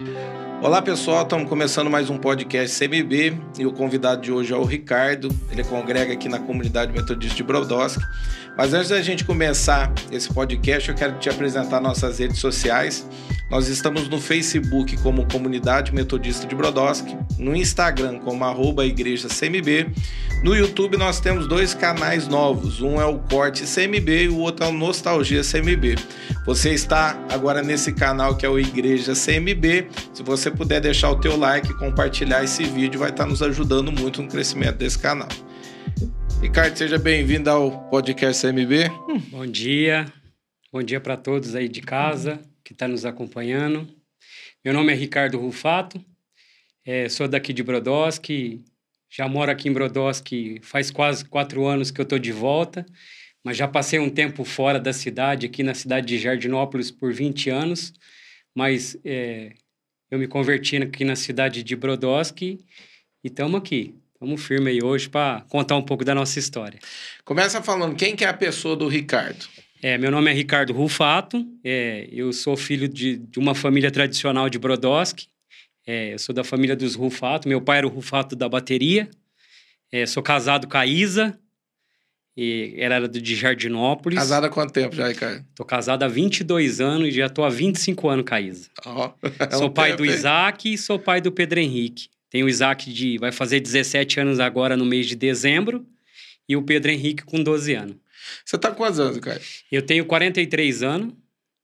Yeah. Olá pessoal, estamos começando mais um podcast CMB e o convidado de hoje é o Ricardo. Ele congrega aqui na comunidade metodista de Brodowski. Mas antes da gente começar esse podcast, eu quero te apresentar nossas redes sociais. Nós estamos no Facebook como Comunidade Metodista de Brodowski, no Instagram como arroba Igreja CMB. No YouTube nós temos dois canais novos, um é o Corte CMB e o outro é o Nostalgia CMB. Você está agora nesse canal que é o Igreja CMB. Se você puder deixar o teu like, compartilhar esse vídeo, vai estar nos ajudando muito no crescimento desse canal. Ricardo, seja bem-vindo ao podcast CMB. Bom dia, bom dia para todos aí de casa que está nos acompanhando. Meu nome é Ricardo Rufato, é, sou daqui de Brodowski, já moro aqui em Brodowski faz quase quatro anos que eu estou de volta, mas já passei um tempo fora da cidade, aqui na cidade de Jardinópolis por 20 anos, mas é, eu me converti aqui na cidade de Brodowski e estamos aqui. Estamos firme aí hoje para contar um pouco da nossa história. Começa falando quem que é a pessoa do Ricardo. É, meu nome é Ricardo Rufato, é, eu sou filho de, de, uma família tradicional de Brodowski, é, eu sou da família dos Rufato, meu pai era o Rufato da bateria, é, sou casado com a Isa, e era de Jardinópolis. Casado há quanto tempo já, Ricardo? Tô casado há 22 anos e já tô há 25 anos com a Isa. Oh, é sou um pai tempo, do Isaac e sou pai do Pedro Henrique. Tem o Isaac de vai fazer 17 anos agora no mês de dezembro e o Pedro Henrique com 12 anos. Você tá com quantos anos, Caio? Eu tenho 43 anos.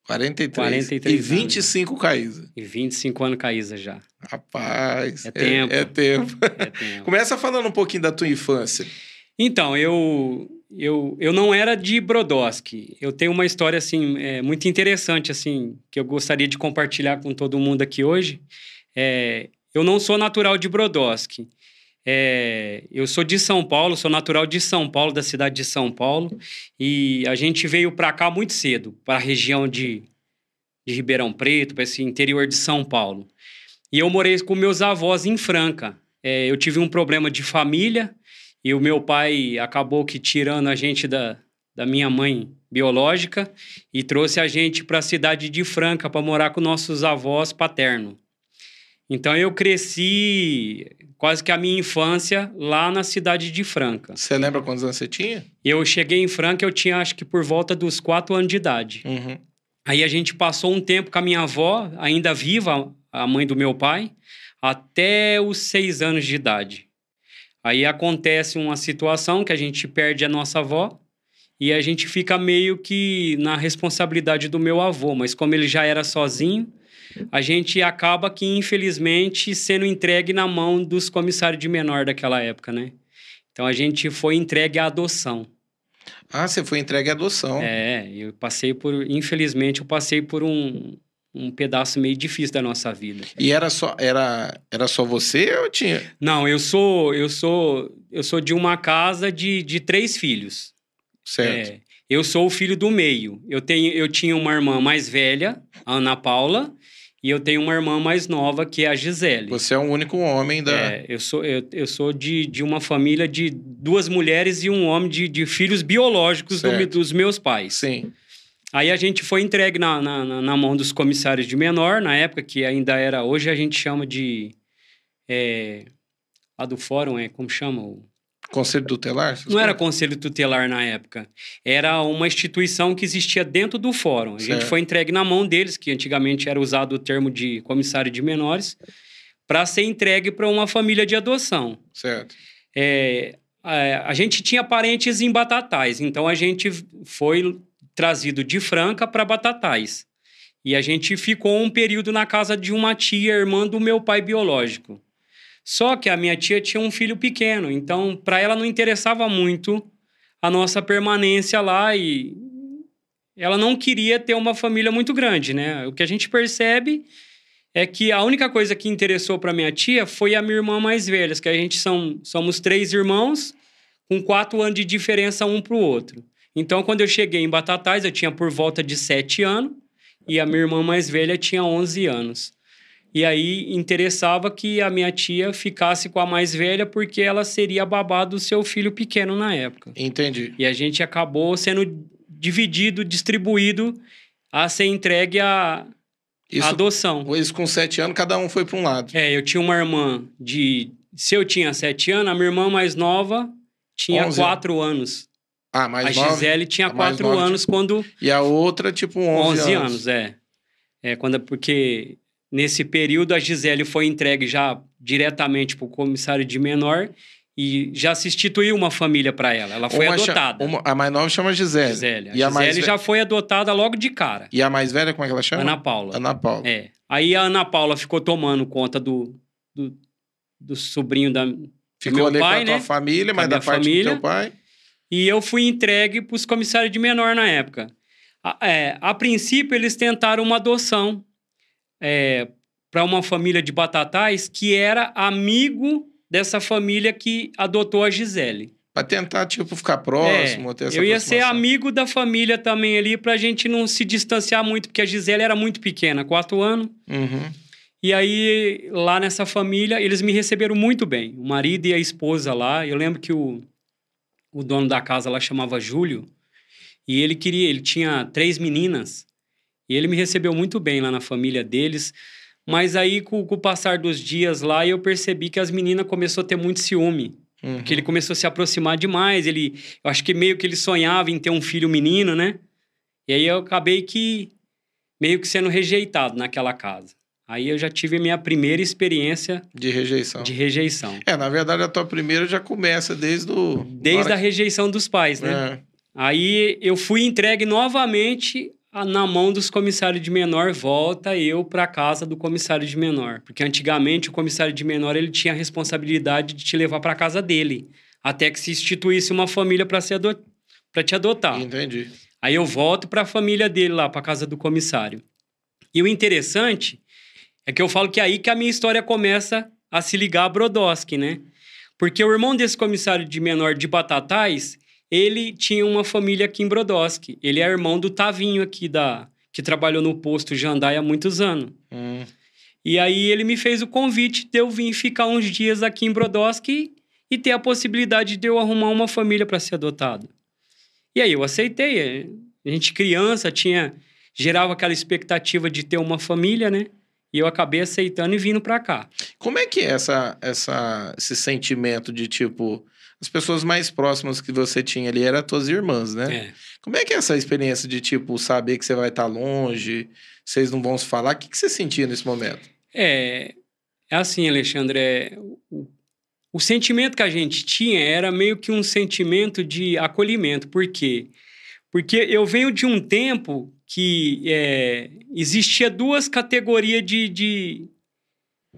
43. 43 e 25 anos. Caísa. E 25 anos Caísa já. Rapaz. É tempo. É, é tempo. É tempo. Começa falando um pouquinho da tua infância. Então, eu eu, eu não era de Brodowski. Eu tenho uma história assim é, muito interessante assim que eu gostaria de compartilhar com todo mundo aqui hoje. É, eu não sou natural de Brodowski. É, eu sou de São Paulo, sou natural de São Paulo, da cidade de São Paulo, e a gente veio para cá muito cedo, para a região de, de Ribeirão Preto, para esse interior de São Paulo. E eu morei com meus avós em Franca. É, eu tive um problema de família e o meu pai acabou que tirando a gente da, da minha mãe biológica e trouxe a gente para a cidade de Franca para morar com nossos avós paternos. Então eu cresci quase que a minha infância lá na cidade de Franca. Você lembra quantos anos você tinha? Eu cheguei em Franca, eu tinha acho que por volta dos quatro anos de idade. Uhum. Aí a gente passou um tempo com a minha avó, ainda viva, a mãe do meu pai, até os seis anos de idade. Aí acontece uma situação que a gente perde a nossa avó e a gente fica meio que na responsabilidade do meu avô, mas como ele já era sozinho, a gente acaba que, infelizmente, sendo entregue na mão dos comissários de menor daquela época, né? Então a gente foi entregue à adoção. Ah, você foi entregue à adoção. É, eu passei por, infelizmente, eu passei por um, um pedaço meio difícil da nossa vida. E era só era era só você ou tinha? Não, eu sou eu sou eu sou de uma casa de, de três filhos. Certo. É, eu sou o filho do meio. Eu tenho eu tinha uma irmã mais velha, a Ana Paula, e eu tenho uma irmã mais nova, que é a Gisele. Você é o único homem da. É, eu sou, eu, eu sou de, de uma família de duas mulheres e um homem de, de filhos biológicos do, dos meus pais. Sim. Aí a gente foi entregue na, na, na, mão dos comissários de menor, na época que ainda era. Hoje a gente chama de. É, lá do fórum, é como chama? O, Conselho tutelar? Não era conselho tutelar na época. Era uma instituição que existia dentro do fórum. A certo. gente foi entregue na mão deles, que antigamente era usado o termo de comissário de menores, para ser entregue para uma família de adoção. Certo. É, a, a gente tinha parentes em Batatais, então a gente foi trazido de Franca para Batatais. E a gente ficou um período na casa de uma tia, irmã do meu pai biológico. Só que a minha tia tinha um filho pequeno, então para ela não interessava muito a nossa permanência lá e ela não queria ter uma família muito grande, né? O que a gente percebe é que a única coisa que interessou para minha tia foi a minha irmã mais velha, que a gente são, somos três irmãos com quatro anos de diferença um para o outro. Então, quando eu cheguei em Batatais, eu tinha por volta de sete anos e a minha irmã mais velha tinha 11 anos. E aí interessava que a minha tia ficasse com a mais velha porque ela seria babá do seu filho pequeno na época. Entendi. E a gente acabou sendo dividido, distribuído a ser entregue a Isso, adoção. Isso com sete anos, cada um foi para um lado. É, eu tinha uma irmã de. Se eu tinha sete anos, a minha irmã mais nova tinha 11 quatro anos. Ah, mais a nove. Gisele tinha a mais quatro nova anos quando. E a outra, tipo, 11, 11 anos, é. É, quando, porque nesse período a Gisele foi entregue já diretamente para o comissário de menor e já se instituiu uma família para ela. Ela foi Uma adotada. uma- a mais nova chama Gisele. Gisele. A E a Gisele já foi adotada logo de cara. E a mais velha, como é que ela chama? Ana Paula. Ana Paula. É. Aí a Ana Paula ficou tomando conta do, do, do sobrinho da. Ficou meu ali pai, com a tua né? família, mas da minha parte família. do teu pai. E eu fui entregue para os comissários de menor na época. A, é, a princípio, eles tentaram uma adoção para uma família de batatais que era amigo dessa família que adotou a Gisele. Pra tentar, tipo, ficar próximo, ter essa É, eu ia ser amigo da família também ali para a gente não se distanciar muito, porque a Gisele era muito pequena, quatro anos. Uhum. E aí, lá nessa família, eles me receberam muito bem. O marido e a esposa lá. Eu lembro que o, o dono da casa lá chamava Júlio. E ele queria, ele tinha três meninas. E ele me recebeu muito bem lá na família deles. Mas aí, com, com o passar dos dias lá, eu percebi que as meninas começaram a ter muito ciúme. Uhum. Porque ele começou a se aproximar demais. Ele, eu acho que meio que ele sonhava em ter um filho menino, né? E aí eu acabei que meio que sendo rejeitado naquela casa. Aí eu já tive a minha primeira experiência De rejeição. de rejeição. É, na verdade, a tua primeira já começa desde o... Desde a rejeição dos pais, né? É. Aí eu fui entregue novamente na mão dos comissários de menor, volta eu para casa do comissário de menor, porque antigamente o comissário de menor ele tinha a responsabilidade de te levar para casa dele, até que se instituísse uma família para ser para te adotar. Entendi. Aí eu volto para a família dele lá, para casa do comissário. E o interessante é que eu falo que é aí que a minha história começa a se ligar a Brodowski, né? Porque o irmão desse comissário de menor de Batatais, ele tinha uma família aqui em Brodowski. Ele é irmão do Tavinho aqui da que trabalhou no posto Jandai há muitos anos. Hum. E aí ele me fez o convite de eu vir ficar uns dias aqui em Brodowski e ter a possibilidade de eu arrumar uma família para ser adotado. E aí eu aceitei. A gente criança tinha gerava aquela expectativa de ter uma família, né? E eu acabei aceitando e vindo para cá. Como é que é essa, essa, esse sentimento de, tipo... As pessoas mais próximas que você tinha ali eram as tuas irmãs, né? É. Como é que é essa experiência de, tipo, saber que você vai estar longe, vocês não vão se falar? O que, que você sentia nesse momento? É, é assim, Alexandre. é, o, o sentimento que a gente tinha era meio que um sentimento de acolhimento. Por quê? Porque eu venho de um tempo que é, existia duas categorias de, de,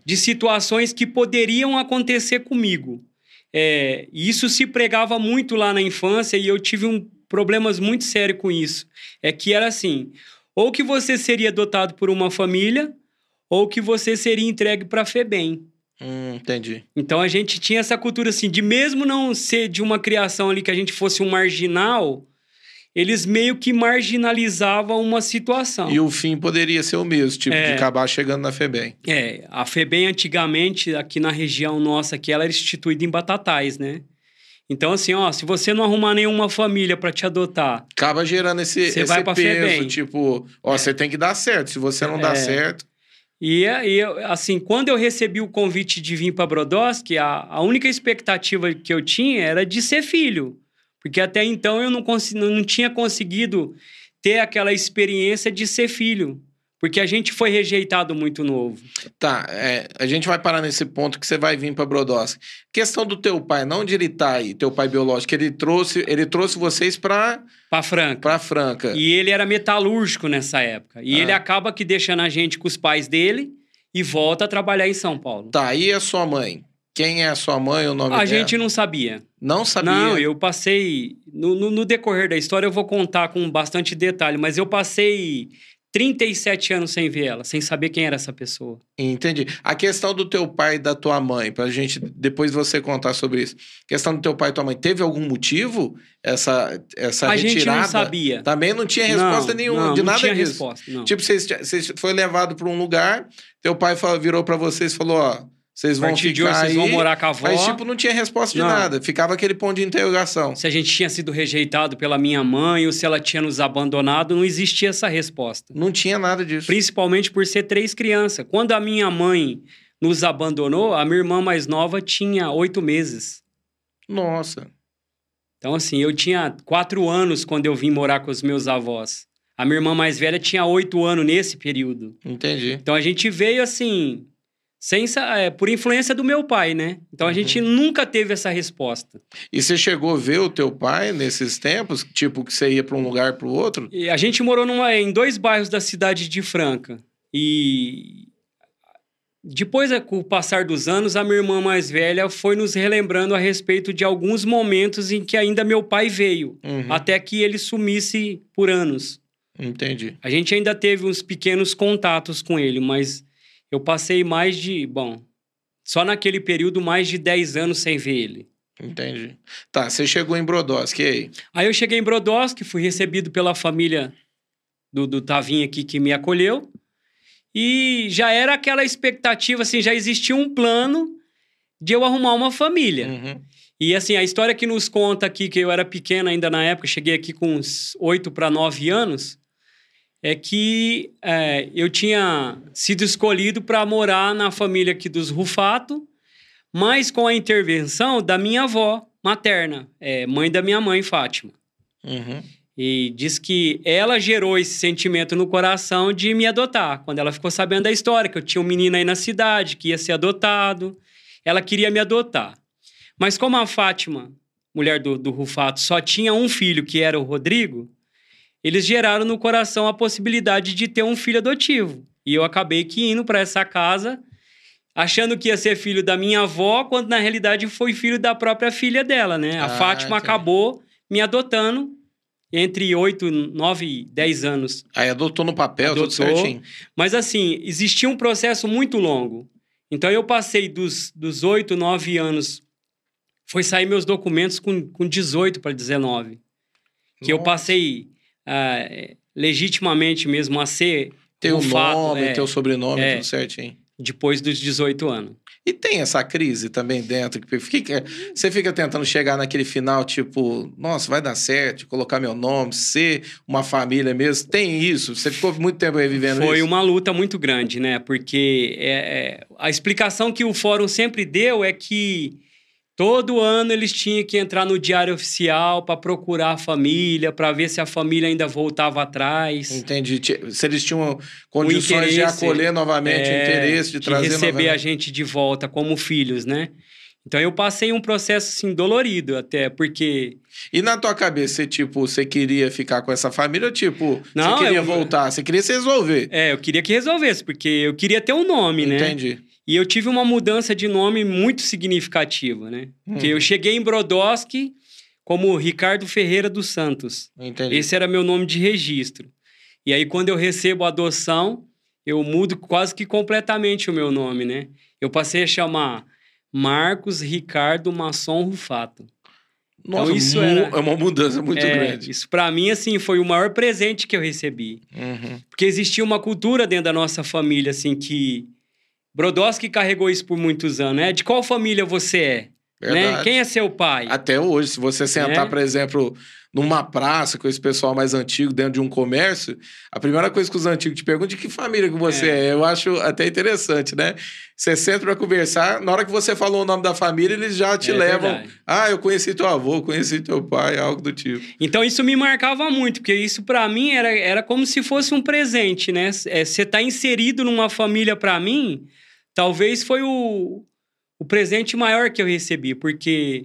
de situações que poderiam acontecer comigo. É, e isso se pregava muito lá na infância e eu tive um, problemas muito sérios com isso. É que era assim: ou que você seria adotado por uma família, ou que você seria entregue para a FEBEM. Hum, entendi. Então a gente tinha essa cultura assim, de mesmo não ser de uma criação ali que a gente fosse um marginal, eles meio que marginalizavam uma situação. E o fim poderia ser o mesmo, tipo, de É. acabar chegando na FEBEM. É, a FEBEM antigamente, aqui na região nossa, aqui, ela era instituída em Batatais, né? Então, assim, ó, se você não arrumar nenhuma família para te adotar, Acaba gerando esse, Você esse vai pra peso, FEBEM. tipo, ó, você tem que dar certo. Se você não dá É. certo, E aí, eu- assim, quando eu recebi o convite de vir para Brodowski, a, a única expectativa que eu tinha era de ser filho. Porque até então eu não, não tinha conseguido ter aquela experiência de ser filho. Porque a gente foi rejeitado muito novo. tá, é, a gente vai parar nesse ponto que você vai vir pra Brodowski. Questão do teu pai, não onde ele tá aí, teu pai biológico, ele trouxe, ele trouxe vocês pra, Pra Franca. pra Franca. E ele era metalúrgico nessa época. E Ah. ele acaba que deixando a gente com os pais dele e volta a trabalhar em São Paulo. Tá, e a sua mãe? Quem é a sua mãe, o nome A dela? gente não sabia. não sabia. Não, eu passei. No, no- no decorrer da história eu vou contar com bastante detalhe, mas eu passei 37 anos sem ver ela, sem saber quem era essa pessoa. Entendi. A questão do teu pai e da tua mãe, pra gente depois você contar sobre isso. questão do teu pai e tua mãe, teve algum motivo essa, essa a retirada? gente não sabia. Também não tinha resposta Não, nenhuma não, de não nada tinha disso. resposta, não. Tipo, vocês, vocês foi levado para um lugar, teu pai falou- virou para vocês e falou, ó, Vocês vão ficar de hoje vocês vão morar com a avó. Mas, tipo, não tinha resposta de Não. nada. Ficava aquele ponto de interrogação. Se a gente tinha sido rejeitado pela minha mãe ou se ela tinha nos abandonado, não existia essa resposta. Não tinha nada disso. Principalmente por ser três crianças. Quando a minha mãe nos abandonou, a minha irmã mais nova tinha oito meses. Nossa. Então, assim, eu tinha quatro anos quando eu vim morar com os meus avós. A minha irmã mais velha tinha oito anos nesse período. Entendi. Então a gente veio assim, sem, é, por influência do meu pai, né? Então a gente nunca teve essa resposta. E você chegou a ver o teu pai nesses tempos? Tipo, que você ia para um lugar para o outro? E a gente morou numa, em dois bairros da cidade de Franca. E depois, é, com o passar dos anos, a minha irmã mais velha foi nos relembrando a respeito de alguns momentos em que ainda meu pai veio, Uhum. até que ele sumisse por anos. Entendi. A gente ainda teve uns pequenos contatos com ele, mas eu passei mais de, bom, só naquele período mais de 10 anos sem ver ele. Entendi. Tá, você chegou em Brodowski, e aí? Aí eu cheguei em Brodowski, fui recebido pela família do, do Tavinho aqui que me acolheu. E já era aquela expectativa, assim, já existia um plano de eu arrumar uma família. Uhum. E assim, a história que nos conta aqui, que eu era pequena ainda na época, cheguei aqui com uns 8 para 9 anos, é que é, eu tinha sido escolhido para morar na família aqui dos Rufato, mas com a intervenção da minha avó materna, é, mãe da minha mãe, Fátima. Uhum. E diz que ela gerou esse sentimento no coração de me adotar. Quando ela ficou sabendo da história, que eu tinha um menino aí na cidade, que ia ser adotado, ela queria me adotar. Mas como a Fátima, mulher do, do Rufato, só tinha um filho, que era o Rodrigo, eles geraram no coração a possibilidade de ter um filho adotivo. E eu acabei que indo para essa casa, achando que ia ser filho da minha avó, quando na realidade foi filho da própria filha dela, né? A Ah, Fátima acabou me adotando entre 8, 9 e 10 anos. Aí adotou no papel, tudo Adotou. certinho. Mas assim, existia um processo muito longo. Então eu passei dos, dos 8, 9 anos, foi sair meus documentos com, com 18 para 19. Que eu Nossa. passei ah, legitimamente mesmo a ser Teu Rufato, nome, é. teu sobrenome, É. tudo certinho. depois dos 18 anos. E tem essa crise também dentro, que fica, você fica tentando chegar naquele final, tipo, nossa, vai dar certo, colocar meu nome, ser uma família mesmo. Tem isso? Você ficou muito tempo aí vivendo Foi isso? uma luta muito grande, né? Porque é, é, a explicação que o fórum sempre deu é que todo ano eles tinham que entrar no diário oficial para procurar a família, para ver se a família ainda voltava atrás. Entendi. Se eles tinham condições de acolher novamente, o É, interesse de, trazer receber a novamente. gente de volta como filhos, né? Então eu passei um processo assim dolorido até, porque E na tua cabeça, você, tipo, você queria ficar com essa família ou, tipo, Não, você queria eu- voltar? Você queria se resolver? é, eu queria que resolvesse, porque eu queria ter um nome, né? Entendi. E eu tive uma mudança de nome muito significativa, né? Porque Hum. eu cheguei em Brodowski como Ricardo Ferreira dos Santos. Entendi. Esse era meu nome de registro. E aí, quando eu recebo a adoção, eu mudo quase que completamente o meu nome, né? Eu passei a chamar Marcos Ricardo Masson Rufato. Nossa, isso mu- era- é uma mudança muito É, grande. Isso, para mim, assim, foi o maior presente que eu recebi. Uhum. Porque existia uma cultura dentro da nossa família, assim, que Brodowski carregou isso por muitos anos, né? De qual família você é? Né? Quem é seu pai? Até hoje, se você sentar, É. por exemplo, numa praça com esse pessoal mais antigo dentro de um comércio, a primeira coisa que os antigos te perguntam de que família que você é. Eu acho até interessante, né? Você senta pra conversar, na hora que você falou o nome da família, eles já te É levam. verdade. Ah, eu conheci teu avô, conheci teu pai, algo do tipo. Então isso me marcava muito, porque isso para mim era, era como se fosse um presente, né? Você tá inserido numa família para mim, talvez foi o, o presente maior que eu recebi, porque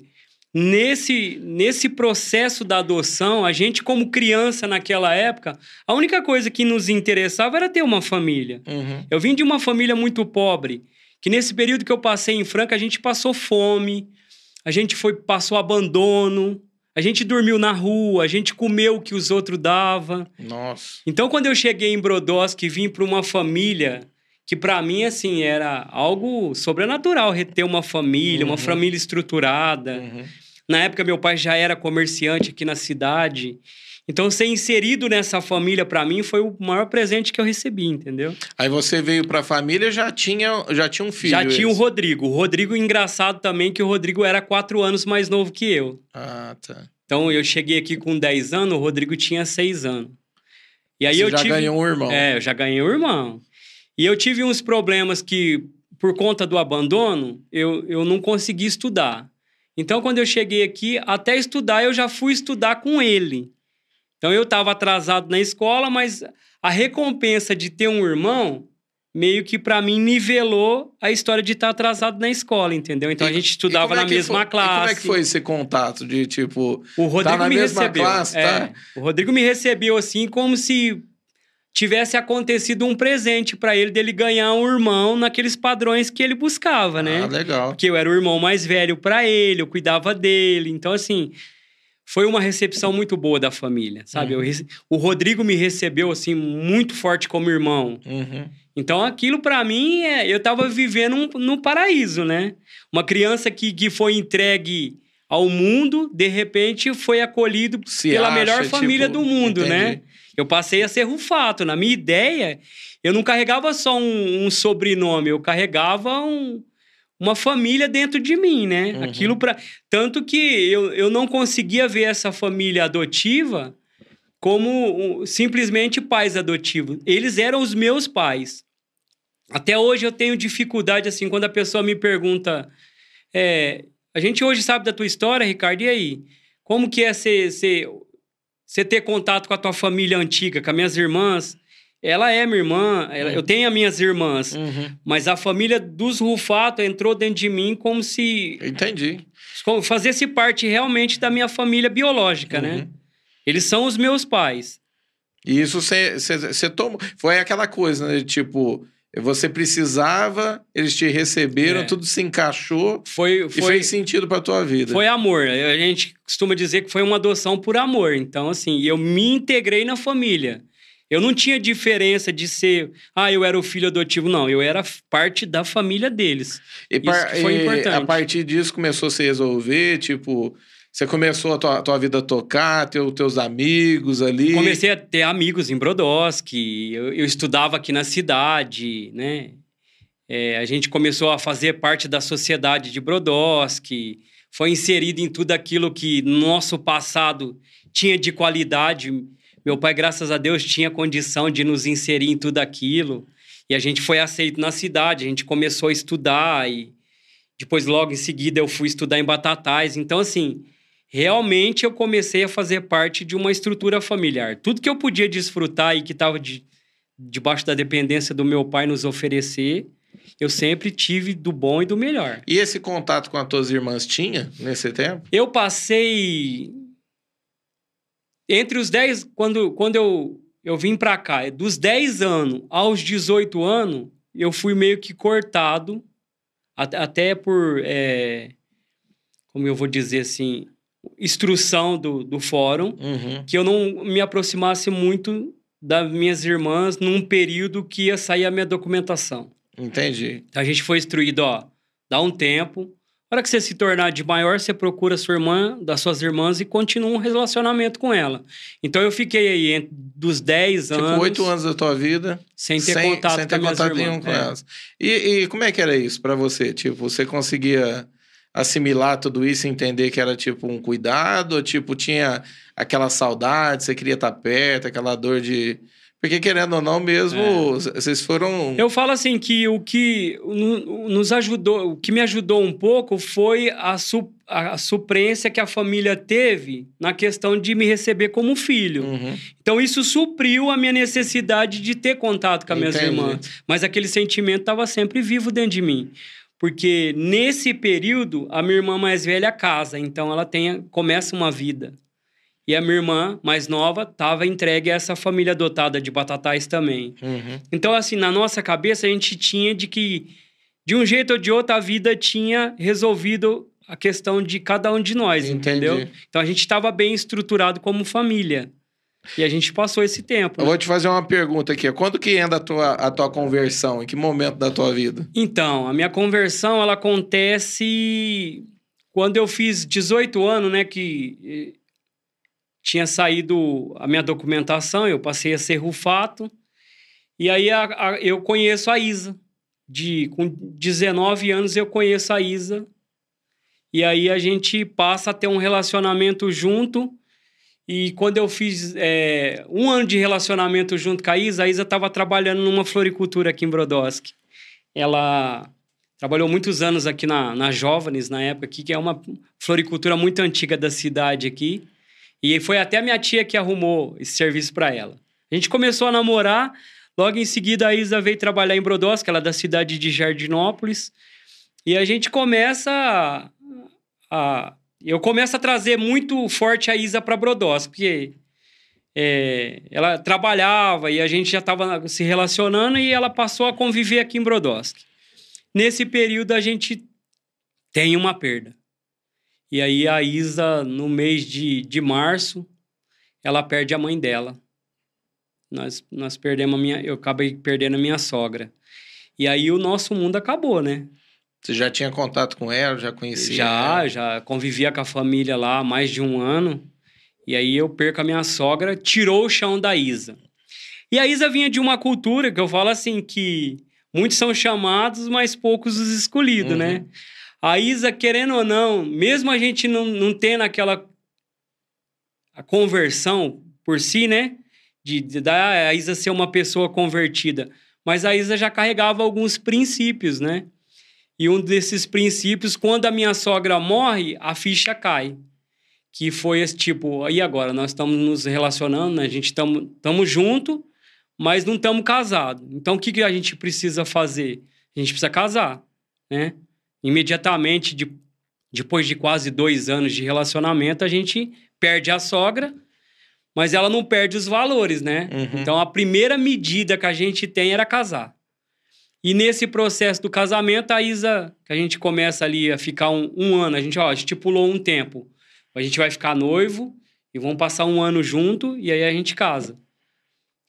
nesse, nesse processo da adoção, a gente como criança naquela época, a única coisa que nos interessava era ter uma família. Uhum. Eu vim de uma família muito pobre, que nesse período que eu passei em Franca, a gente passou fome, a gente foi passou abandono, a gente dormiu na rua, a gente comeu o que os outros davam. Nossa. Então, quando eu cheguei em Brodowski, vim para uma família que para mim assim era algo sobrenatural, reter uma família, Uhum. uma família estruturada. Uhum. Na época, meu pai já era comerciante aqui na cidade. Então, ser inserido nessa família, para mim, foi o maior presente que eu recebi, entendeu? Aí você veio para a família já tinha já tinha um filho. Já tinha esse. o Rodrigo. O Rodrigo, engraçado também, que o Rodrigo era quatro anos mais novo que eu. Ah, tá. Então, eu cheguei aqui com 10 anos, o Rodrigo tinha 6 anos. E aí você eu já tive... ganhou um irmão. É, eu já ganhei um irmão. E eu tive uns problemas que, por conta do abandono, eu, eu não consegui estudar. Então, quando eu cheguei aqui, até estudar, eu já fui estudar com ele. Então eu estava atrasado na escola, mas a recompensa de ter um irmão meio que para mim nivelou a história de estar tá atrasado na escola, entendeu? Então e, a gente estudava é na mesma foi, classe. como é que foi esse contato de tipo o Rodrigo tá na me mesma recebeu, classe, é, tá? O Rodrigo me recebeu assim como se tivesse acontecido um presente para ele dele ganhar um irmão naqueles padrões que ele buscava, né? Ah, legal. Porque eu era o irmão mais velho para ele, eu cuidava dele. Então assim, foi uma recepção muito boa da família, sabe? Uhum. Rece... O Rodrigo me recebeu, assim, muito forte como irmão. Uhum. Então, aquilo para mim, é... eu tava vivendo um, no paraíso, né? Uma criança que, que foi entregue ao mundo, de repente foi acolhido Se pela acha, melhor família tipo, do mundo, né? entendi. né? Eu passei a ser Rufato. Na minha ideia, eu não carregava só um, um sobrenome, eu carregava um, uma família dentro de mim, né? Uhum. Aquilo para tanto que eu, eu não conseguia ver essa família adotiva como simplesmente pais adotivos. Eles eram os meus pais. Até hoje eu tenho dificuldade assim quando a pessoa me pergunta, é, a gente hoje sabe da tua história, Ricardo, e aí? Como que é você, ter contato com a tua família antiga, com as minhas irmãs? Ela é minha irmã, ela, uhum. eu tenho as minhas irmãs, uhum. mas a família dos Rufato entrou dentro de mim como se. Entendi. Fazesse parte realmente da minha família biológica, né? uhum. né? Eles são os meus pais. E isso você tomou. Foi aquela coisa, né? Tipo, você precisava, eles te receberam, é. tudo se encaixou foi, foi, e fez sentido para tua vida. Foi amor. A gente costuma dizer que foi uma adoção por amor. Então, assim, eu me integrei na família. Eu não tinha diferença de ser, ah, eu era o filho adotivo, não. Eu era parte da família deles. E, par, Isso foi e importante. a partir disso começou a se resolver, tipo, você começou a tua, tua vida a tocar, os teus amigos ali. Comecei a ter amigos em Brodowski, eu, eu estudava aqui na cidade, né? É, a gente começou a fazer parte da sociedade de Brodowski, foi inserido em tudo aquilo que nosso passado tinha de qualidade meu pai, graças a Deus, tinha condição de nos inserir em tudo aquilo. E a gente foi aceito na cidade, a gente começou a estudar e depois logo em seguida eu fui estudar em Batatais. Então assim, realmente eu comecei a fazer parte de uma estrutura familiar. Tudo que eu podia desfrutar e que estava de, debaixo da dependência do meu pai nos oferecer, eu sempre tive do bom e do melhor. E esse contato com as tuas irmãs tinha nesse tempo? Eu passei entre os 10, quando, quando eu, eu vim para cá, dos 10 anos aos 18 anos, eu fui meio que cortado, até por, é, como eu vou dizer assim, instrução do, do fórum, uhum. que eu não me aproximasse muito das minhas irmãs num período que ia sair a minha documentação. Entendi. A gente foi instruído, ó, dá um tempo, na hora que você se tornar de maior, você procura sua irmã, das suas irmãs e continua um relacionamento com ela. Então eu fiquei aí dos 10 tipo, anos. 8 anos da tua vida. Sem ter sem, contato, sem ter com, contato nenhum com é. elas. E, e, como é que era isso para você? Tipo, você conseguia assimilar tudo isso e entender que era tipo um cuidado? Ou tipo, tinha aquela saudade, você queria estar perto, aquela dor de porque, querendo ou não, mesmo, é. vocês foram. Eu falo assim que o que nos ajudou, o que me ajudou um pouco foi a, su, a suprência que a família teve na questão de me receber como filho. Uhum. Então, isso supriu a minha necessidade de ter contato com as minhas irmãs. Mas aquele sentimento estava sempre vivo dentro de mim. Porque nesse período, a minha irmã mais velha casa, então ela tem, começa uma vida. E a minha irmã, mais nova, estava entregue a essa família adotada de Batatais também. Uhum. Então, assim, na nossa cabeça, a gente tinha de que, de um jeito ou de outro, a vida tinha resolvido a questão de cada um de nós, Entendi. entendeu? Então, a gente estava bem estruturado como família. E a gente passou esse tempo. Eu vou te fazer uma pergunta aqui. Quando que anda a tua, a tua conversão? Em que momento da tua vida? Então, a minha conversão, ela acontece quando eu fiz 18 anos, né? Que tinha saído a minha documentação, eu passei a ser rufato. E aí a, a, eu conheço a Isa. De, com 19 anos eu conheço a Isa. E aí a gente passa a ter um relacionamento junto. E quando eu fiz é, um ano de relacionamento junto com a Isa, a Isa estava trabalhando numa floricultura aqui em Brodowski. Ela trabalhou muitos anos aqui na, na Jóvenes, na época aqui, que é uma floricultura muito antiga da cidade aqui. E foi até a minha tia que arrumou esse serviço para ela. A gente começou a namorar, logo em seguida a Isa veio trabalhar em Brodowski, ela é da cidade de Jardinópolis. E a gente começa a, a eu começo a trazer muito forte a Isa para Brodowski, porque é, ela trabalhava e a gente já estava se relacionando e ela passou a conviver aqui em Brodowski. Nesse período a gente tem uma perda. E aí a Isa, no mês de, de março, ela perde a mãe dela. Nós, nós perdemos a minha. Eu acabei perdendo a minha sogra. E aí o nosso mundo acabou, né? Você já tinha contato com ela, já conhecia? Já, ela? já convivia com a família lá há mais de um ano. E aí eu perco a minha sogra, tirou o chão da Isa. E a Isa vinha de uma cultura que eu falo assim que muitos são chamados, mas poucos os escolhidos, né? uhum. né? A Isa, querendo ou não, mesmo a gente não, não tendo aquela a conversão por si, né? De, de da a Isa ser uma pessoa convertida. Mas a Isa já carregava alguns princípios, né? E um desses princípios, quando a minha sogra morre, a ficha cai. Que foi esse tipo, e agora? Nós estamos nos relacionando, né? a gente estamos junto, mas não estamos casados. Então, o que, que a gente precisa fazer? A gente precisa casar, né? imediatamente, de, depois de quase dois anos de relacionamento, a gente perde a sogra, mas ela não perde os valores, né? Uhum. Então a primeira medida que a gente tem era casar. E nesse processo do casamento, a Isa, que a gente começa ali a ficar um, um ano, a gente ó, estipulou um tempo. A gente vai ficar noivo e vamos passar um ano junto e aí a gente casa.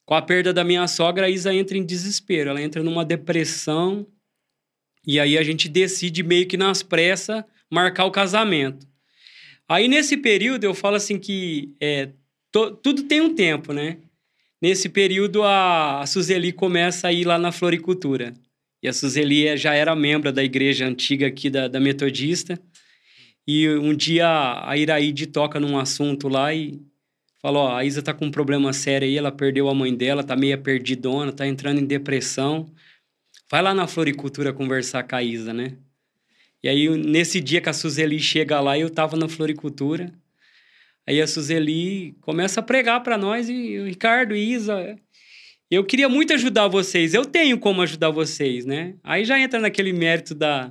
Com a perda da minha sogra, a Isa entra em desespero. Ela entra numa depressão e aí a gente decide meio que nas pressas marcar o casamento. Aí nesse período eu falo assim que é, to, tudo tem um tempo, né? Nesse período a, a Suzeli começa a ir lá na floricultura. E a Suzeli é, já era membro da igreja antiga aqui da, da Metodista. E um dia a Iraíde toca num assunto lá e falou: Ó, a Isa tá com um problema sério aí, ela perdeu a mãe dela, tá meio perdidona, tá entrando em depressão. Vai lá na floricultura conversar com a Isa, né? E aí, nesse dia que a Suzeli chega lá, eu tava na floricultura. Aí a Suzeli começa a pregar para nós e o Ricardo e Isa. Eu queria muito ajudar vocês. Eu tenho como ajudar vocês, né? Aí já entra naquele mérito da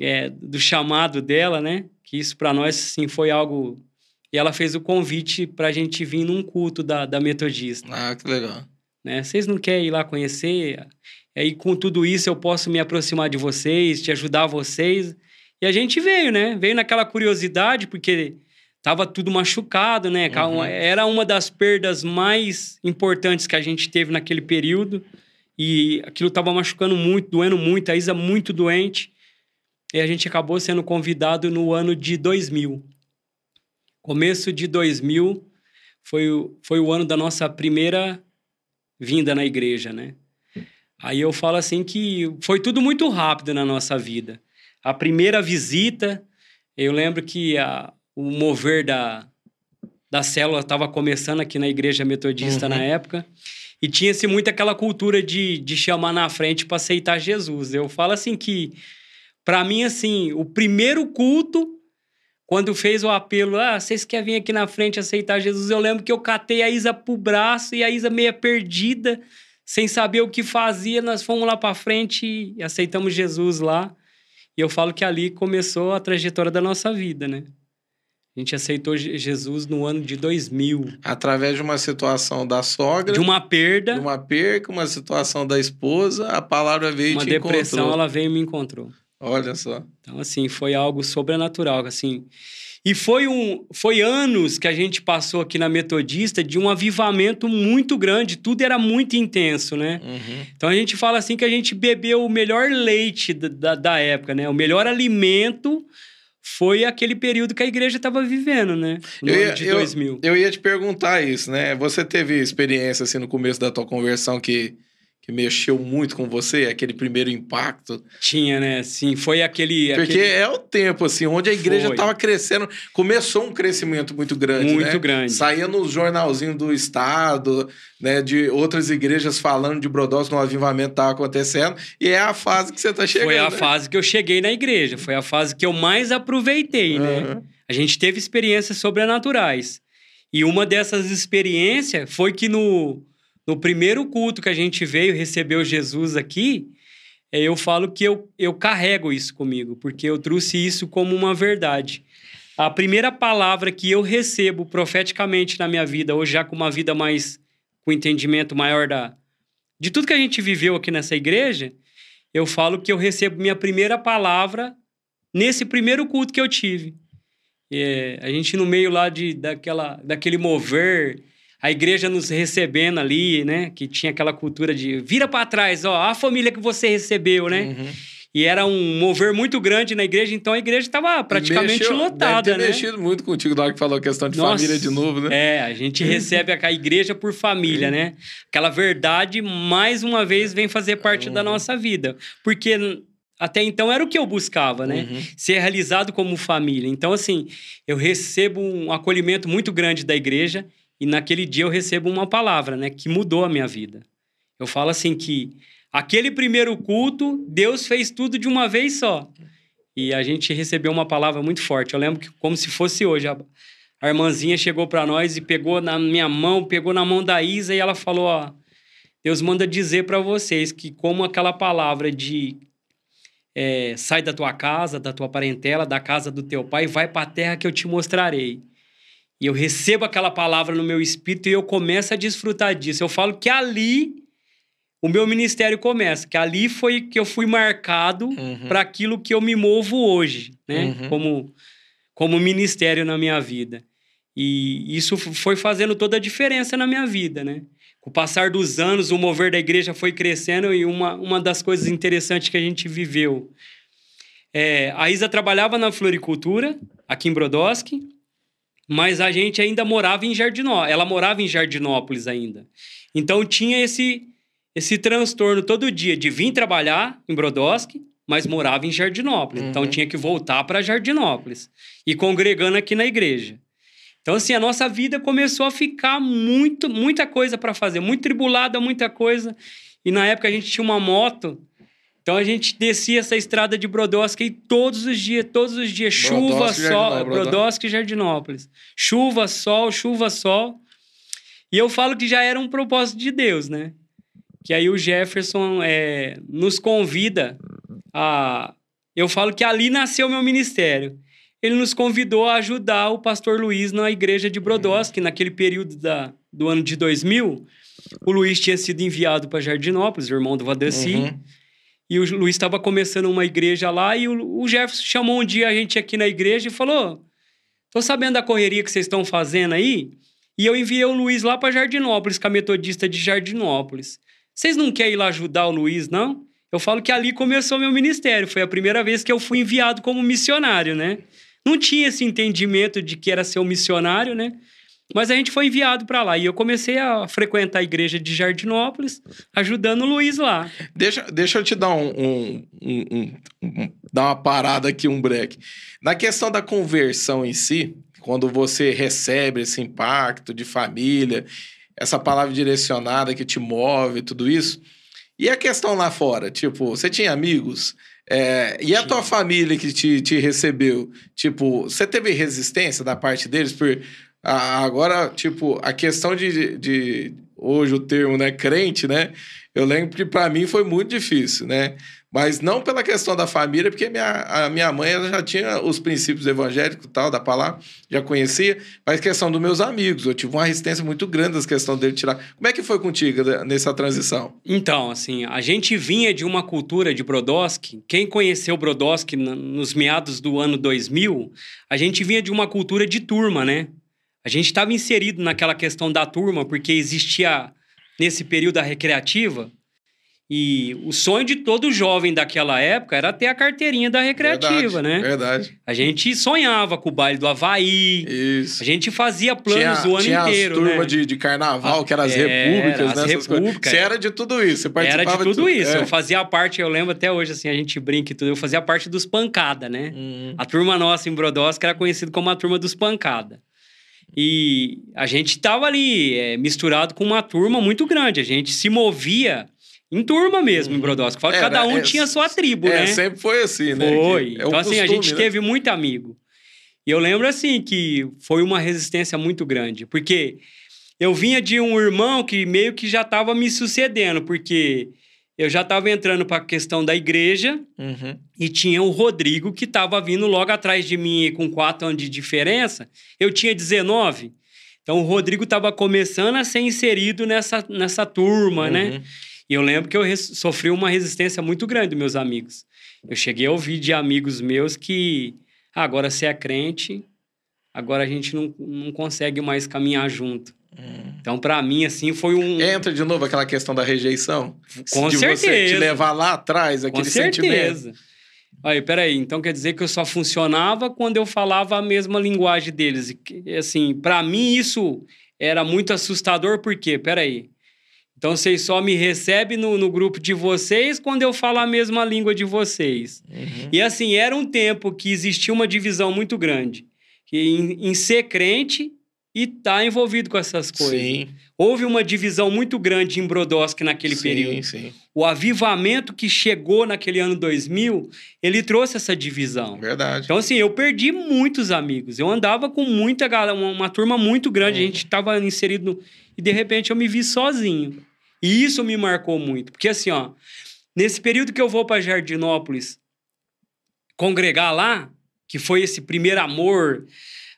é, do chamado dela, né? Que isso para nós sim foi algo. E ela fez o convite para a gente vir num culto da, da metodista. Ah, que legal. Né? Vocês não querem ir lá conhecer? E aí, com tudo isso, eu posso me aproximar de vocês, te ajudar vocês. E a gente veio, né? Veio naquela curiosidade, porque tava tudo machucado, né? Uhum. Era uma das perdas mais importantes que a gente teve naquele período. E aquilo tava machucando muito, doendo muito. A Isa muito doente. E a gente acabou sendo convidado no ano de 2000. Começo de 2000 foi, foi o ano da nossa primeira vinda na igreja, né? Aí eu falo assim que foi tudo muito rápido na nossa vida. A primeira visita, eu lembro que a, o mover da, da célula estava começando aqui na igreja metodista uhum. na época. E tinha-se muito aquela cultura de, de chamar na frente para aceitar Jesus. Eu falo assim que, para mim, assim, o primeiro culto, quando fez o apelo, ah, vocês querem vir aqui na frente aceitar Jesus? Eu lembro que eu catei a Isa pro braço e a Isa meia perdida sem saber o que fazia, nós fomos lá para frente e aceitamos Jesus lá. E eu falo que ali começou a trajetória da nossa vida, né? A gente aceitou Jesus no ano de 2000. Através de uma situação da sogra. De uma perda. De uma perca, uma situação da esposa, a palavra veio uma e te depressão, encontrou. ela veio e me encontrou. Olha só. Então, assim, foi algo sobrenatural, assim. E foi, um, foi anos que a gente passou aqui na Metodista de um avivamento muito grande, tudo era muito intenso, né? Uhum. Então a gente fala assim que a gente bebeu o melhor leite da, da, da época, né? O melhor alimento foi aquele período que a igreja estava vivendo, né? No eu ano ia, de eu, 2000. Eu ia te perguntar isso, né? Você teve experiência assim no começo da tua conversão que que mexeu muito com você, aquele primeiro impacto? Tinha, né? Sim, foi aquele. Porque aquele... é o tempo, assim, onde a igreja estava crescendo. Começou um crescimento muito grande, Muito né? grande. Saía nos jornalzinhos do Estado, né? De outras igrejas falando de Brodowski, no avivamento estava acontecendo. E é a fase que você está chegando, Foi a né? fase que eu cheguei na igreja, foi a fase que eu mais aproveitei, né? Aham. A gente teve experiências sobrenaturais. E uma dessas experiências foi que no, no primeiro culto que a gente veio, recebeu Jesus aqui, eh, eu falo que eu, eu carrego isso comigo, porque eu trouxe isso como uma verdade. A primeira palavra que eu recebo profeticamente na minha vida, hoje já com uma vida mais, com entendimento maior da, de tudo que a gente viveu aqui nessa igreja, eu falo que eu recebo minha primeira palavra nesse primeiro culto que eu tive. É, a gente no meio lá de, daquela, daquele mover, a igreja nos recebendo ali, né? Que tinha aquela cultura de vira para trás, ó, a família que você recebeu, né? Uhum. E era um mover muito grande na igreja, então a igreja estava praticamente Mexeu- lotada, deve ter né? mexido muito contigo na hora que falou a questão de Nossa, família de novo, né? É, a gente recebe a igreja por família, né? Aquela verdade, mais uma vez, vem fazer parte da Uhum. nossa vida. Porque até então era o que eu buscava, né? Uhum. Ser realizado como família. Então, assim, eu recebo um acolhimento muito grande da igreja e naquele dia eu recebo uma palavra, né? Que mudou a minha vida. Eu falo assim que aquele primeiro culto, Deus fez tudo de uma vez só. E a gente recebeu uma palavra muito forte. Eu lembro que como se fosse hoje. A, a irmãzinha chegou para nós e pegou na minha mão, pegou na mão da Isa e ela falou: ó, Deus manda dizer para vocês que como aquela palavra de é, sai da tua casa, da tua parentela, da casa do teu pai, vai para a terra que eu te mostrarei. E eu recebo aquela palavra no meu espírito e eu começo a desfrutar disso. Eu falo que ali o meu ministério começa, que ali foi que eu fui marcado Uhum. para aquilo que eu me movo hoje, né? Uhum. Como, como ministério na minha vida. E isso foi fazendo toda a diferença na minha vida, né? Com o passar dos anos, o mover da igreja foi crescendo e uma, uma das coisas interessantes que a gente viveu. É, a Isa trabalhava na floricultura, aqui em Brodowski, mas a gente ainda morava em Jardinópolis. Ela morava em Jardinópolis ainda. Então tinha esse, esse transtorno todo dia de vir trabalhar em Brodowski, mas morava em Jardinópolis. Então Uhum. tinha que voltar para Jardinópolis e congregando aqui na igreja. Então, assim, a nossa vida começou a ficar muito, muita coisa para fazer, muito tribulada, muita coisa. E na época a gente tinha uma moto, então a gente descia essa estrada de Brodowski todos os dias, todos os dias, chuva, Brodowski, sol, Brodowski e Jardinópolis. Chuva, sol, chuva, sol. E eu falo que já era um propósito de Deus, né? Que aí o Jefferson é, nos convida a. Eu falo que ali nasceu o meu ministério. Ele nos convidou a ajudar o pastor Luiz na igreja de Brodowski, naquele período da, do ano de 2000. O Luiz tinha sido enviado para Jardinópolis, o irmão do Vadeci. Uhum. E o Luiz estava começando uma igreja lá e o, Jefferson chamou um dia a gente aqui na igreja e falou: Tô sabendo da correria que vocês estão fazendo aí. E eu enviei o Luiz lá para Jardinópolis, com a metodista de Jardinópolis. Vocês não querem ir lá ajudar o Luiz, não? Eu falo que ali começou meu ministério. Foi a primeira vez que eu fui enviado como missionário, né? Não tinha esse entendimento de que era ser um missionário, né? Mas a gente foi enviado para lá. E eu comecei a frequentar a igreja de Jardinópolis, ajudando o Luiz lá. Deixa, deixa eu te dar um, um- um- um- um- dar uma parada aqui, um break. Na questão da conversão em si, quando você recebe esse impacto de família, essa palavra direcionada que te move, tudo isso. E a questão lá fora? Tipo, você tinha amigos? É, e a tua família que te, te recebeu? Tipo, você teve resistência da parte deles? Por, agora, tipo, a questão de, de. Hoje o termo, né? Crente, né? Eu lembro que para mim foi muito difícil, né? Mas não pela questão da família, porque minha, a minha mãe ela já tinha os princípios evangélicos tal, da palavra, já conhecia, mas questão dos meus amigos. Eu tive uma resistência muito grande das questões dele tirar. Como é que foi contigo né, nessa transição? Então, assim, a gente vinha de uma cultura de Brodowski. Quem conheceu Brodowski nos meados do ano 2000, a gente vinha de uma cultura de turma, né? A gente estava inserido naquela questão da turma, porque existia, nesse período, a recreativa. E o sonho de todo jovem daquela época era ter a carteirinha da recreativa, verdade, né? Verdade. A gente sonhava com o baile do Havaí. Isso. A gente fazia planos tinha, o ano tinha inteiro, as turmas né? de, de carnaval, que eram as É, repúblicas, as né? repúblicas. Você era de tudo isso, você Era participava de tudo isso. É. Eu fazia parte, eu lembro até hoje, assim, a gente brinca e tudo. Eu fazia parte dos pancada, né? Hum. A turma nossa em Brodowski era conhecida como a turma dos pancada. E a gente tava ali é, misturado com uma turma muito grande. A gente se movia em turma mesmo em Brodowski. Fala Era, cada um é, tinha sua tribo, É, né? sempre foi assim, né? Foi. Que é então, assim, a gente né? teve muito amigo. E eu lembro, assim, que foi uma resistência muito grande. Porque eu vinha de um irmão que meio que já estava me sucedendo. Porque eu já estava entrando para a questão da igreja Uhum. e tinha o Rodrigo que estava vindo logo atrás de mim com quatro anos de diferença. Eu tinha 19. Então, o Rodrigo estava começando a ser inserido nessa, nessa turma, né? Uhum. E eu lembro que eu sofri uma resistência muito grande dos meus amigos. Eu cheguei a ouvir de amigos meus que "Ah, agora você é crente, agora a gente não, não consegue mais caminhar junto. Então, para mim, assim, foi um. Entra de novo aquela questão da rejeição? Com de você te certeza. levar lá atrás, Com aquele sentimento. certeza. Aí, peraí, então quer dizer que eu só funcionava quando eu falava a mesma linguagem deles. E, assim, para mim isso era muito assustador, porque, peraí, então vocês só me recebem no, no grupo de vocês quando eu falo a mesma língua de vocês. Uhum. E assim, era um tempo que existia uma divisão muito grande que em, em ser crente e tá envolvido com essas coisas. Sim, Houve uma divisão muito grande em Brodowski naquele sim, período sim. o avivamento que chegou naquele ano 2000, ele trouxe essa divisão. Verdade. Então, assim, eu perdi muitos amigos. Eu andava com muita galera, uma, uma turma muito grande, a Uhum. gente estava inserido no... E, de repente, eu me vi sozinho. E isso me marcou muito. Porque, assim, ó, nesse período que eu vou para Jardinópolis congregar lá, que foi esse primeiro amor,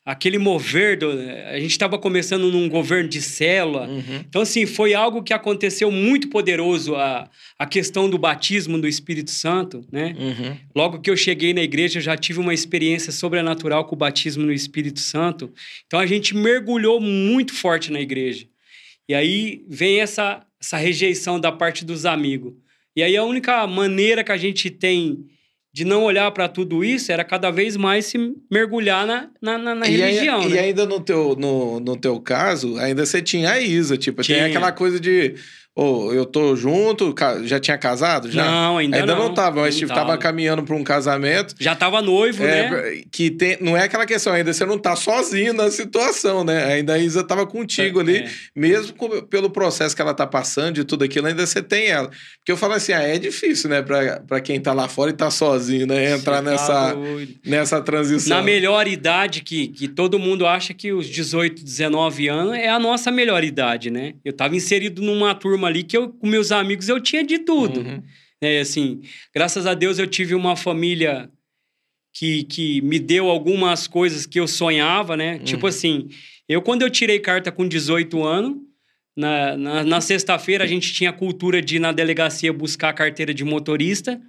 aquele mover, do... a gente estava começando num governo de célula, Uhum. então, assim, foi algo que aconteceu muito poderoso, a, a questão do batismo do Espírito Santo, né? Uhum. Logo que eu cheguei na igreja, eu já tive uma experiência sobrenatural com o batismo no Espírito Santo. Então, a gente mergulhou muito forte na igreja. E aí vem essa, essa rejeição da parte dos amigos. E aí a única maneira que a gente tem de não olhar para tudo isso era cada vez mais se mergulhar na, na, na- na E, aí- religião, e né? ainda no teu, no, no teu caso, ainda você tinha a Isa, tipo, Tinha. tem aquela coisa de, ô, eu tô junto, já tinha casado? Já? Não, ainda, Ainda não, não. tava, mas tipo, tava. tava caminhando pra um casamento. Já tava noivo, né? É, que tem, não é aquela questão, ainda você não tá sozinho na situação, né? Ainda a Isa tava contigo ali, É. mesmo com- pelo processo que ela tá passando de tudo aquilo, ainda você tem ela. Porque eu falo assim, ah, é difícil, né, pra, pra quem tá lá fora e tá sozinho, né? Entrar tá nessa, doido. nessa transição. Na melhor idade, que, que todo mundo acha que os 18, 19 anos é a nossa melhor idade, né? Eu tava inserido numa turma ali que eu, com meus amigos eu tinha de tudo. Uhum. É, assim, graças a Deus eu tive uma família que, que me deu algumas coisas que eu sonhava, né? Uhum. Tipo assim, eu quando eu tirei carta com 18 anos, na, na, na sexta-feira a gente tinha a cultura de ir na delegacia buscar a carteira de motorista.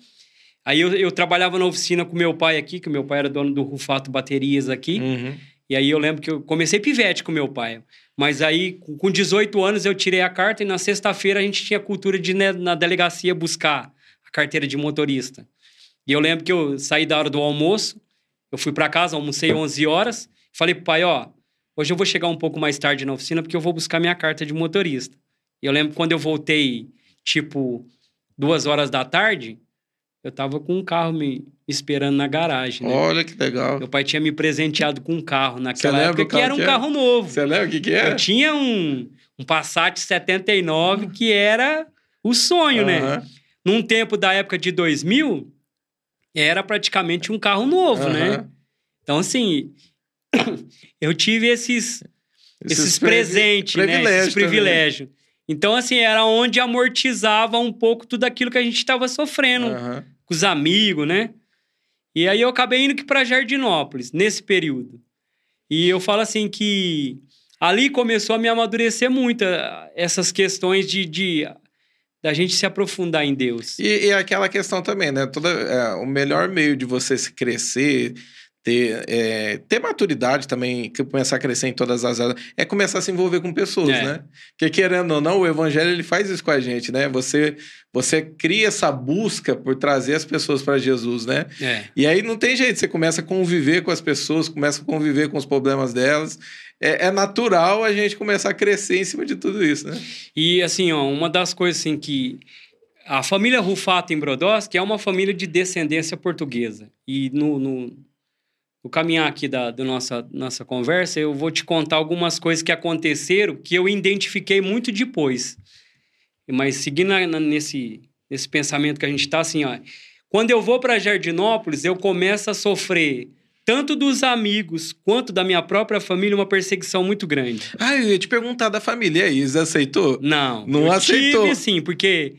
Aí eu, eu trabalhava na oficina com meu pai aqui, que meu pai era dono do Rufato Baterias aqui. Uhum. E aí eu lembro que eu comecei pivete com meu pai. Mas aí, com com 18 anos, eu tirei a carta e na sexta-feira a gente tinha cultura de ir né, na delegacia buscar a carteira de motorista. E eu lembro que eu saí da hora do almoço, eu fui para casa, almocei 11 horas, falei pro pai, ó, hoje eu vou chegar um pouco mais tarde na oficina porque eu vou buscar minha carta de motorista. E eu lembro quando eu voltei, tipo, duas horas da tarde, eu tava com um carro me esperando na garagem, né? Olha que legal. Meu pai tinha me presenteado com um carro naquela época que era um que era? carro novo. Você lembra o que que Eu era? tinha um, um Passat 79 que era o sonho, né? Num tempo da época de 2000, era praticamente um carro novo, né? Então, assim, eu tive esses, esses, privi- presentes, né? privilégios Esses privilégios. Então, assim, era onde amortizava um pouco tudo aquilo que a gente estava sofrendo Aham. com os amigos, né? E aí eu acabei indo para Jardinópolis, nesse período. E eu falo assim que ali começou a me amadurecer muito eh, essas questões de, de da gente se aprofundar em Deus. E, e aquela questão também, né? Toda, é, o melhor meio de você se crescer, ter, é, ter maturidade também, começar a crescer em todas as áreas, é começar a se envolver com pessoas, É. né? Porque querendo ou não, o evangelho ele faz isso com a gente, né? Você, você cria essa busca por trazer as pessoas para Jesus, né? É. E aí não tem jeito, você começa a conviver com as pessoas, começa a conviver com os problemas delas. É, é natural a gente começar a crescer em cima de tudo isso, né? E assim, ó, uma das coisas assim que a família Rufato em Brodowski é uma família de descendência portuguesa. E no, no, no caminhar aqui da, da nossa, nossa conversa, eu vou te contar algumas coisas que aconteceram que eu identifiquei muito depois. Mas seguindo na- na- nesse, nesse pensamento que a gente está assim, ó, quando eu vou para Jardinópolis, eu começo a sofrer tanto dos amigos quanto da minha própria família uma perseguição muito grande. Ah, eu ia te perguntar da família, a Isa aceitou? Não. Não eu aceitou. Tive, sim, porque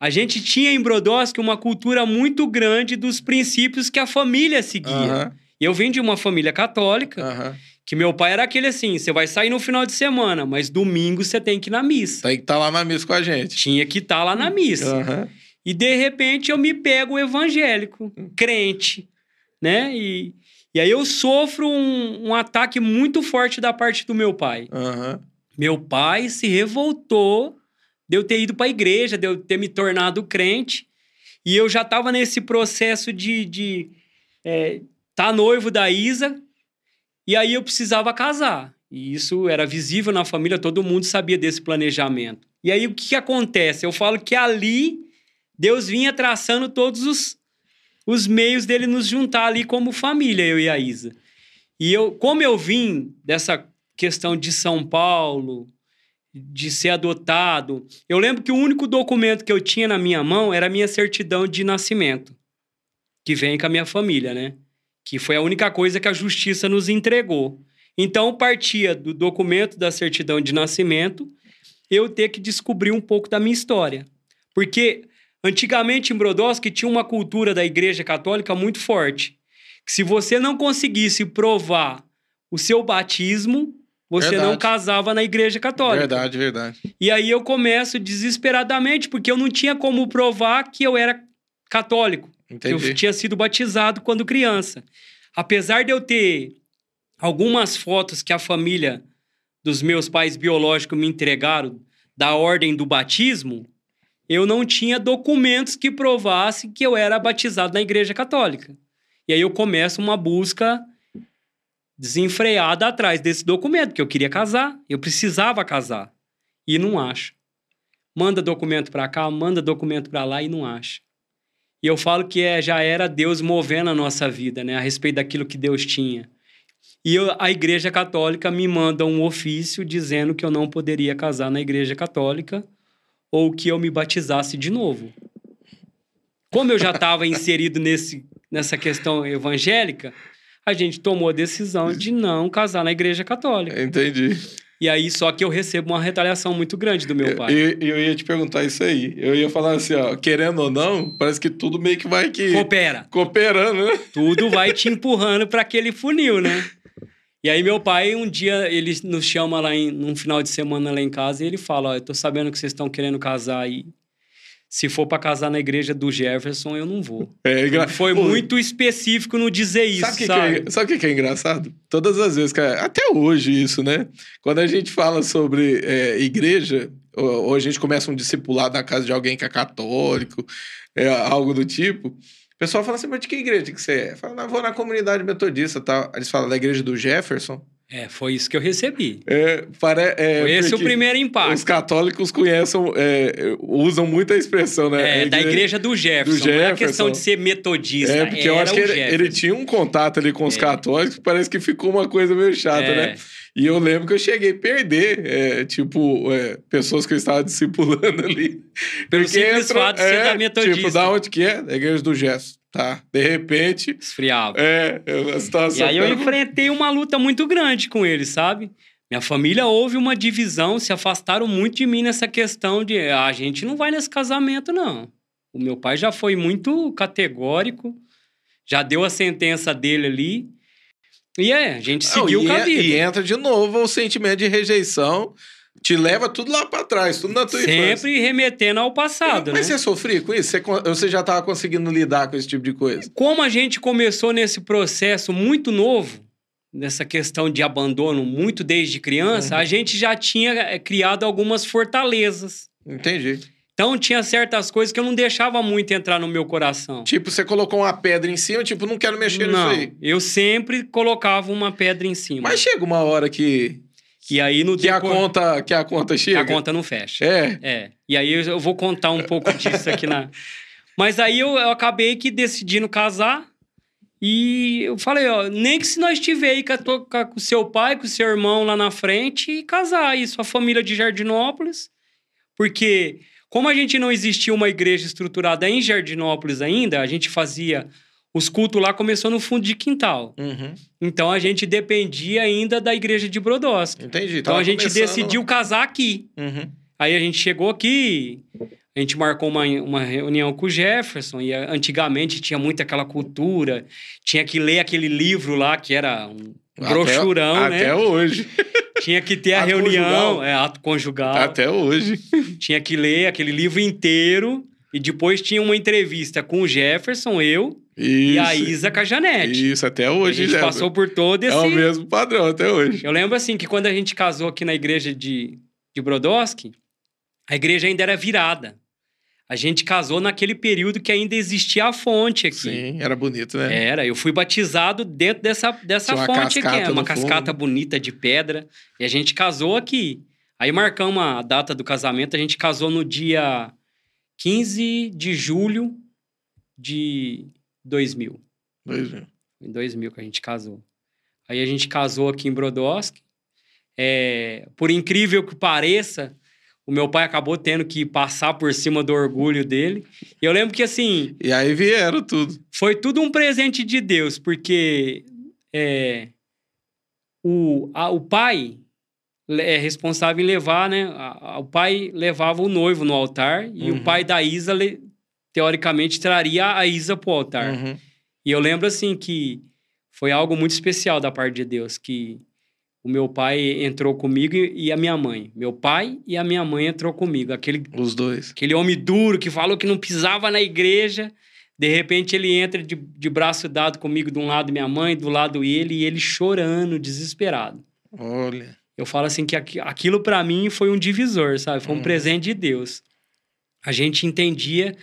a gente tinha em Brodowski uma cultura muito grande dos princípios que a família seguia. Eu vim de uma família católica, aham. que meu pai era aquele assim: você vai sair no final de semana, mas domingo você tem que ir na missa. Tem que estar lá na missa com a gente. Tinha que estar lá na missa. Aham. E de repente eu me pego evangélico, crente, né? E, e aí eu sofro um, um ataque muito forte da parte do meu pai. Aham. Meu pai se revoltou de eu ter ido para a igreja, de eu ter me tornado crente. E eu já estava nesse processo de, de é, tá noivo da Isa. E aí eu precisava casar. E isso era visível na família, todo mundo sabia desse planejamento. E aí o que, que acontece? Eu falo que ali Deus vinha traçando todos os, os meios dele nos juntar ali como família, eu e a Isa. E eu, como eu vim dessa questão de São Paulo, de ser adotado, eu lembro que o único documento que eu tinha na minha mão era a minha certidão de nascimento, que vem com a minha família, né? Que foi a única coisa que a justiça nos entregou. Então, partia do documento da certidão de nascimento eu ter que descobrir um pouco da minha história. Porque antigamente em Brodowski tinha uma cultura da Igreja Católica muito forte. Que se você não conseguisse provar o seu batismo, você Verdade. não casava na Igreja Católica. Verdade, verdade. E aí eu começo desesperadamente, porque eu não tinha como provar que eu era católico. Entendi. Eu tinha sido batizado quando criança. Apesar de eu ter algumas fotos que a família dos meus pais biológicos me entregaram da ordem do batismo, eu não tinha documentos que provassem que eu era batizado na Igreja Católica. E aí eu começo uma busca desenfreada atrás desse documento, porque eu queria casar, eu precisava casar. E não acho. Manda documento para cá, manda documento para lá e não acha. E eu falo que é, já era Deus movendo a nossa vida, né? A respeito daquilo que Deus tinha. E eu- a Igreja Católica me manda um ofício dizendo que eu não poderia casar na Igreja Católica ou que eu me batizasse de novo. Como eu já estava inserido nesse, nessa questão evangélica, a gente tomou a decisão de não casar na Igreja Católica. Entendi. E aí, só que eu recebo uma retaliação muito grande do meu pai. E eu, ia te perguntar isso aí. Eu ia falar assim, ó, querendo ou não, parece que tudo meio que vai que Coopera. cooperando, né? Tudo vai te empurrando para aquele funil, né? E aí meu pai, um dia, ele nos chama lá em, num final de semana lá em casa e ele fala, ó, eu tô sabendo que vocês estão querendo casar aí. Se for para casar na igreja do Jefferson, eu não vou. É engra... Foi Pô, muito específico no dizer isso, Sabe o que, sabe? que é, sabe o que é engraçado? Todas as vezes, cara, até hoje isso, né? Quando a gente fala sobre é, igreja, ou, ou a gente começa um discipulado na casa de alguém que é católico, é, algo do tipo, o pessoal fala assim, mas de que igreja que você é? Fala, não, vou na comunidade metodista, tá? Eles falam da igreja do Jefferson. É, foi isso que eu recebi. É, pare... é, foi esse o primeiro impacto. Os católicos conhecem, é, usam muito a expressão, né? É, A da igreja do Jefferson. do Não é a Jefferson. questão de ser metodista. É, porque eu acho que ele, Jefferson. ele tinha um contato ali com os É. católicos parece que ficou uma coisa meio chata, É. né? E eu lembro que eu cheguei a perder, é, tipo, é, pessoas que eu estava discipulando ali. Pelo simples fato de ser da metodista. Tipo, da onde que é? Da igreja do Gesso. Tá. De repente, Esfriava. é, a E situação... aí eu enfrentei uma luta muito grande com ele, sabe? Minha família houve uma divisão, se afastaram muito de mim nessa questão de "Ah, a gente não vai nesse casamento, não. O meu pai já foi muito categórico, já deu a sentença dele ali. E é, a gente seguiu e, a en- vida. e entra de novo o sentimento de rejeição te leva tudo lá para trás, tudo na tua Sempre infância. remetendo ao passado, Mas né? você sofria com isso? Você, você já tava conseguindo lidar com esse tipo de coisa? Como a gente começou nesse processo muito novo, nessa questão de abandono muito desde criança, Uhum. a gente já tinha eh, criado algumas fortalezas. Entendi. Então tinha certas coisas que eu não deixava muito entrar no meu coração. Tipo, você colocou uma pedra em cima, tipo, não quero mexer não, nisso aí. eu sempre colocava uma pedra em cima. Mas chega uma hora que, e aí no que, a, decor- conta, que a conta que chega. a conta não fecha. É. É. E aí eu vou contar um pouco disso aqui na. Mas aí eu, eu acabei que decidindo casar. E eu falei, ó, nem que se nós estiver aí com, a tua- a- com o seu pai, com o seu irmão lá na frente, e casar aí, sua família de Jardinópolis. Porque, como a gente não existia uma igreja estruturada em Jardinópolis ainda, a gente fazia. Os cultos lá começou no fundo de quintal. Uhum. Então a gente dependia ainda da igreja de Brodowski. Entendi. Então a gente começando- decidiu casar aqui. Uhum. Aí a gente chegou aqui, a gente marcou uma, uma reunião com o Jefferson, e antigamente tinha muito aquela cultura, tinha que ler aquele livro lá, que era um Até- brochurão, Até né? hoje. Tinha que ter a reunião, conjugal. é, ato conjugal. Até hoje. Tinha que ler aquele livro inteiro, e depois tinha uma entrevista com o Jefferson, eu, Isso. e a Isa Cajanete. Isso, até A hoje gente já. passou por todo esse... É o mesmo padrão até hoje. Eu lembro assim que quando a gente casou aqui na igreja de, de Brodowski, a igreja ainda era virada. A gente casou naquele período que ainda existia a fonte aqui. Sim, era bonito, né? Era, eu fui batizado dentro dessa, dessa Tinha fonte aqui. É uma cascata fundo. bonita de pedra. E a gente casou aqui. Aí marcamos a data do casamento, a gente casou no dia 15 de julho de 2000. Dois mil. Em 2000 que a gente casou. Aí a gente casou aqui em Brodowski. É, por incrível que pareça, o meu pai acabou tendo que passar por cima do orgulho dele. E eu lembro que, assim, E aí vieram tudo. foi tudo um presente de Deus, porque é, o, a- o pai é responsável em levar, né? a- a- o pai levava o noivo no altar e Uhum. o pai da Isa, le- teoricamente, traria a Isa pro altar. Uhum. E eu lembro assim que foi algo muito especial da parte de Deus, que o meu pai entrou comigo e a minha mãe. Meu pai e a minha mãe entrou comigo. Aquele, Os dois. aquele homem duro que falou que não pisava na igreja. De repente ele entra de, de braço dado comigo de um lado minha mãe, do lado ele, e ele chorando, desesperado. Olha. Eu falo assim que aqui- aquilo para mim foi um divisor, sabe? Foi um Uhum. presente de Deus. A gente entendia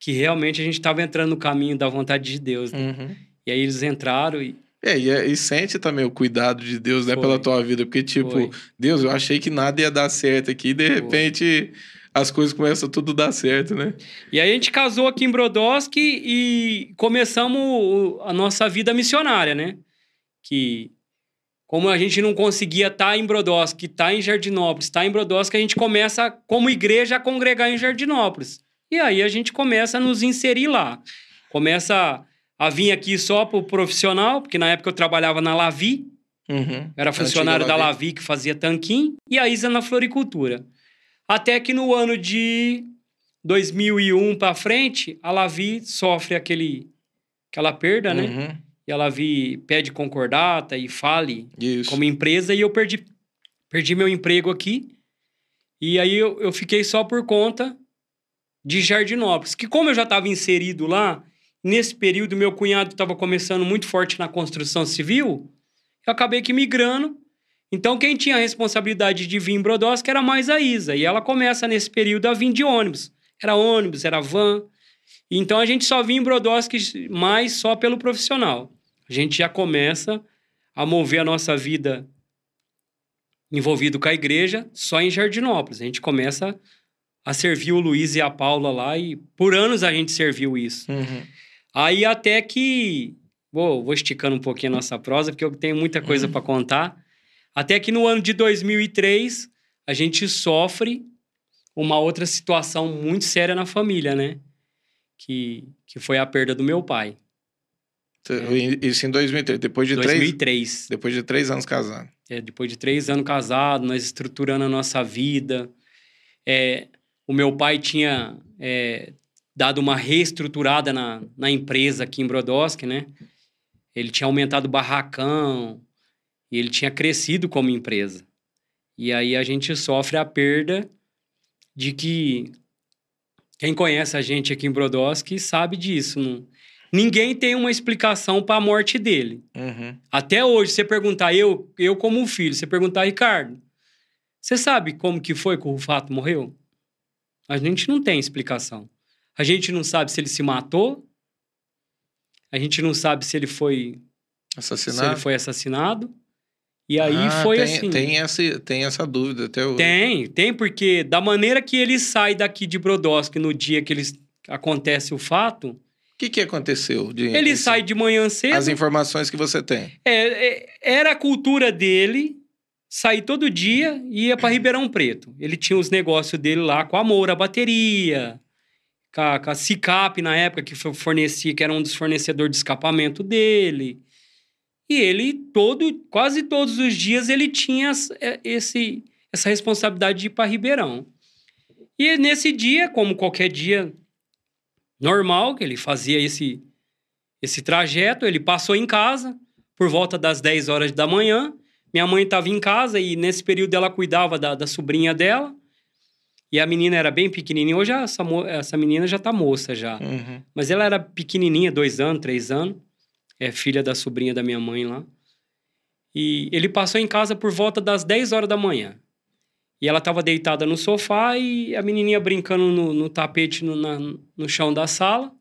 que realmente a gente estava entrando no caminho da vontade de Deus. né? Uhum. E aí eles entraram e É, e, e sente também o cuidado de Deus, né, Foi. pela tua vida. Porque, tipo, Foi. Deus, eu achei que nada ia dar certo aqui, e de repente as coisas começam tudo a dar certo, né? E aí a gente casou aqui em Brodowski e começamos a nossa vida missionária, né? Que como a gente não conseguia estar em Brodowski, estar em Jardinópolis, estar em Brodowski, a gente começa como igreja a congregar em Jardinópolis. E aí a gente começa a nos inserir lá. Começa a vir aqui só pro profissional, porque na época eu trabalhava na Lavi, Uhum. era funcionário da Lavi. Que fazia tanquinho e a Isa na floricultura. Até que no ano de 2001 para frente, a Lavi sofre aquele aquela perda, né? Uhum. E a Lavi pede concordata e fale Isso. como empresa e eu perdi perdi meu emprego aqui. E aí eu, eu fiquei só por conta de Jardinópolis, que como eu já estava inserido lá, nesse período meu cunhado estava começando muito forte na construção civil, eu acabei que migrando. Então quem tinha a responsabilidade de vir em Brodowski era mais a Isa, e ela começa nesse período a vir de ônibus. Era ônibus, era van. Então a gente só vinha em Brodowski mais só pelo profissional. A gente já começa a mover a nossa vida envolvido com a igreja só em Jardinópolis. A gente começa a servir o Luiz e a Paula lá e por anos a gente serviu isso. Uhum. Aí até que vou, vou esticando um pouquinho a nossa prosa porque eu tenho muita coisa para contar. Até que no ano de 2003 a gente sofre uma outra situação muito séria na família, né? Que, que foi a perda do meu pai. Isso em 2003, depois de três, 2003. depois de três anos casado. É, depois de três anos casado, nós estruturando a nossa vida. É, o meu pai tinha é, dado uma reestruturada na, na empresa aqui em Brodowski, né? Ele tinha aumentado o barracão e ele tinha crescido como empresa. E aí a gente sofre a perda de que quem conhece a gente aqui em Brodowski sabe disso. Não? Ninguém tem uma explicação para a morte dele. Uhum. Até hoje, você perguntar, eu, eu como filho, você perguntar, Ricardo, você sabe como que foi que o Rufato morreu? A gente não tem explicação. A gente não sabe se ele se matou. A gente não sabe se ele foi assassinado. Se ele foi assassinado. E aí ah, foi tem, assim. Tem essa, tem essa dúvida até hoje. Tem, tem, porque da maneira que ele sai daqui de Brodowski no dia que eles, acontece o fato. O que, que aconteceu? De, ele esse, sai de manhã cedo. As informações que você tem. É, é, era a cultura dele sair todo dia e ia para Ribeirão Preto. Ele tinha os negócios dele lá com a Moura, a bateria, com a, com a Cicap na época, que fornecia, que era um dos fornecedores de escapamento dele. E ele, todo, quase todos os dias, ele tinha é, esse, essa responsabilidade de ir para Ribeirão. E nesse dia, como qualquer dia normal, que ele fazia esse, esse trajeto, ele passou em casa por volta das 10 horas da manhã. Minha mãe estava em casa e nesse período ela cuidava da, da sobrinha dela. E a menina era bem pequenininha. Hoje essa, essa menina já está moça já. Uhum. Mas ela era pequenininha, dois anos, três anos é filha da sobrinha da minha mãe lá. E ele passou em casa por volta das 10 horas da manhã. E ela estava deitada no sofá e a menininha brincando no, no tapete no, na, no chão da sala.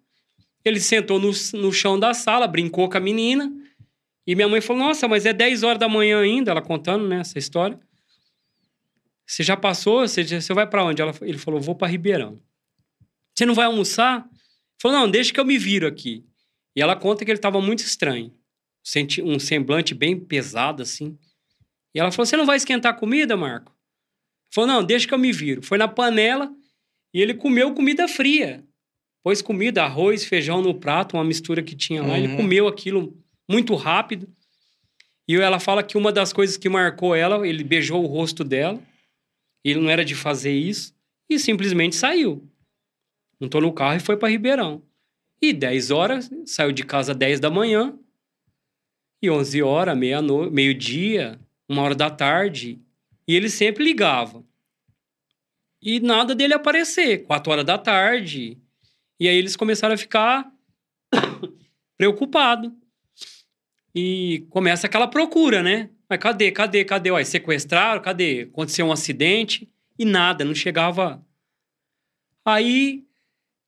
Ele sentou no, no chão da sala, brincou com a menina. E minha mãe falou: Nossa, mas é 10 horas da manhã ainda, ela contando né, essa história. Você já passou? Você, você vai para onde? Ela, ele falou: Vou para Ribeirão. Você não vai almoçar? Ele falou: Não, deixa que eu me viro aqui. E ela conta que ele estava muito estranho. Um semblante bem pesado, assim. E ela falou: Você não vai esquentar comida, Marco? Falou: Não, deixa que eu me viro. Foi na panela e ele comeu comida fria. Pôs comida, arroz, feijão no prato, uma mistura que tinha lá. Uhum. Ele comeu aquilo muito rápido. E ela fala que uma das coisas que marcou ela, ele beijou o rosto dela. Ele não era de fazer isso. E simplesmente saiu. Montou no carro e foi para Ribeirão. E 10 horas, saiu de casa 10 da manhã. E 11 horas, meia-noite, meio-dia, uma hora da tarde. E ele sempre ligava. E nada dele aparecer. 4 horas da tarde. E aí eles começaram a ficar preocupados. E começa aquela procura, né? Mas cadê, cadê, cadê? Ué, sequestraram? Cadê? Aconteceu um acidente? E nada, não chegava. Aí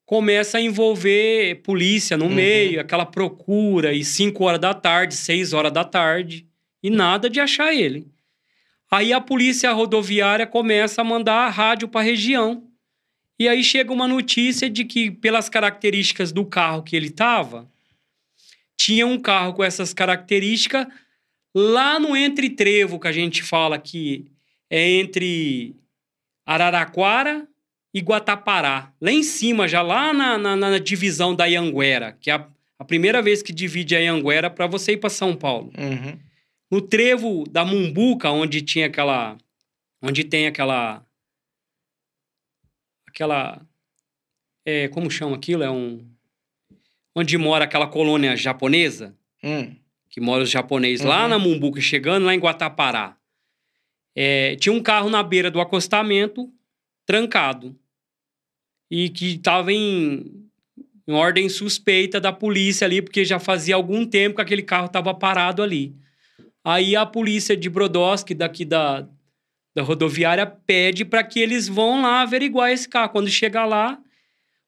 começa a envolver polícia no uhum. meio, aquela procura, e 5 horas da tarde, 6 horas da tarde, e nada de achar ele. Aí a polícia rodoviária começa a mandar a rádio para a região. E aí chega uma notícia de que, pelas características do carro que ele estava, tinha um carro com essas características lá no Entre Trevo, que a gente fala que é entre Araraquara e Guatapará, lá em cima, já lá na, na, na divisão da Ianguera, que é a, a, primeira vez que divide a Ianguera para você ir para São Paulo. Uhum. No trevo da Mumbuca, onde tinha aquela. onde tem aquela. aquela. É, como chama aquilo? É um. Onde mora aquela colônia japonesa. Hum. Que mora os japoneses uhum. lá na Mumbuca, chegando lá em Guatapará. É, tinha um carro na beira do acostamento, trancado e que estava em, em ordem suspeita da polícia ali, porque já fazia algum tempo que aquele carro estava parado ali. Aí a polícia de Brodowski, daqui da, da rodoviária, pede para que eles vão lá averiguar esse carro. Quando chega lá,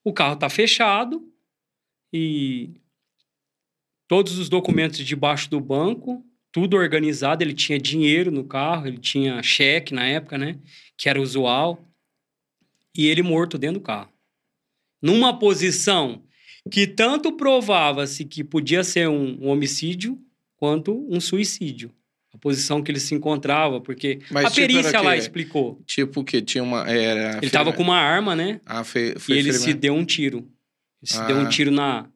o carro está fechado e todos os documentos debaixo do banco, tudo organizado. Ele tinha dinheiro no carro, ele tinha cheque na época, né? Que era usual e ele morto dentro do carro. Numa posição que tanto provava-se que podia ser um, um, homicídio quanto um suicídio. A posição que ele se encontrava, porque Mas, a tipo, perícia lá explicou. Tipo que tinha uma. Era ele estava com uma arma, né? Ah, foi, foi e ele se deu um tiro. Ele se deu um ah. tiro na,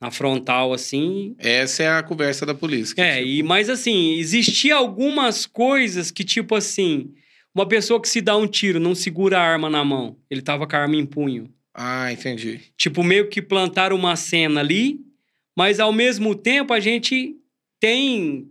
na frontal, assim. Essa é a conversa da polícia. É, tipo... e, mas assim, existia algumas coisas que, tipo assim, uma pessoa que se dá um tiro não segura a arma na mão. Ele tava com a arma em punho. Ah, entendi. Tipo, meio que plantar uma cena ali, mas ao mesmo tempo a gente tem,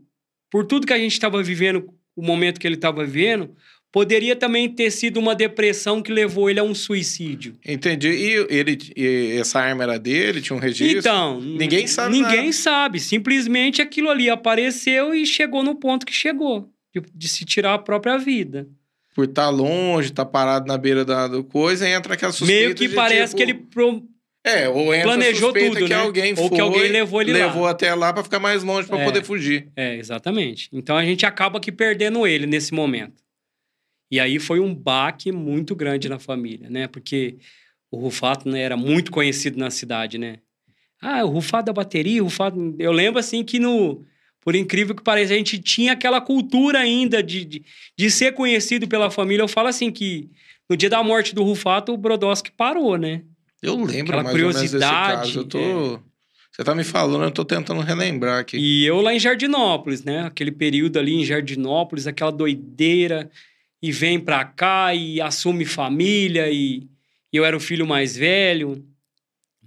por tudo que a gente estava vivendo, o momento que ele estava vivendo, Poderia também ter sido uma depressão que levou ele a um suicídio. Entendi. E ele, e essa arma era dele? Tinha um registro? Então, ninguém sabe. Ninguém nada. sabe. Simplesmente aquilo ali apareceu e chegou no ponto que chegou de, de se tirar a própria vida. Por estar longe, estar parado na beira da coisa, entra aquela suspeita. Meio que parece tipo, que ele pro- É, ou entra planejou tudo, que né? alguém Ou foi, que alguém levou ele lá. levou até lá pra ficar mais longe pra É. poder fugir. É, exatamente. Então a gente acaba aqui perdendo ele nesse momento. E aí foi um baque muito grande na família, né? Porque o Rufato né, era muito conhecido na cidade, né? Ah, o Rufato da bateria, o Rufato... Eu lembro, assim, que no... Por incrível que pareça, a gente tinha aquela cultura ainda de, de, de ser conhecido pela família. Eu falo assim que no dia da morte do Rufato, o Brodowski parou, né? Eu lembro Aquela mais ou menos desse curiosidade, caso. Eu tô... Você tá me falando, eu tô tentando relembrar aqui. E eu lá em Jardinópolis, né? Aquele período ali em Jardinópolis, aquela doideira, e vem pra cá e assume família, e, eu era o filho mais velho.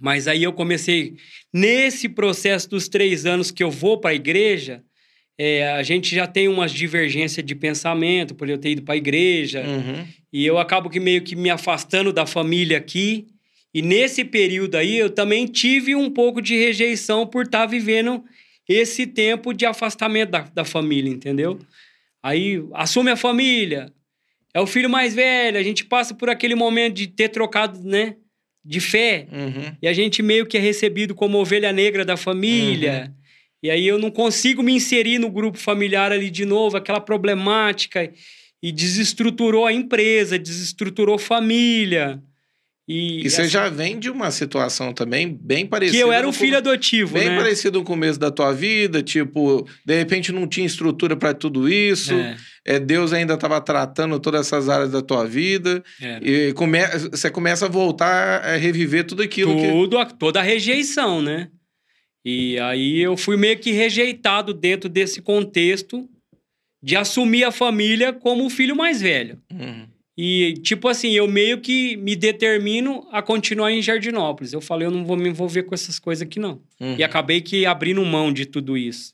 Mas aí eu comecei, nesse processo dos três anos que eu vou para a igreja, é, a gente já tem umas divergências de pensamento, por eu ter ido para a igreja, Uhum. e eu acabo que meio que me afastando da família aqui. E nesse período aí, eu também tive um pouco de rejeição por estar vivendo esse tempo de afastamento da, da família, entendeu? Aí assume a família, é o filho mais velho, a gente passa por aquele momento de ter trocado, né? De fé. Uhum. E a gente meio que é recebido como ovelha negra da família. E aí eu não consigo me inserir no grupo familiar ali de novo, aquela problemática. E desestruturou a empresa, desestruturou família. E, E você assim, já vem de uma situação também bem parecida. Que eu era um filho adotivo, Bem né? parecido com o começo da tua vida, tipo, de repente não tinha estrutura para tudo isso, É, é, Deus ainda estava tratando todas essas áreas da tua vida, era. e come, você começa a voltar a reviver tudo aquilo que. Tudo, a- toda a rejeição, né? E aí eu fui meio que rejeitado dentro desse contexto de assumir a família como o filho mais velho. Uhum. E, tipo assim, eu meio que me determino a continuar em Jardinópolis. Eu falei, eu não vou me envolver com essas coisas aqui, não. Uhum. E acabei que abrindo mão de tudo isso.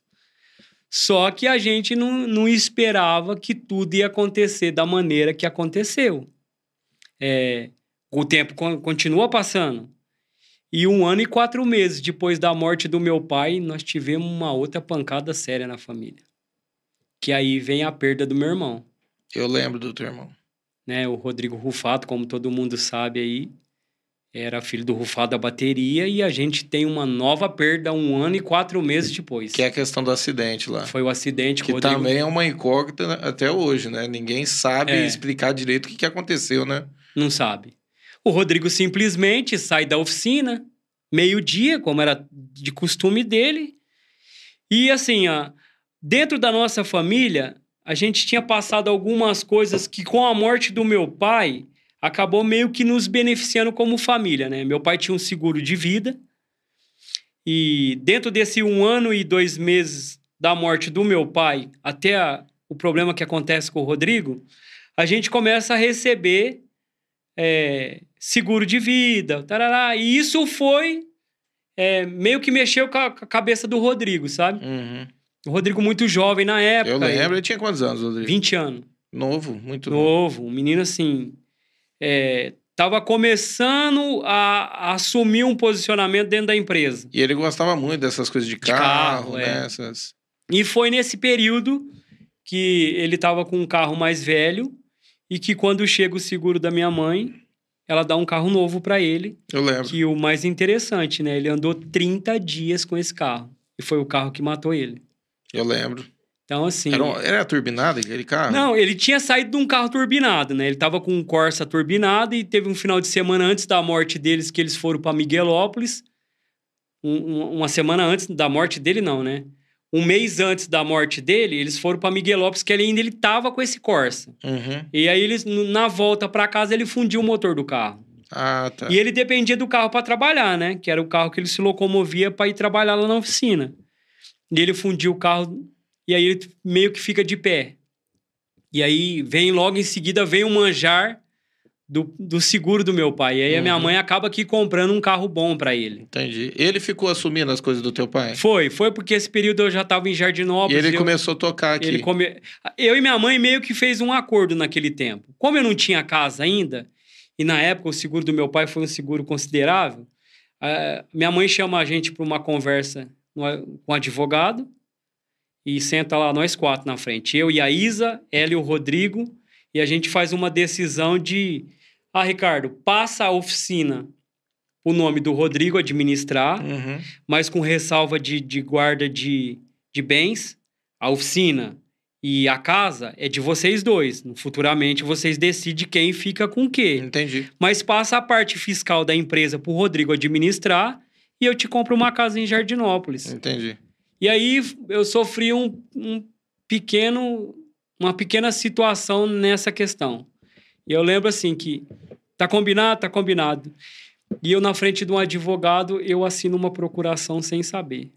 Só que a gente não, não esperava que tudo ia acontecer da maneira que aconteceu. É, o tempo con- continua passando. E um ano e quatro meses depois da morte do meu pai, nós tivemos uma outra pancada séria na família. Que aí vem a perda do meu irmão Eu lembro do teu irmão. Né? O Rodrigo Rufato, como todo mundo sabe aí, era filho do Rufato da bateria e a gente tem uma nova perda um ano e quatro meses depois. Que é a questão do acidente lá. Foi o acidente Que o Rodrigo... também é uma incógnita até hoje, né? Ninguém sabe É. explicar direito o que, que aconteceu, né? Não sabe. O Rodrigo simplesmente sai da oficina, meio-dia, como era de costume dele. E assim, ó, dentro da nossa família, a gente tinha passado algumas coisas que, com a morte do meu pai, acabou meio que nos beneficiando como família, né? Meu pai tinha um seguro de vida. E dentro desse um ano e dois meses da morte do meu pai, até a- o problema que acontece com o Rodrigo, a gente começa a receber é, seguro de vida, tarará. E isso foi é, meio que mexeu com a, cabeça do Rodrigo, sabe? Uhum. O Rodrigo muito jovem na época. Eu lembro, ele- ele tinha quantos anos, Rodrigo? 20 anos. Novo, muito novo. Novo, um menino assim. É, tava começando a, a assumir um posicionamento dentro da empresa. E ele gostava muito dessas coisas de carro, carro, né? é. Essas... E foi nesse período que ele tava com um carro mais velho e que quando chega o seguro da minha mãe, ela dá um carro novo para ele. Eu lembro. Que o mais interessante, né? Ele andou 30 dias com esse carro. E foi o carro que matou ele. Eu lembro. Então, assim. Era, um- era turbinado aquele carro? Não, ele tinha saído de um carro turbinado, né? Ele tava com um Corsa turbinado e teve um final de semana antes da morte deles que eles foram para Miguelópolis. Um- um- uma semana antes da morte dele, não, né? Um mês antes da morte dele, eles foram para Miguelópolis, que ele ainda ele tava com esse Corsa. Uhum. E aí, eles, na volta para casa, ele fundiu o motor do carro. Ah, tá. E ele dependia do carro para trabalhar, né? Que era o carro que ele se locomovia para ir trabalhar lá na oficina. E ele fundiu o carro e aí ele meio que fica de pé. E aí vem logo em seguida vem um manjar do, do seguro do meu pai. E aí a minha Uhum. mãe acaba aqui comprando um carro bom para ele. Entendi. Ele ficou assumindo as coisas do teu pai? Foi, foi porque esse período eu já estava em E Jardinópolis. ele eu- começou a tocar aqui. Ele come... Eu e minha mãe meio que fez um acordo naquele tempo. Como eu não tinha casa ainda, e na época o seguro do meu pai foi um seguro considerável, eh, minha mãe chama a gente para uma conversa com um advogado e senta lá nós quatro na frente. Eu e a Isa, ela e o Rodrigo, e a gente faz uma decisão de... Ah, Ricardo, passa a oficina o nome do Rodrigo administrar, Uhum. mas com ressalva de, de guarda de, de bens, a oficina e a casa é de vocês dois. Futuramente vocês decidem quem fica com o quê. Entendi. Mas passa a parte fiscal da empresa para o Rodrigo administrar e eu te compro uma casa em Jardinópolis. Entendi. E aí eu sofri um, um pequeno, uma pequena situação nessa questão. E eu lembro assim que tá combinado, tá combinado. E eu na frente de um advogado, eu assino uma procuração sem saber.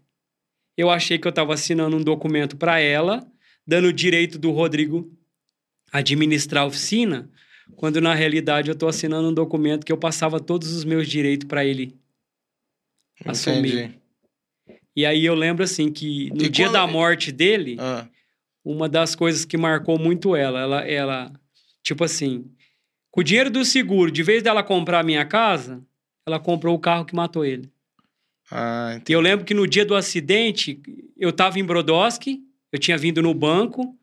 Eu achei que eu estava assinando um documento para ela, dando o direito do Rodrigo administrar a oficina, quando na realidade eu estou assinando um documento que eu passava todos os meus direitos para ele assumir. Entendi. E aí eu lembro assim que no E dia quando- da morte dele, Ah, uma das coisas que marcou muito ela, ela, ela tipo assim, com o dinheiro do seguro, de vez dela comprar a minha casa, ela comprou o carro que matou ele. ah, E eu lembro que no dia do acidente, eu tava em Brodowski, eu tinha vindo no banco,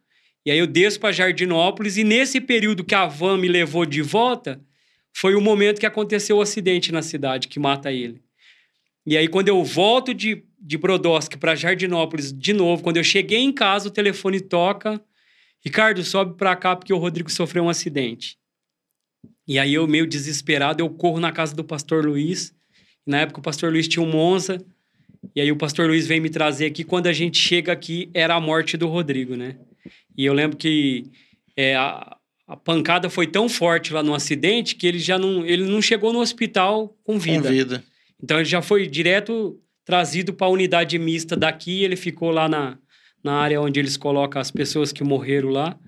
e aí eu desço para Jardinópolis, e nesse período que a van me levou de volta, foi o momento que aconteceu o acidente na cidade, que mata ele. E aí, quando eu volto de, de Brodowski para Jardinópolis de novo, quando eu cheguei em casa, o telefone toca. Ricardo, sobe para cá porque o Rodrigo sofreu um acidente. E aí, eu meio desesperado, eu corro na casa do pastor Luiz. Na época, o pastor Luiz tinha um Monza. E aí, o pastor Luiz vem me trazer aqui. Quando a gente chega aqui, era a morte do Rodrigo, né? E eu lembro que é, a, a pancada foi tão forte lá no acidente que ele já não, ele não chegou no hospital com vida. Com vida. Então ele já foi direto trazido para a unidade mista daqui, ele ficou lá na, na área onde eles colocam as pessoas que morreram lá.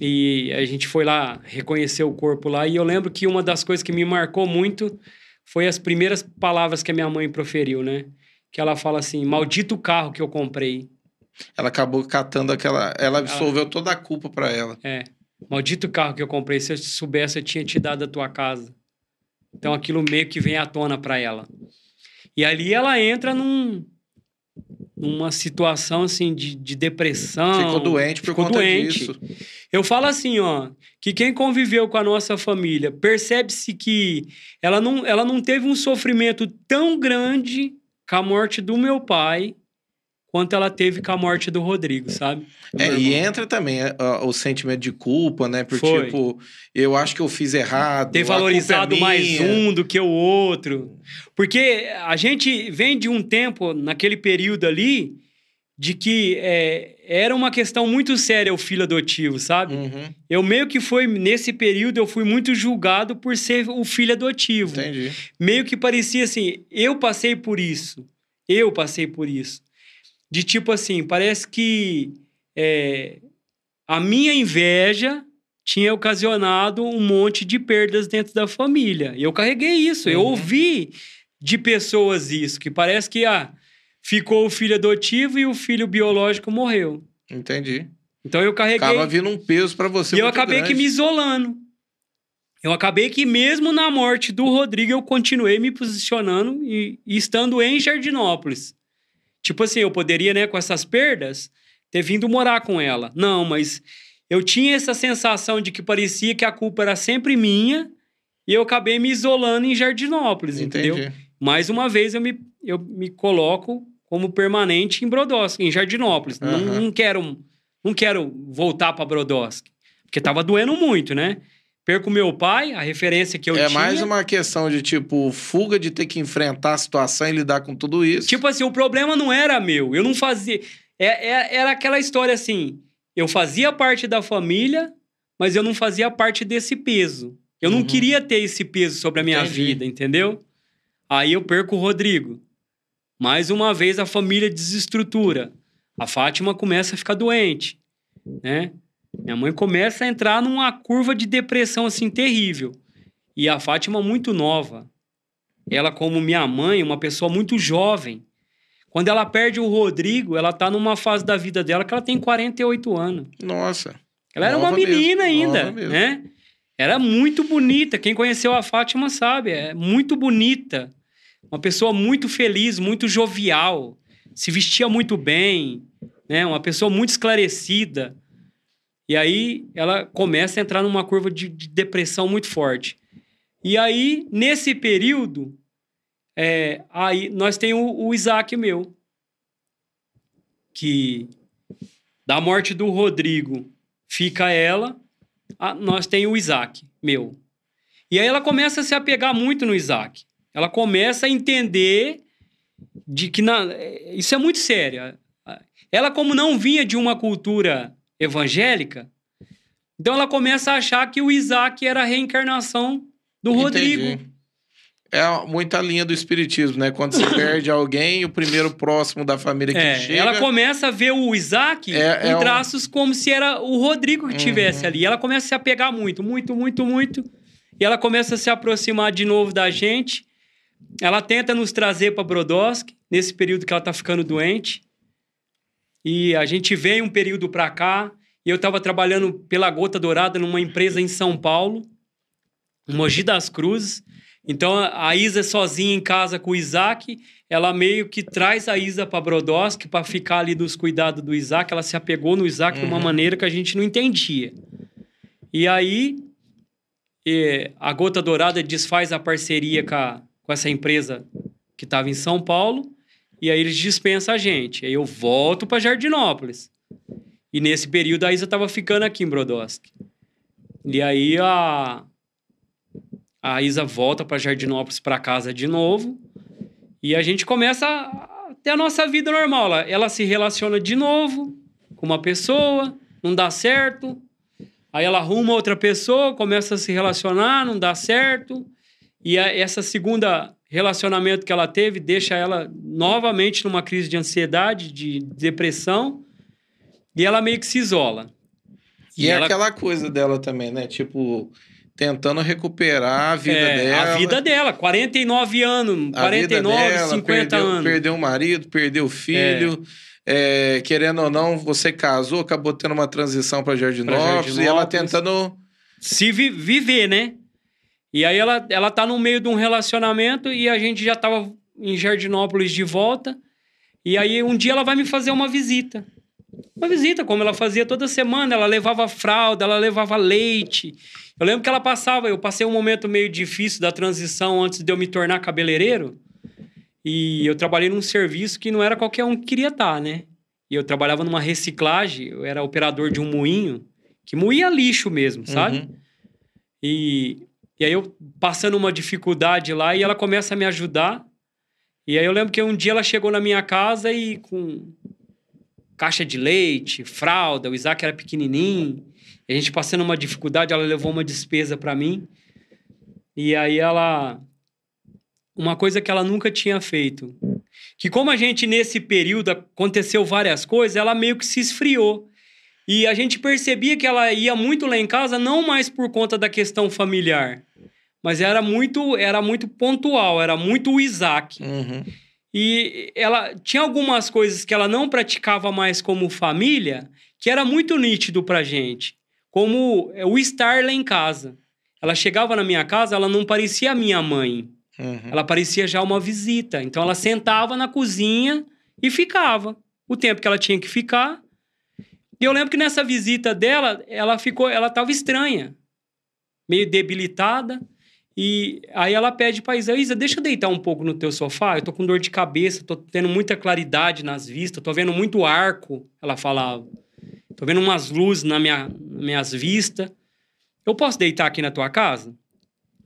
E a gente foi lá reconhecer o corpo lá. E eu lembro que uma das coisas que me marcou muito foi as primeiras palavras que a minha mãe proferiu, né? Que ela fala assim: Maldito carro que eu comprei. Ela acabou catando aquela. Ela absolveu toda a culpa pra ela. É. Maldito carro que eu comprei. Se eu soubesse, eu tinha te dado a tua casa. Então aquilo meio que vem à tona para ela. E ali ela entra num, numa situação assim de, de depressão. Ficou doente por ficou conta doente. disso. Eu falo assim, ó, que quem conviveu com a nossa família percebe-se que ela não, ela não teve um sofrimento tão grande com a morte do meu pai quanto ela teve com a morte do Rodrigo, sabe? É, e entra também é, ó, o sentimento de culpa, né? Por Foi. tipo, eu acho que eu fiz errado. ter é valorizado mais minha. um do que o outro. Porque a gente vem de um tempo, naquele período ali, de que é, era uma questão muito séria o filho adotivo, sabe? Uhum, Eu meio que foi, nesse período, eu fui muito julgado por ser o filho adotivo. entendi. Meio que parecia assim, eu passei por isso. Eu passei por isso. De tipo assim, parece que é, a minha inveja tinha ocasionado um monte de perdas dentro da família. E eu carreguei isso. Eu Uhum. ouvi de pessoas isso, que parece que ah, ficou o filho adotivo e o filho biológico morreu. Entendi. Então eu carreguei. Acaba vindo um peso pra você. E eu acabei que grande. me isolando. Eu acabei que, mesmo na morte do Rodrigo, eu continuei me posicionando e, e estando em Jardinópolis. Tipo assim, eu poderia, né, com essas perdas, ter vindo morar com ela. Não, mas eu tinha essa sensação de que parecia que a culpa era sempre minha e eu acabei me isolando em Jardinópolis, entendeu? Entendi. Mais uma vez eu me, eu me coloco como permanente em Brodowski, em Jardinópolis. Não, Aham. não quero não quero voltar para Brodowski, porque tava doendo muito, né? Perco meu pai, a referência que eu é tinha. mais uma questão de, tipo, fuga de ter que enfrentar a situação e lidar com tudo isso. Tipo assim, o problema não era meu. Eu não fazia. É, é- era aquela história assim. Eu fazia parte da família, mas eu não fazia parte desse peso. Eu não Uhum. queria ter esse peso sobre a minha Entendi. vida, entendeu? Aí eu perco o Rodrigo. Mais uma vez a família desestrutura. A Fátima começa a ficar doente, né? Minha mãe começa a entrar numa curva de depressão assim terrível. E a Fátima muito nova. Ela como minha mãe, uma pessoa muito jovem. Quando ela perde o Rodrigo, ela tá numa fase da vida dela que ela tem 48 anos. Nossa. Ela era uma menina mesmo, ainda, né? Era muito bonita. Quem conheceu a Fátima sabe, é muito bonita. Uma pessoa muito feliz, muito jovial, se vestia muito bem, né? Uma pessoa muito esclarecida. E aí ela começa a entrar numa curva de, de depressão muito forte. E aí, nesse período, é, aí nós temos o, o Isaac meu, que da morte do Rodrigo fica ela, a, nós tem o Isaac, meu. E aí ela começa a se apegar muito no Isaac. Ela começa a entender de que na, isso é muito sério. Ela, como não vinha de uma cultura evangélica, então ela começa a achar que o Isaac era a reencarnação do Entendi. Rodrigo. É muita linha do espiritismo, né? Quando você perde alguém, o primeiro próximo da família que é, chega. Ela começa a ver o Isaac é, em é traços um... como se era o Rodrigo que tivesse uhum. ali. E ela começa a se apegar muito, muito, muito, muito. E ela começa a se aproximar de novo da gente. Ela tenta nos trazer para Brodowski, nesse período que ela tá ficando doente. E a gente vem um período para cá. E eu estava trabalhando pela Gota Dourada numa empresa em São Paulo, Mogi das Cruzes. Então a Isa sozinha em casa com o Isaac, ela meio que traz a Isa para Brodowski para ficar ali dos cuidados do Isaac. Ela se apegou no Isaac uhum. de uma uhum. maneira que a gente não entendia. E aí e a Gota Dourada desfaz a parceria com, a, com essa empresa que estava em São Paulo e aí eles dispensam a gente. Aí eu volto para Jardinópolis. E nesse período a Isa estava ficando aqui em Brodowski. E aí a a Isa volta para Jardinópolis para casa de novo. E a gente começa a ter a nossa vida normal. Ela, ela se relaciona de novo com uma pessoa, não dá certo. Aí ela arruma outra pessoa, começa a se relacionar, não dá certo. E a, essa segunda relacionamento que ela teve deixa ela novamente numa crise de ansiedade, de depressão. E ela meio que se isola. E, e é ela... aquela coisa dela também, né? Tipo, tentando recuperar a vida é, dela. A vida dela, 49 anos, 49, dela, 50 perdeu, anos. Perdeu o marido, perdeu o filho. É. É, querendo ou não, você casou, acabou tendo uma transição para Jardinópolis, e ela tentando. Se vi viver, né? E aí ela, ela tá no meio de um relacionamento e a gente já tava em Jardinópolis de volta. E aí um dia ela vai me fazer uma visita. Uma visita, como ela fazia toda semana. Ela levava fralda, ela levava leite. Eu lembro que ela passava, eu passei um momento meio difícil da transição antes de eu me tornar cabeleireiro. E eu trabalhei num serviço que não era qualquer um que queria estar, né? E eu trabalhava numa reciclagem, eu era operador de um moinho, que moía lixo mesmo, sabe? Uhum. E, e aí eu passando uma dificuldade lá e ela começa a me ajudar. E aí eu lembro que um dia ela chegou na minha casa e com caixa de leite, fralda, o Isaac era pequenininho. A gente passando uma dificuldade, ela levou uma despesa para mim. E aí ela uma coisa que ela nunca tinha feito, que como a gente nesse período aconteceu várias coisas, ela meio que se esfriou. E a gente percebia que ela ia muito lá em casa não mais por conta da questão familiar, mas era muito era muito pontual, era muito o Isaac. Uhum. E ela tinha algumas coisas que ela não praticava mais como família, que era muito nítido pra gente como é, o estar lá em casa. Ela chegava na minha casa, ela não parecia a minha mãe. Uhum. Ela parecia já uma visita. Então ela sentava na cozinha e ficava o tempo que ela tinha que ficar. E eu lembro que nessa visita dela, ela ficou, ela estava estranha, meio debilitada. E aí ela pede para Isa, Isa, deixa eu deitar um pouco no teu sofá, eu tô com dor de cabeça, tô tendo muita claridade nas vistas, tô vendo muito arco, ela falava. Tô vendo umas luzes na minha, nas minhas vistas. Eu posso deitar aqui na tua casa?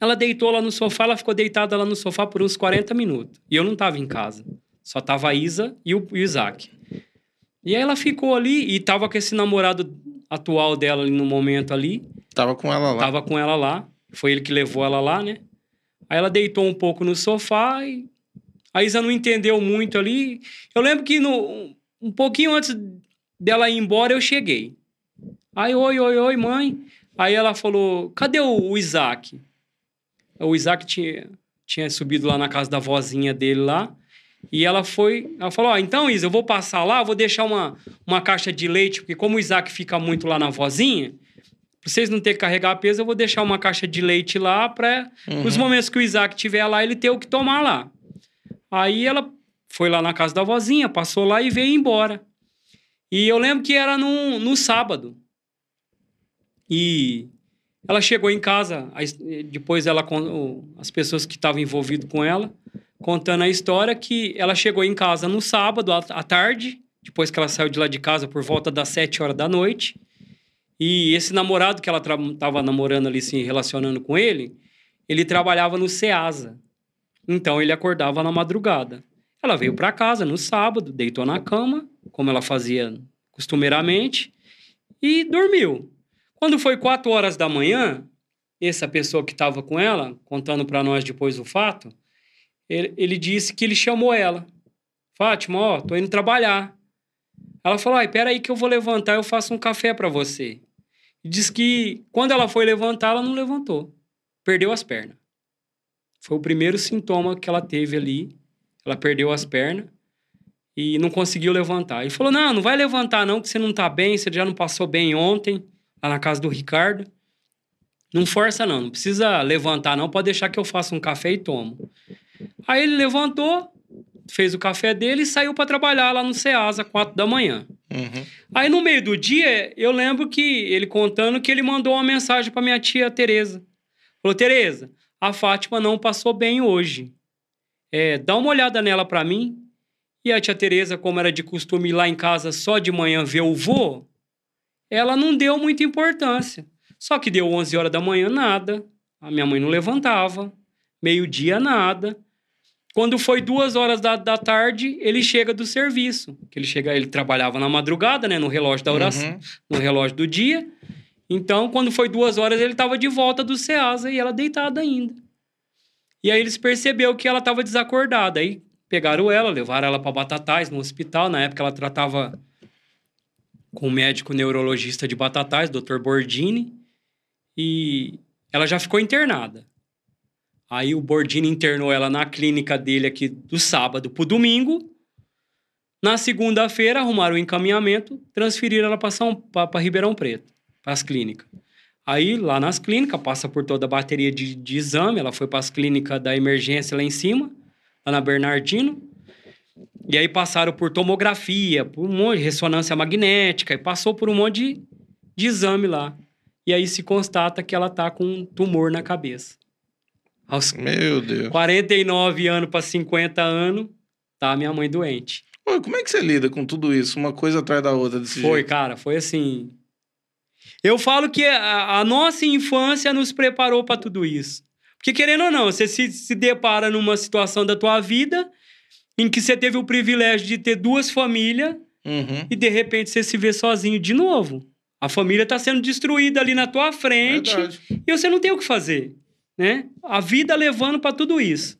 Ela deitou lá no sofá, ela ficou deitada lá no sofá por uns 40 minutos. E eu não tava em casa. Só tava a Isa e o, e o Isaac. E aí ela ficou ali e tava com esse namorado atual dela ali no momento ali. Tava com ela lá. Tava com ela lá. Foi ele que levou ela lá, né? Aí ela deitou um pouco no sofá e a Isa não entendeu muito ali. Eu lembro que no, um pouquinho antes dela ir embora, eu cheguei. Aí, oi, oi, oi, mãe. Aí ela falou: cadê o, o Isaac? O Isaac tinha, tinha subido lá na casa da vozinha dele lá. E ela foi, ela falou: Ó, então, Isa, eu vou passar lá, vou deixar uma, uma caixa de leite, porque como o Isaac fica muito lá na vozinha, pra vocês não terem que carregar peso, eu vou deixar uma caixa de leite lá para Uhum. os momentos que o Isaac estiver lá, ele ter o que tomar lá. Aí ela foi lá na casa da vozinha, passou lá e veio embora. E eu lembro que era no, no sábado. E ela chegou em casa, as- depois ela as pessoas que estavam envolvidas com ela, contando a história que ela chegou em casa no sábado à tarde, depois que ela saiu de lá de casa por volta das sete horas da noite. E esse namorado que ela estava namorando ali, se relacionando com ele, ele trabalhava no Ceasa. Então ele acordava na madrugada. Ela veio para casa no sábado, deitou na cama, como ela fazia costumeiramente, e dormiu. Quando foi quatro horas da manhã, essa pessoa que estava com ela, contando para nós depois o fato, ele, ele disse que ele chamou ela. Fátima, ó, tô indo trabalhar. Ela falou, ai, peraí que eu vou levantar, eu faço um café para você. E diz que quando ela foi levantar, ela não levantou. Perdeu as pernas. Foi o primeiro sintoma que ela teve ali. Ela perdeu as pernas e não conseguiu levantar. E falou: Não, não vai levantar, não, que você não tá bem, você já não passou bem ontem, lá na casa do Ricardo. Não força, não, não precisa levantar, não, pode deixar que eu faça um café e tomo. Aí ele levantou, fez o café dele e saiu para trabalhar lá no Ceasa, quatro da manhã. Uhum. Aí no meio do dia, eu lembro que ele contando que ele mandou uma mensagem para minha tia Tereza. Falou: "Tereza, a Fátima não passou bem hoje. É, dá uma olhada nela para mim". E a tia Tereza, como era de costume ir lá em casa só de manhã ver o vô, ela não deu muita importância. Só que deu 11 horas da manhã nada. A minha mãe não levantava. Meio-dia nada. Quando foi duas horas da, da tarde, ele chega do serviço. Que ele chega, ele trabalhava na madrugada, né, no relógio da oração, Uhum. no relógio do dia. Então, quando foi duas horas, ele estava de volta do Ceasa e ela deitada ainda. E aí eles perceberam que ela estava desacordada. Aí pegaram ela, levaram ela para Batatais, no hospital. Na época ela tratava com o médico neurologista de Batatais, Dr. Bordini. E ela já ficou internada. Aí o Bordini internou ela na clínica dele aqui do sábado pro domingo. Na segunda-feira arrumaram o encaminhamento, transferiram ela para Ribeirão Preto, para as clínicas. Aí lá nas clínicas, passa por toda a bateria de, de exame, ela foi para as clínicas da emergência lá em cima, lá na Bernardino. E aí passaram por tomografia, por um monte de ressonância magnética, e passou por um monte de, de exame lá. E aí se constata que ela tá com um tumor na cabeça. Aos Meu Deus. 49 anos para 50 anos, tá minha mãe doente. Pô, como é que você lida com tudo isso? Uma coisa atrás da outra desse Foi, jeito? cara, foi assim. Eu falo que a, a nossa infância nos preparou para tudo isso. Porque, querendo ou não, você se, se depara numa situação da tua vida em que você teve o privilégio de ter duas famílias Uhum. e de repente você se vê sozinho de novo. A família está sendo destruída ali na tua frente Verdade. e você não tem o que fazer, né? A vida levando para tudo isso.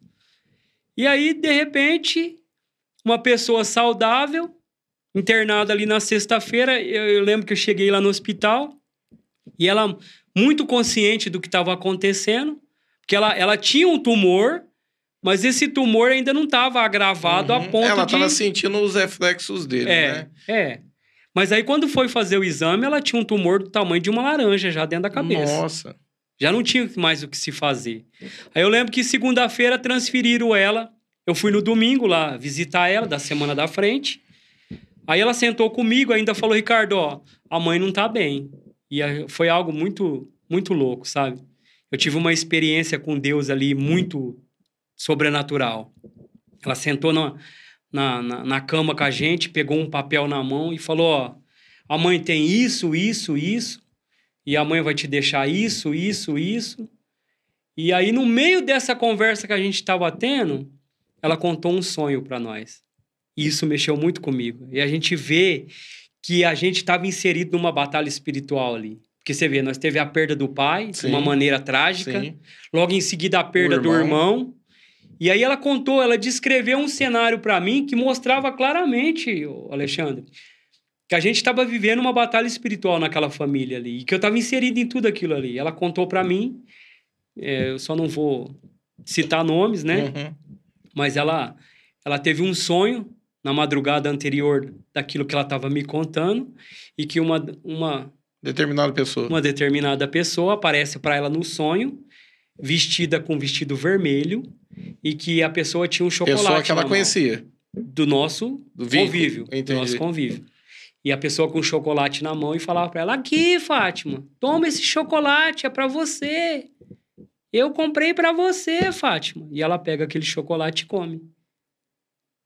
E aí, de repente, uma pessoa saudável, internada ali na sexta-feira, eu, eu lembro que eu cheguei lá no hospital e ela muito consciente do que estava acontecendo, porque ela, ela tinha um tumor, mas esse tumor ainda não estava agravado a Uhum. ponto Ela de... tava sentindo os reflexos dele, É, né? é. Mas aí quando foi fazer o exame, ela tinha um tumor do tamanho de uma laranja já dentro da cabeça. Nossa. Já não tinha mais o que se fazer. Aí eu lembro que segunda-feira transferiram ela. Eu fui no domingo lá visitar ela, da semana da frente. Aí ela sentou comigo, ainda falou: Ricardo, ó, a mãe não tá bem. E foi algo muito, muito louco, sabe? Eu tive uma experiência com Deus ali muito sobrenatural. Ela sentou na, na, na, na cama com a gente, pegou um papel na mão e falou: Ó, a mãe tem isso, isso, isso e a mãe vai te deixar isso, isso, isso. E aí, no meio dessa conversa que a gente estava tendo, ela contou um sonho para nós. E isso mexeu muito comigo. E a gente vê que a gente estava inserido numa batalha espiritual ali. Porque você vê, nós teve a perda do pai, Sim. de uma maneira trágica. Sim. Logo em seguida, a perda O do irmão. irmão. E aí ela contou, ela descreveu um cenário para mim que mostrava claramente, Alexandre, que a gente estava vivendo uma batalha espiritual naquela família ali, e que eu estava inserido em tudo aquilo ali. Ela contou para mim, é, eu só não vou citar nomes, né? Uhum. Mas ela, ela teve um sonho na madrugada anterior daquilo que ela estava me contando, e que uma, uma determinada pessoa, uma determinada pessoa aparece para ela no sonho, vestida com vestido vermelho, e que a pessoa tinha um chocolate. Pessoa que ela conhecia. Do nosso do convívio. Entendi. Do nosso convívio. E a pessoa com chocolate na mão e falava para ela: Aqui, Fátima, toma esse chocolate, é para você. Eu comprei para você, Fátima. E ela pega aquele chocolate e come.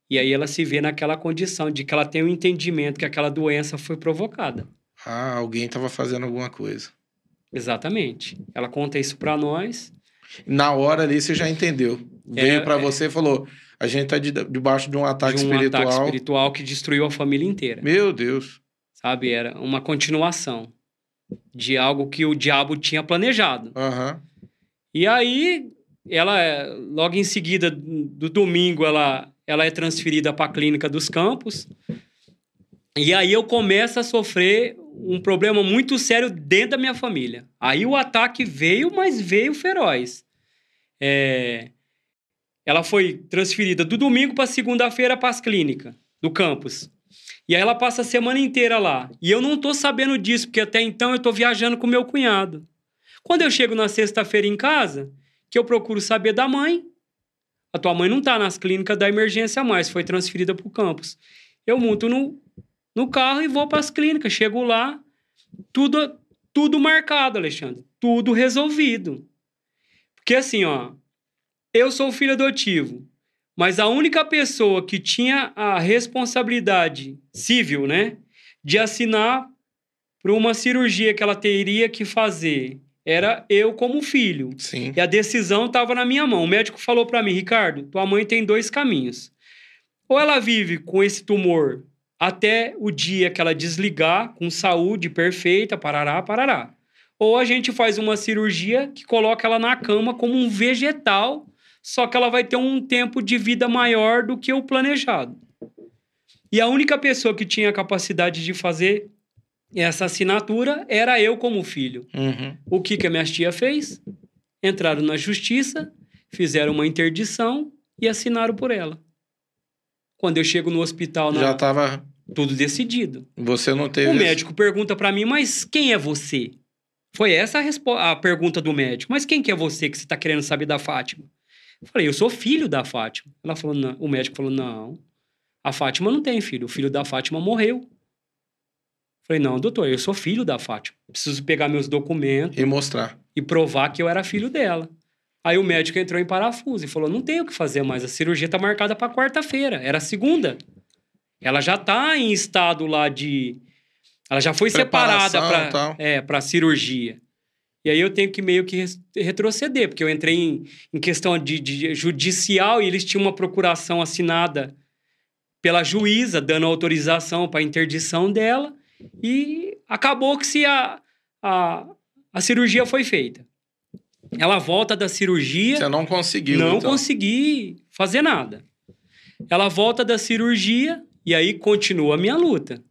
E aí ela se vê naquela condição de que ela tem o um entendimento que aquela doença foi provocada. Ah, alguém estava fazendo alguma coisa. Exatamente. Ela conta isso para nós. Na hora ali você já entendeu. Veio é, para é... você e falou: a gente tá de, debaixo de um ataque de um espiritual. ataque espiritual que destruiu a família inteira. Meu Deus. Sabe? Era uma continuação de algo que o diabo tinha planejado. Uhum. E aí, ela, logo em seguida do domingo, ela, ela é transferida para a clínica dos campos. E aí eu começo a sofrer um problema muito sério dentro da minha família. Aí o ataque veio, mas veio feroz. É, ela foi transferida do domingo para segunda-feira para as clínicas do campus. E aí ela passa a semana inteira lá. E eu não tô sabendo disso, porque até então eu tô viajando com meu cunhado. Quando eu chego na sexta-feira em casa, que eu procuro saber da mãe, a tua mãe não tá nas clínicas da emergência mais, foi transferida para o campus. Eu monto no, no carro e vou para as clínicas. Chego lá, tudo, tudo marcado, Alexandre. Tudo resolvido. Porque assim, ó, eu sou filho adotivo, mas a única pessoa que tinha a responsabilidade civil, né, de assinar para uma cirurgia que ela teria que fazer era eu como filho. Sim. E a decisão estava na minha mão. O médico falou para mim, Ricardo, tua mãe tem dois caminhos. Ou ela vive com esse tumor até o dia que ela desligar, com saúde perfeita, parará, parará. Ou a gente faz uma cirurgia que coloca ela na cama como um vegetal só que ela vai ter um tempo de vida maior do que o planejado. E a única pessoa que tinha a capacidade de fazer essa assinatura era eu como filho. Uhum. O que, que a minha tia fez? Entraram na justiça, fizeram uma interdição e assinaram por ela. Quando eu chego no hospital... Na... Já estava... Tudo decidido. Você não teve... O médico pergunta para mim, mas quem é você? Foi essa a, a pergunta do médico. Mas quem que é você que você está querendo saber da Fátima? Eu falei, eu sou filho da Fátima. Ela falou, não. o médico falou, não, a Fátima não tem filho, o filho da Fátima morreu. Eu falei, não, doutor, eu sou filho da Fátima. Preciso pegar meus documentos. E mostrar. E provar que eu era filho dela. Aí o médico entrou em parafuso e falou: não tem o que fazer mais, a cirurgia está marcada para quarta-feira. Era segunda. Ela já está em estado lá de. Ela já foi separada para é, cirurgia. E aí eu tenho que meio que retroceder, porque eu entrei em, em questão de, de judicial e eles tinham uma procuração assinada pela juíza, dando autorização para interdição dela, e acabou que se a, a, a cirurgia foi feita. Ela volta da cirurgia. Você não conseguiu. Não então. consegui fazer nada. Ela volta da cirurgia e aí continua a minha luta.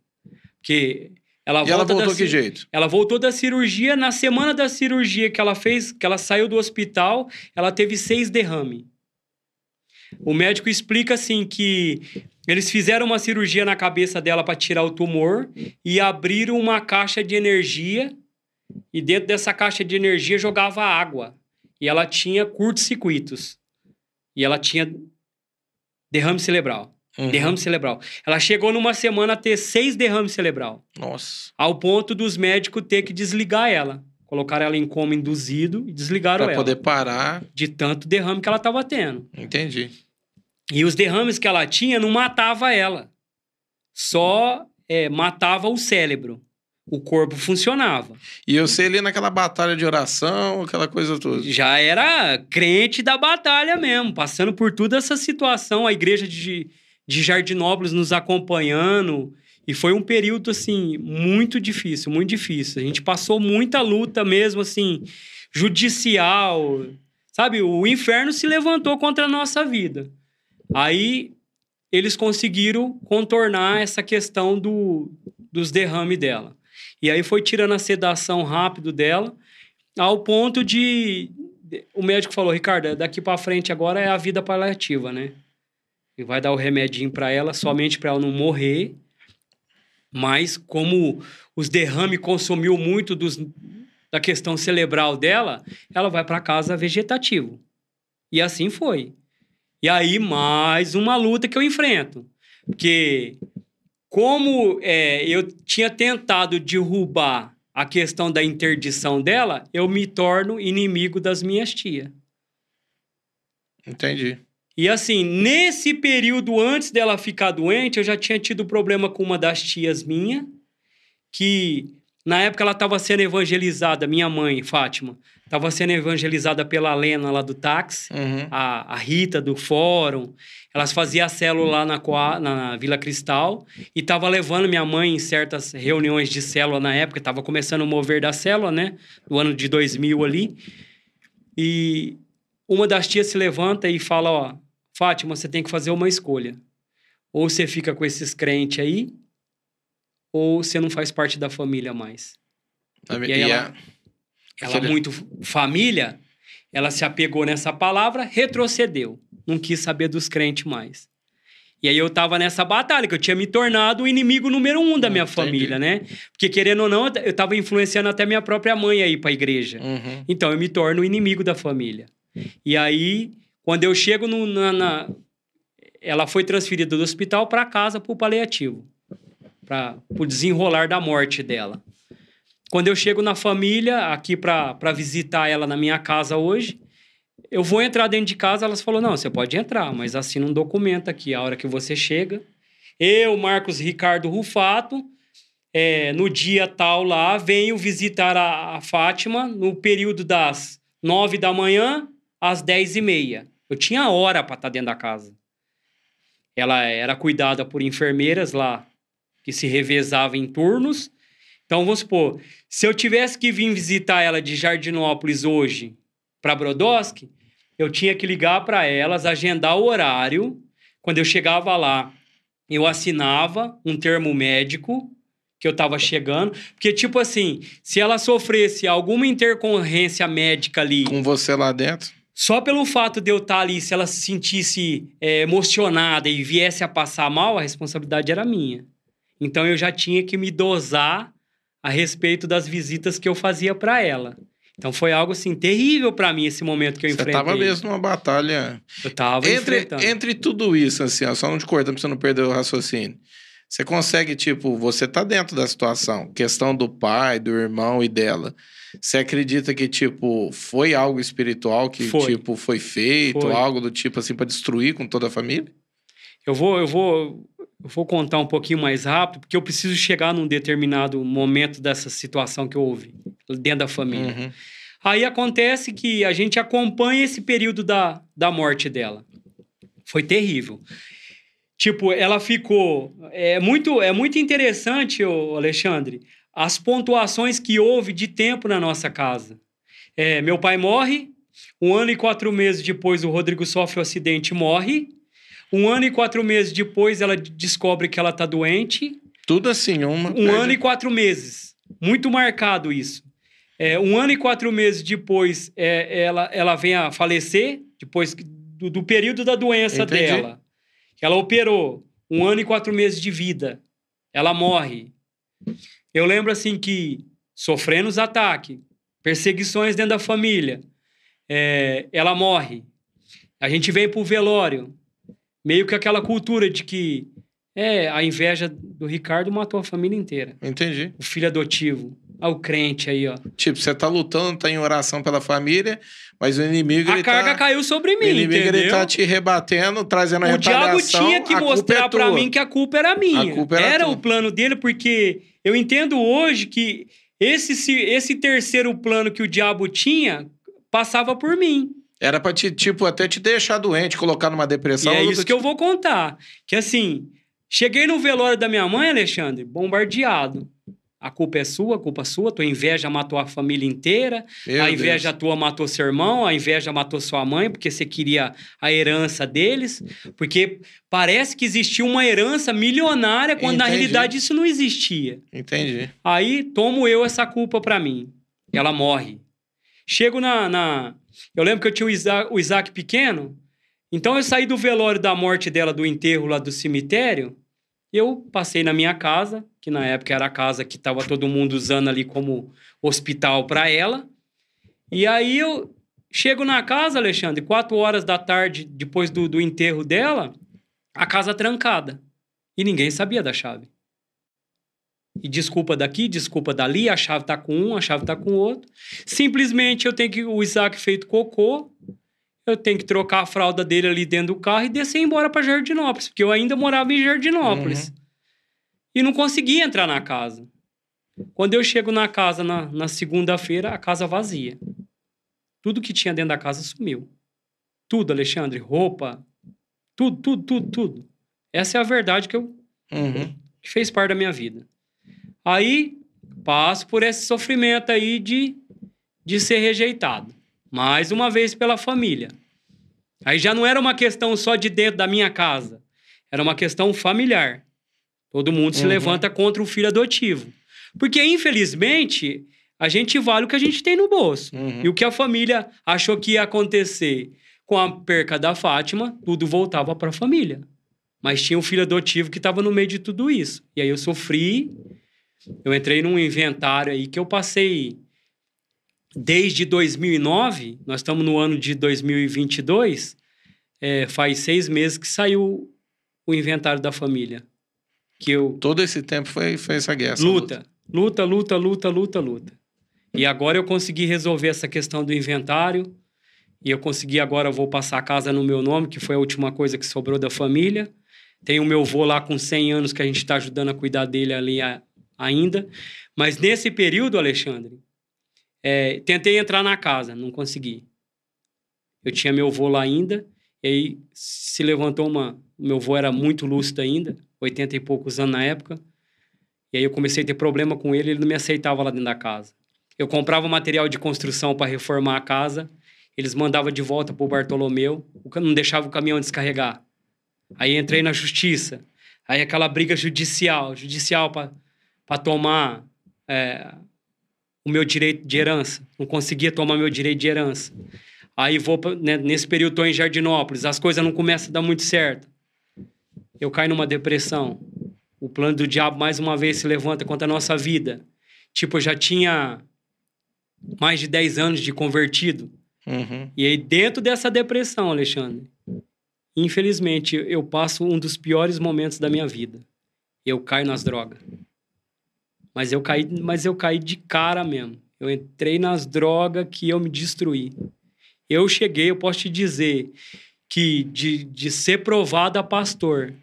Porque ela e ela voltou da, que jeito? Ela voltou da cirurgia. Na semana da cirurgia que ela fez, que ela saiu do hospital, ela teve seis derrame. O médico explica assim que eles fizeram uma cirurgia na cabeça dela para tirar o tumor e abriram uma caixa de energia e dentro dessa caixa de energia jogava água e ela tinha curtos-circuitos e ela tinha derrame cerebral. Uhum. Derrame cerebral. Ela chegou numa semana a ter seis derrames cerebral. Nossa. Ao ponto dos médicos ter que desligar ela. Colocaram ela em coma induzido e desligaram pra ela. Para poder parar. De tanto derrame que ela estava tendo. Entendi. E os derrames que ela tinha não matava ela. Só é, matava o cérebro. O corpo funcionava. E eu sei ali naquela batalha de oração, aquela coisa toda. Já era crente da batalha mesmo, passando por toda essa situação. A igreja de, de Jardinópolis nos acompanhando. E foi um período, assim, muito difícil, muito difícil. A gente passou muita luta mesmo, assim, judicial. Sabe, o inferno se levantou contra a nossa vida. Aí eles conseguiram contornar essa questão do, dos derrames dela. E aí foi tirando a sedação rápido dela, ao ponto de. O médico falou, Ricardo, daqui para frente agora é a vida paliativa, né? E vai dar o remedinho para ela, somente para ela não morrer. Mas como os derrames consumiu muito dos, da questão cerebral dela, ela vai para casa vegetativo. E assim foi. E aí, mais uma luta que eu enfrento. Porque, como é, eu tinha tentado derrubar a questão da interdição dela, eu me torno inimigo das minhas tias. Entendi. E assim, nesse período antes dela ficar doente, eu já tinha tido problema com uma das tias minha, que na época ela estava sendo evangelizada, minha mãe, Fátima, estava sendo evangelizada pela Lena lá do táxi, Uhum. a, a Rita do fórum. Elas faziam a célula lá na, na Vila Cristal e estava levando minha mãe em certas reuniões de célula na época, estava começando o mover da célula, né? No ano de 2000 ali. E uma das tias se levanta e fala: Ó, Fátima, você tem que fazer uma escolha. Ou você fica com esses crentes aí, ou você não faz parte da família mais. Mi- E aí e ela- a- Ela, muito família, ela se apegou nessa palavra, retrocedeu. Não quis saber dos crentes mais. E aí eu tava nessa batalha, que eu tinha me tornado o inimigo número um da minha Entendi. família, né? Porque querendo ou não, eu tava influenciando até minha própria mãe aí pra igreja. Uhum. Então eu me torno o inimigo da família. E aí, quando eu chego no, na, na- Ela foi transferida do hospital para casa pro paliativo para o desenrolar da morte dela. Quando eu chego na família, aqui para visitar ela na minha casa hoje, eu vou entrar dentro de casa, elas falaram: não, você pode entrar, mas assina um documento aqui, a hora que você chega. Eu, Marcos Ricardo Rufato, é, no dia tal lá, venho visitar a, a Fátima no período das nove da manhã às dez e meia. Eu tinha hora para estar dentro da casa. Ela era cuidada por enfermeiras lá, que se revezavam em turnos. Então, vamos supor, se eu tivesse que vir visitar ela de Jardinópolis hoje para Brodowski, eu tinha que ligar para elas, agendar o horário. Quando eu chegava lá, eu assinava um termo médico que eu estava chegando. Porque, tipo assim, se ela sofresse alguma intercorrência médica ali, Com você lá dentro. Só pelo fato de eu estar ali, se ela se sentisse é, emocionada e viesse a passar mal, a responsabilidade era minha. Então eu já tinha que me dosar a respeito das visitas que eu fazia para ela. Então foi algo assim terrível para mim esse momento que eu Você enfrentei. tava mesmo numa batalha. Eu tava Entre, enfrentando. entre tudo isso, assim, ó, só não te cortando pra você não perder o raciocínio. Você consegue, tipo, você tá dentro da situação, questão do pai, do irmão e dela. Você acredita que, tipo, foi algo espiritual que, Foi. tipo, foi feito, Foi. algo do tipo, assim, pra destruir com toda a família? Eu vou, eu vou, eu vou contar um pouquinho mais rápido, porque eu preciso chegar num determinado momento dessa situação que houve dentro da família. Uhum. Aí acontece que a gente acompanha esse período da, da morte dela. Foi terrível. Tipo, ela ficou. É muito, é muito interessante, Alexandre, as pontuações que houve de tempo na nossa casa. É, meu pai morre, um ano e quatro meses depois o Rodrigo sofre um acidente e morre. Um ano e quatro meses depois ela descobre que ela está doente. Tudo assim, uma. Um ano e quatro meses. Muito marcado isso. É, um ano e quatro meses depois, é, ela, ela vem a falecer, depois do, do período da doença Entendi. dela. Ela operou. Um ano e quatro meses de vida. Ela morre. Eu lembro, assim, que sofrendo os ataques, perseguições dentro da família, é, ela morre. A gente vem pro velório. Meio que aquela cultura de que é, a inveja do Ricardo matou a família inteira. Entendi. O filho adotivo. Ah, o crente aí, ó. Tipo, você tá lutando, tá em oração pela família, mas o inimigo, A ele carga tá... caiu sobre O mim, inimigo, entendeu? ele tá te rebatendo, trazendo a o diabo retaliação. tinha que culpa mostrar é pra tua. mim que a culpa era minha. A culpa era tua. o plano dele, porque eu entendo hoje que esse, se- esse terceiro plano que o diabo tinha passava por mim. Era pra te, tipo, até te deixar doente, colocar numa E depressão. é algo isso que eu vou contar. Que assim, cheguei no velório da minha mãe, Alexandre, bombardeado. A culpa é sua, a culpa é sua, tua inveja matou a família inteira, Meu a inveja Deus. tua matou seu irmão, a inveja matou sua mãe, porque você queria a herança deles, porque parece que existia uma herança milionária, quando na Entendi. realidade isso não existia. Entendi. Aí tomo eu essa culpa pra mim. Ela morre. Chego na, na- Eu lembro que eu tinha o Isaac, o Isaac pequeno, então eu saí do velório da morte dela, do enterro lá do cemitério. Eu passei na minha casa, que na época era a casa que estava todo mundo usando ali como hospital para ela. E aí eu chego na casa, Alexandre, quatro horas da tarde, depois do, do enterro dela, a casa trancada. E ninguém sabia da chave. E desculpa daqui, desculpa dali, a chave tá com um, a chave tá com outro. Simplesmente eu tenho que. O Isaac feito cocô, eu tenho que trocar a fralda dele ali dentro do carro e descer embora para Jardinópolis, porque eu ainda morava em Jardinópolis. E não conseguia entrar na casa. Quando eu chego na casa na, na segunda-feira, a casa vazia. Tudo que tinha dentro da casa sumiu. Tudo, Alexandre, roupa, tudo, tudo, tudo, tudo. Essa é a verdade que eu Uhum. que fez parte da minha vida. Aí passo por esse sofrimento aí de, de ser rejeitado. Mais uma vez pela família. Aí já não era uma questão só de dentro da minha casa. Era uma questão familiar. Todo mundo se Uhum. levanta contra o filho adotivo. Porque, infelizmente, a gente vale o que a gente tem no bolso. Uhum. E o que a família achou que ia acontecer com a perca da Fátima, tudo voltava para a família. Mas tinha um filho adotivo que estava no meio de tudo isso. E aí eu sofri, eu entrei num inventário aí que eu passei desde 2009, nós estamos no ano de 2022, é, faz seis meses que saiu o inventário da família. Que eu Todo esse tempo foi, foi essa guerra. essa luta, luta, luta, luta, luta, luta. E agora eu consegui resolver essa questão do inventário. E eu consegui agora, eu vou passar a casa no meu nome, que foi a última coisa que sobrou da família. Tem o meu avô lá com 100 anos que a gente está ajudando a cuidar dele ali a- ainda. Mas nesse período, Alexandre, é, tentei entrar na casa, não consegui. Eu tinha meu avô lá ainda, e aí se levantou uma. Meu avô era muito lúcido ainda, 80 e poucos anos na época. E aí eu comecei a ter problema com ele, ele não me aceitava lá dentro da casa. Eu comprava material de construção para reformar a casa, eles mandavam de volta para o Bartolomeu, não deixava o caminhão descarregar. Aí entrei na justiça, aí aquela briga judicial, judicial para tomar é, o meu direito de herança, não conseguia tomar meu direito de herança. Aí vou, né, nesse período estou em Jardinópolis, as coisas não começam a dar muito certo. Eu caio numa depressão. O plano do diabo mais uma vez se levanta contra a nossa vida. Tipo, eu já tinha mais de 10 anos de convertido. Uhum. E aí, dentro dessa depressão, Alexandre, infelizmente, eu passo um dos piores momentos da minha vida. Eu caio nas drogas. Mas eu caí, mas eu caí de cara mesmo. Eu entrei nas drogas que eu me destruí. Eu cheguei, eu posso te dizer que de, de ser provado a pastor,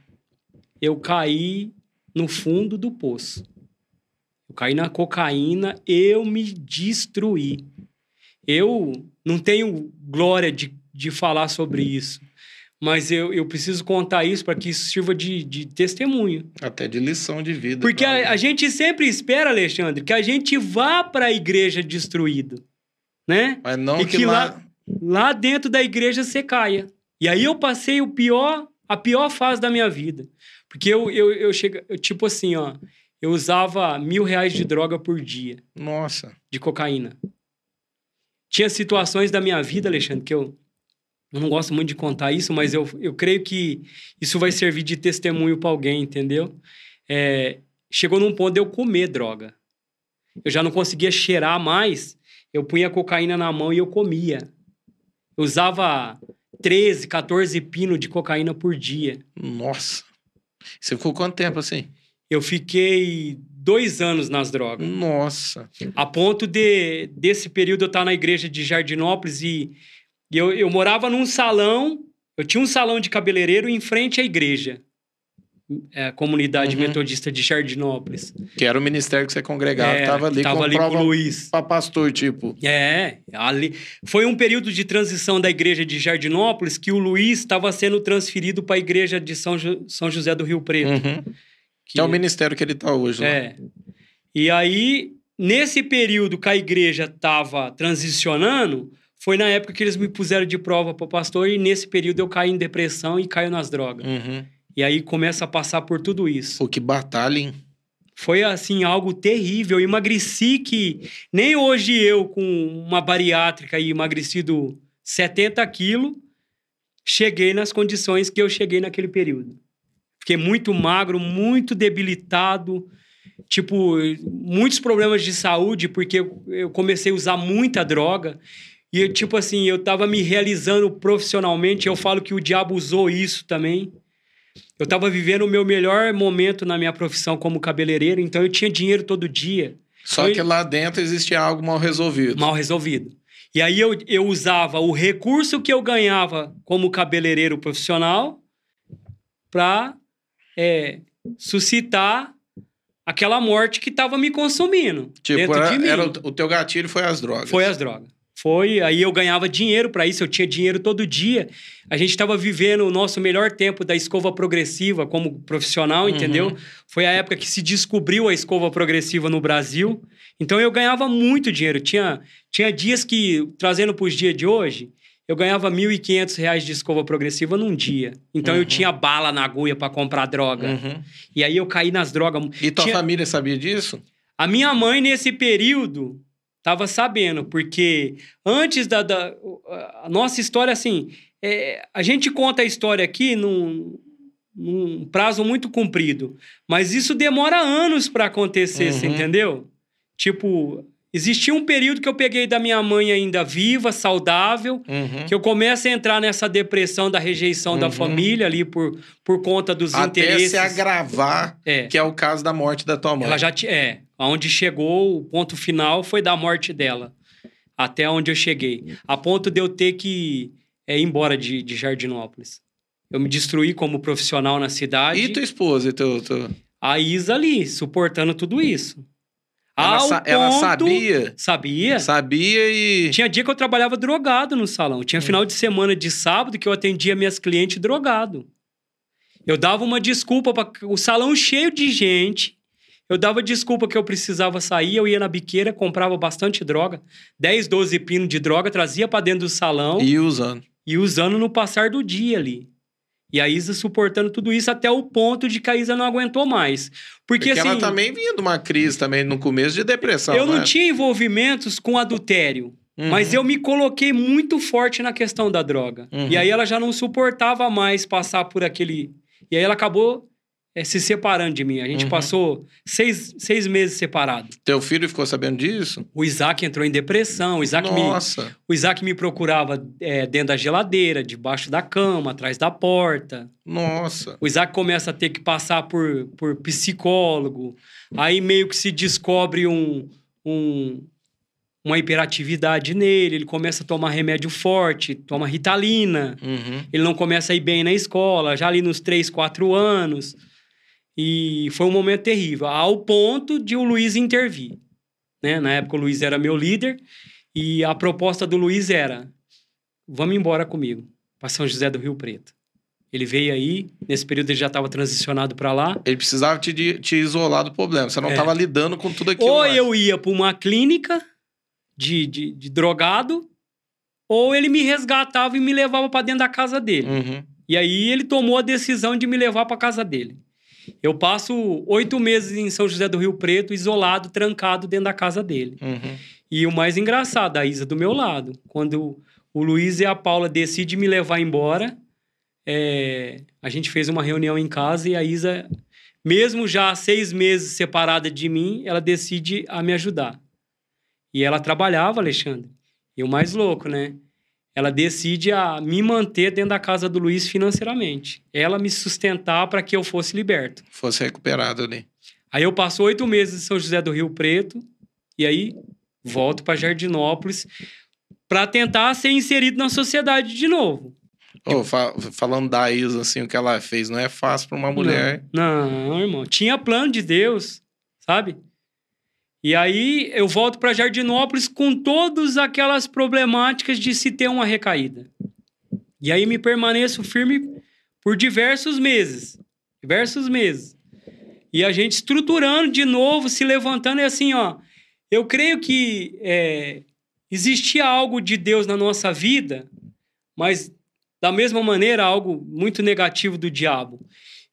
eu caí no fundo do poço. Eu caí na cocaína, eu me destruí. Eu não tenho glória de, de falar sobre isso, mas eu, eu preciso contar isso para que isso sirva de, de testemunho. Até de lição de vida. Porque a, a gente sempre espera, Alexandre, que a gente vá para a igreja destruído, né? Mas não e que, que lá... Lá dentro da igreja você caia. E aí eu passei o pior, a pior fase da minha vida. Porque eu, eu, eu chego, tipo assim, ó, eu usava mil reais de droga por dia Nossa. de cocaína. Tinha situações da minha vida, Alexandre, que eu, eu não gosto muito de contar isso, mas eu, eu creio que isso vai servir de testemunho para alguém, entendeu? É, chegou num ponto de eu comer droga. Eu já não conseguia cheirar mais, eu punha cocaína na mão e eu comia. Eu usava 13, 14 pinos de cocaína por dia. Nossa. Você ficou quanto tempo assim? Eu fiquei dois anos nas drogas. Nossa. A ponto de, desse período, eu estar na igreja de Jardinópolis e, e eu, eu morava num salão. Eu tinha um salão de cabeleireiro em frente à igreja. É, a comunidade Uhum. metodista de Jardinópolis. Que era o ministério que você congregava. É, tava ali tava com ali com o Luiz. pra pastor, tipo. É, ali. Foi um período de transição da igreja de Jardinópolis que o Luiz estava sendo transferido para a igreja de São, Jo- São José do Rio Preto. Uhum. Que é o ministério que ele tá hoje lá. É. E aí, nesse período que a igreja estava transicionando, foi na época que eles me puseram de prova para pastor e nesse período eu caí em depressão e caio nas drogas. Uhum. E aí começa a passar por tudo isso. Pô, que batalha, hein? Foi assim algo terrível. Eu emagreci que nem hoje eu com uma bariátrica e emagrecido 70 quilos, cheguei nas condições que eu cheguei naquele período. Fiquei muito magro, muito debilitado, tipo, muitos problemas de saúde, porque eu comecei a usar muita droga. E, tipo assim, eu tava me realizando profissionalmente. Eu falo que o diabo usou isso também. Eu tava vivendo o meu melhor momento na minha profissão como cabeleireiro, então eu tinha dinheiro todo dia. Só Foi- que lá dentro existia algo mal resolvido. mal resolvido. E aí eu, eu usava o recurso que eu ganhava como cabeleireiro profissional para suscitar aquela morte que estava me consumindo Tipo, era, de mim. era o, o teu gatilho foi as drogas. Foi as drogas. Foi, aí eu ganhava dinheiro para isso, eu tinha dinheiro todo dia. A gente estava vivendo o nosso melhor tempo da escova progressiva como profissional, Uhum. entendeu? Foi a época que se descobriu a escova progressiva no Brasil. Então eu ganhava muito dinheiro. Tinha, tinha dias que, trazendo para os dias de hoje, eu ganhava 1.500 reais de escova progressiva num dia. Então eu Uhum. tinha bala na agulha para comprar droga. Uhum. E aí eu caí nas drogas. E tua Tinha- família sabia disso? a minha mãe, nesse período, estava sabendo, porque antes da, da- A nossa história, assim. é, a gente conta a história aqui num, num prazo muito comprido, mas isso demora anos para acontecer, você Uhum. entendeu? Tipo, existia um período que eu peguei da minha mãe ainda viva, saudável, Uhum. que eu começo a entrar nessa depressão da rejeição da Uhum. família ali por, por conta dos Até interesses. se agravar, É. que é o caso da morte da tua mãe. Ela já é, aonde chegou o ponto final foi da morte dela, até onde eu cheguei, a ponto de eu ter que é, ir embora de, de Jardinópolis. Eu me destruí como profissional na cidade. E tua esposa? E teu, teu... A Isa ali, suportando tudo isso. Ela, sa- ela ponto- sabia? Sabia? Sabia e... Tinha dia que eu trabalhava drogado no salão. Hum. Tinha final de semana de sábado que eu atendia minhas clientes drogado. Eu dava uma desculpa para o salão cheio de gente. Eu dava desculpa que eu precisava sair, eu ia na biqueira, comprava bastante droga, 10, 12 pinos de droga, trazia para dentro do salão E usando. e usando no passar do dia ali. E a Isa suportando tudo isso até o ponto de que a Isa não aguentou mais. Porque, Porque assim, ela também vinha de uma crise também no começo de depressão, eu não é? tinha envolvimentos com adultério. Uhum. Mas eu me coloquei muito forte na questão da droga. Uhum. E aí ela já não suportava mais passar por aquele. E aí ela acabou eh, se separando de mim. A gente Uhum. passou seis, seis meses separados. Teu filho ficou sabendo disso? O Isaac entrou em depressão. O Isaac, me, Nossa. o Isaac me procurava eh, dentro da geladeira, debaixo da cama, atrás da porta. Nossa. O Isaac começa a ter que passar por, por psicólogo. Aí meio que se descobre um, um- uma hiperatividade nele. Ele começa a tomar remédio forte, toma ritalina. Uhum. Ele não começa a ir bem na escola, já ali nos 3, 4 anos. E foi um momento terrível, ao ponto de o Luiz intervir. Né? Na época o Luiz era meu líder e a proposta do Luiz era: vamos embora comigo para São José do Rio Preto. Ele veio aí, nesse período ele já estava transicionado para lá. Ele precisava te, de- te isolar do problema. Você não É. estava lidando com tudo aquilo. Ou lá. eu ia para uma clínica de, de, de drogado, ou ele me resgatava e me levava para dentro da casa dele. Uhum. E aí ele tomou a decisão de me levar para casa dele. Eu passo oito meses em São José do Rio Preto, isolado, trancado dentro da casa dele. Uhum. E o mais engraçado, a Isa do meu lado. Quando o Luiz e a Paula decidem me levar embora, é, a gente fez uma reunião em casa e a Isa, mesmo já seis meses separada de mim, ela decide a me ajudar. E ela trabalhava, Alexandre. E o mais louco, né? Ela decide a me manter dentro da casa do Luiz financeiramente. Ela me sustentar para que eu fosse liberto. Fosse recuperado ali. Aí eu passo oito meses em São José do Rio Preto e aí volto para Jardinópolis para tentar ser inserido na sociedade de novo. Ô, fa- falando da Isa, assim, o que ela fez não é fácil para uma mulher. Não, não, irmão. Tinha plano de Deus, sabe? E aí eu volto para Jardinópolis com todas aquelas problemáticas de se ter uma recaída. E aí me permaneço firme por diversos meses. Diversos meses. E a gente estruturando de novo, se levantando, e assim, ó. Eu creio que é, existia algo de Deus na nossa vida, mas da mesma maneira, algo muito negativo do diabo.